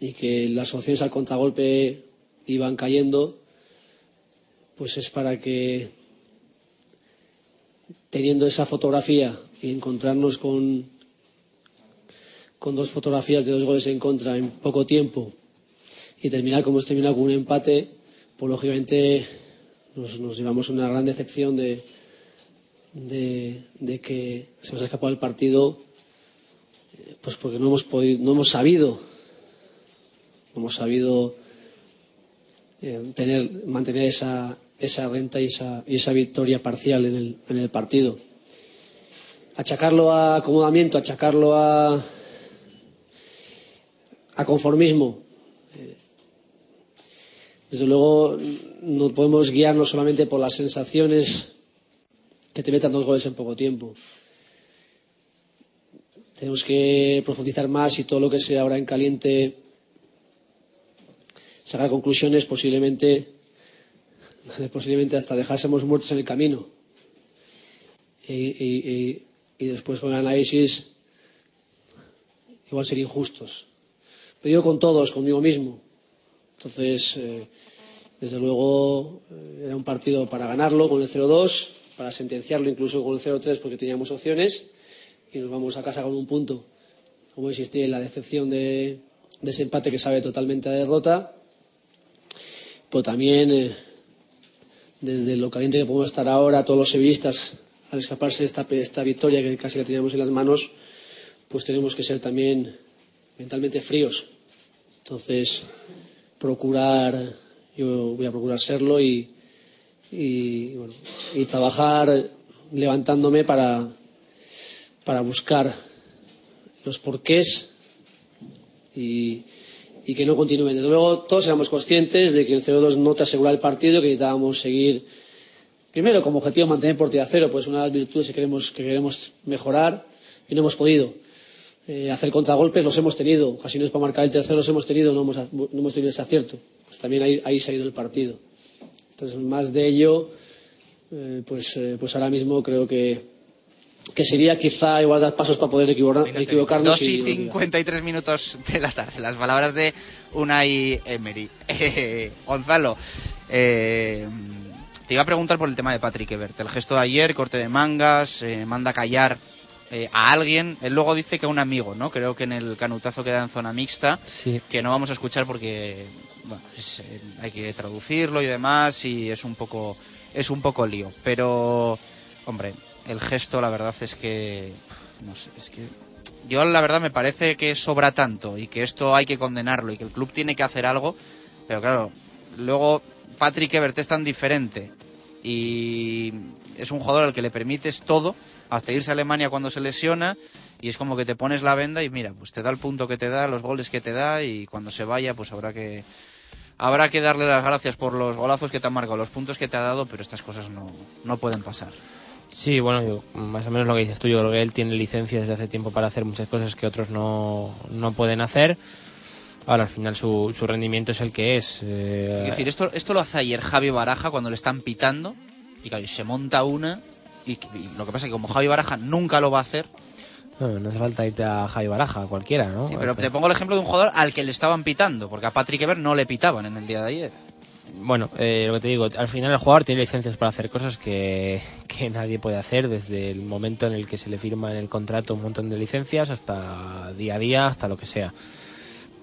y que las opciones al contragolpe iban cayendo, pues es para que teniendo esa fotografía y encontrarnos con, con dos fotografías de dos goles en contra en poco tiempo y terminar como hemos terminado con un empate, pues lógicamente nos, llevamos una gran decepción de, de, de que se nos ha escapado el partido, pues porque no hemos, podido, no hemos sabido, no hemos sabido eh, tener, mantener esa, esa renta y esa, victoria parcial en el, en el partido. Achacarlo a acomodamiento, achacarlo a, a conformismo. eh, Desde luego, no podemos guiarnos solamente por las sensaciones que te metan dos goles en poco tiempo. Tenemos que profundizar más y todo lo que sea ahora en caliente, sacar conclusiones posiblemente [LAUGHS] posiblemente hasta dejásemos muertos en el camino. Y, después con el análisis igual ser injustos. Pero digo con todos, conmigo mismo. Entonces, eh, desde luego, eh, era un partido para ganarlo con el 0-2, para sentenciarlo incluso con el 0-3 porque teníamos opciones y nos vamos a casa con un punto. Como existía la decepción de, ese empate que sabe totalmente a derrota, pero también eh, desde lo caliente que podemos estar ahora, todos los sevillistas, al escaparse de esta, esta victoria que casi la teníamos en las manos, pues tenemos que ser también mentalmente fríos. Entonces, procurar, yo voy a procurar serlo y, y, bueno, y trabajar levantándome para, para buscar los porqués y, que no continúen. Desde luego, todos éramos conscientes de que el 0-2 no te asegura el partido, que necesitábamos seguir, primero como objetivo mantener portería cero, pues una de las virtudes que queremos, que queremos mejorar y no hemos podido. Eh, hacer contragolpes los hemos tenido, ocasiones para marcar el tercero los hemos tenido, no hemos, no hemos tenido ese acierto. Pues también ahí, ahí se ha ido el partido. Entonces, más de ello, eh, pues, eh, pues ahora mismo creo que, que sería quizá igual dar pasos para poder equivocar- equivocarnos. 2 y y- 53 minutos de la tarde. Las palabras de Unai Emery. Eh, [LAUGHS] Gonzalo, eh, te iba a preguntar por el tema de Patrick Ebert. El gesto de ayer, corte de mangas, eh, manda a callar eh, a alguien. Él luego dice que a un amigo, ¿no? Creo que en el canutazo queda en zona mixta. Que no vamos a escuchar porque bueno, es, eh, hay que traducirlo y demás y es un poco es un poco lío. Pero, hombre, el gesto la verdad es que no sé, es que yo la verdad me parece que sobra tanto y que esto hay que condenarlo y que el club tiene que hacer algo, pero claro, luego Patrick Ebert es tan diferente y es un jugador al que le permites todo, hasta irse a Alemania cuando se lesiona y es como que te pones la venda y mira, pues te da el punto que te da, los goles que te da y cuando se vaya pues habrá que habrá que darle las gracias por los golazos que te han marcado, los puntos que te ha dado, pero estas cosas no, no pueden pasar. Sí, bueno, yo- más o menos lo que dices tú, yo creo que él tiene licencia desde hace tiempo para hacer muchas cosas que otros no, no pueden hacer. Ahora, al final, su, su rendimiento es el que es. eh, Es decir, esto, esto lo hace ayer Javi Baraja cuando le están pitando y claro, y se monta una y, y lo que pasa es que como Javi Baraja nunca lo va a hacer, no, no hace falta irte a Javi Baraja, a cualquiera, ¿no? Sí, pero te pongo el ejemplo de un jugador al que le estaban pitando, porque a Patrick Ever no le pitaban en el día de ayer. Bueno, eh, lo que te digo, al final el jugador tiene licencias para hacer cosas que, que nadie puede hacer desde el momento en el que se le firma en el contrato un montón de licencias hasta día a día, hasta lo que sea.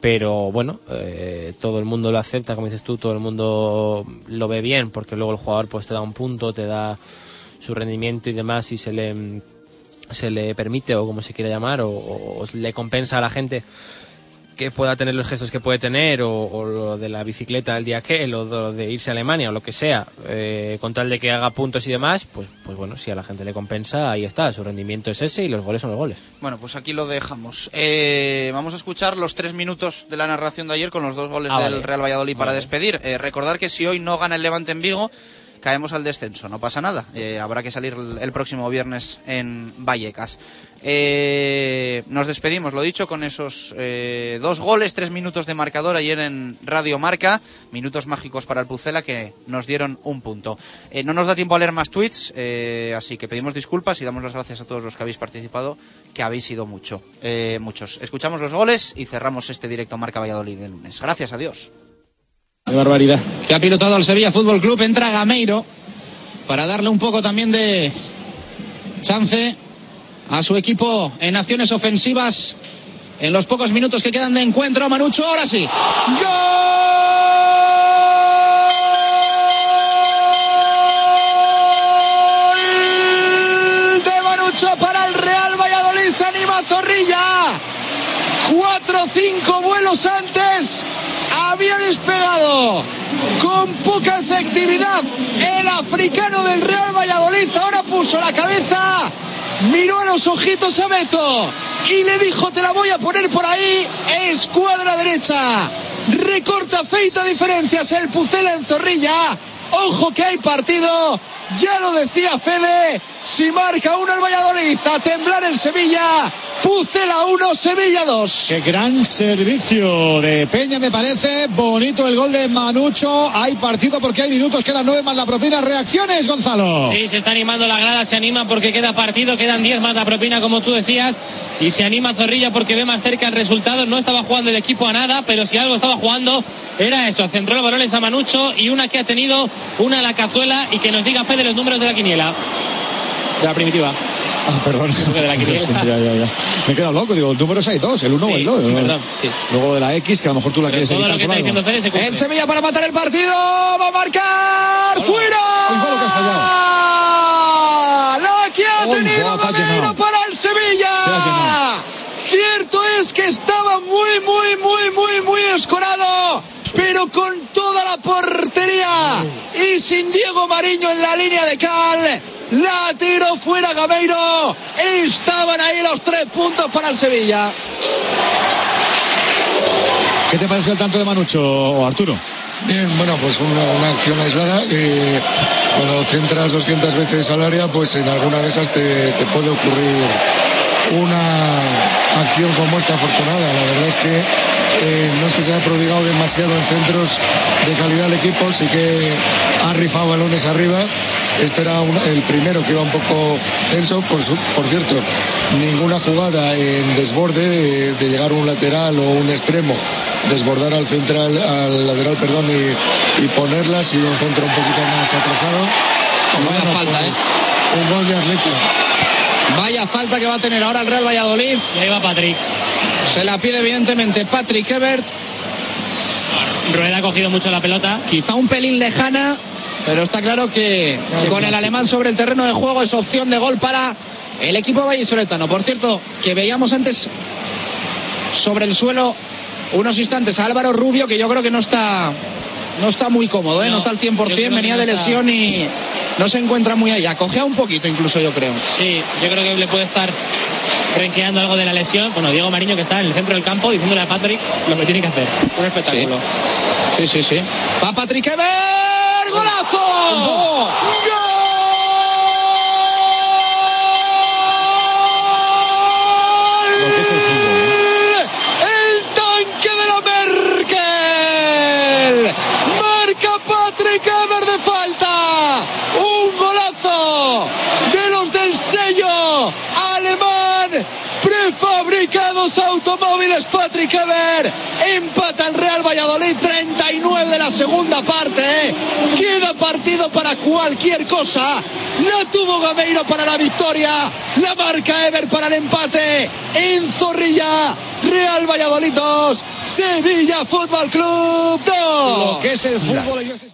Pero bueno, eh, todo el mundo lo acepta, como dices tú, todo el mundo lo ve bien, porque luego el jugador pues te da un punto, te da su rendimiento y demás y se le, se le permite, o como se quiera llamar, o, o le compensa a la gente que pueda tener los gestos que puede tener, o, o lo de la bicicleta el día que, o lo de irse a Alemania, o lo que sea, eh, con tal de que haga puntos y demás, pues, pues bueno, si a la gente le compensa, ahí está, su rendimiento es ese y los goles son los goles. Bueno, pues aquí lo dejamos. Eh, vamos a escuchar los tres minutos de la narración de ayer con los dos goles Ah, del vale. Real Valladolid para Vale. despedir. Eh, recordar que si hoy no gana el Levante en Vigo, caemos al descenso, no pasa nada. Eh, habrá que salir el, el próximo viernes en Vallecas. Eh, nos despedimos, lo dicho, con esos eh, dos goles, tres minutos de marcador ayer en Radio Marca, minutos mágicos para el Pucela que nos dieron un punto. Eh, no nos da tiempo a leer más tweets, así que pedimos disculpas y damos las gracias a todos los que habéis participado, que habéis sido mucho, muchos. Escuchamos los goles y cerramos este directo Marca Valladolid de lunes. Gracias, adiós. Qué barbaridad. Que ha pilotado al Sevilla Fútbol Club. Entra Gameiro para darle un poco también de chance a su equipo en acciones ofensivas en los pocos minutos que quedan de encuentro. Manucho, ahora sí. ¡Gol de Manucho para el Real Valladolid! Se anima Zorrilla. Cuatro o cinco vuelos antes había despegado con poca efectividad el africano del Real Valladolid. Ahora puso la cabeza, miró a los ojitos a Beto y le dijo: Te la voy a poner por ahí. Escuadra derecha. Recorta, feita diferencias el Pucela en Zorrilla. Ojo que hay partido. Ya lo decía Fede. Si marca uno el Valladolid, a temblar el Sevilla. Pucela 1, Sevilla 2. Qué gran servicio de Peña me parece. Bonito el gol de Manucho. Hay partido porque hay minutos, quedan nueve más la propina. Reacciones, Gonzalo. Sí, se está animando la grada, se anima porque queda partido, quedan 10 más la propina, como tú decías, y se anima Zorrilla porque ve más cerca el resultado. No estaba jugando el equipo a nada, pero si algo estaba jugando era esto. Centró los balones a Manucho y una que ha tenido una a la cazuela y que nos diga Fede los números de la quiniela. De la primitiva. Ah, perdón. de la [LAUGHS] quiniela. Sí, ya, ya, ya. Me he quedado loco, digo, números hay dos, el uno Sí, o el dos. sí, perdón, sí. Luego de la X, que a lo mejor tú la quieres todo evitar lo que por está algo. diciendo Fede se cumple. En Sevilla para matar el partido. Va a marcar. ¡Fuera! Que ha tenido guau, te has Gameiro para el Sevilla. Cierto es que estaba muy, muy, muy, muy, muy escorado. Pero con toda la portería y sin Diego Mariño en la línea de cal, la tiró fuera Gameiro. Estaban ahí los tres puntos para el Sevilla. ¿Qué te pareció el tanto de Manucho, Arturo? Bien, bueno, pues una, acción aislada que cuando centras 200 veces al área, pues en alguna de esas te, te puede ocurrir una acción como esta afortunada. La verdad es que eh, no es que se haya prodigado demasiado en centros de calidad el equipo, sí que ha rifado balones arriba. Este era un- el primero que iba un poco tenso, por, su- por cierto, ninguna jugada en desborde de, de llegar un lateral o un extremo, desbordar al central, al lateral, perdón, y, y ponerlas y un centro un poquito más atrasado. Bueno, falta, pues, ¿eh? Un gol de Atleti. Vaya falta que va a tener ahora el Real Valladolid. Y ahí va Patrick. Se la pide evidentemente Patrick Ebert. Rueda ha cogido mucho la pelota. Quizá un pelín lejana, pero está claro que con el alemán sobre el terreno de juego es opción de gol para el equipo vallisoletano. Por cierto, que veíamos antes sobre el suelo unos instantes a Álvaro Rubio, que yo creo que no está no está muy cómodo, ¿eh? no, No, está al 100%, yo creo que venía de está. lesión y no se encuentra muy allá. Cogea un poquito incluso, yo creo. Sí, yo creo que le puede estar renqueando algo de la lesión. Bueno, Diego Mariño que está en el centro del campo diciéndole a Patrick lo que tiene que hacer. Un espectáculo. Sí, sí, sí. Va Patrick Ebert, golazo tanque de la Merkel. Marca Patrick Ebert de falta. Un golazo de los del sello alemán. Prefabricados automóviles Patrick Ebert. Empata el Real Valladolid 39 de la segunda parte. Queda partido para cualquier cosa. La tuvo Gameiro para la victoria. La marca Ever para el empate. En Zorrilla. Real Valladolid 2. Sevilla Fútbol Club 2. Lo que es el fútbol.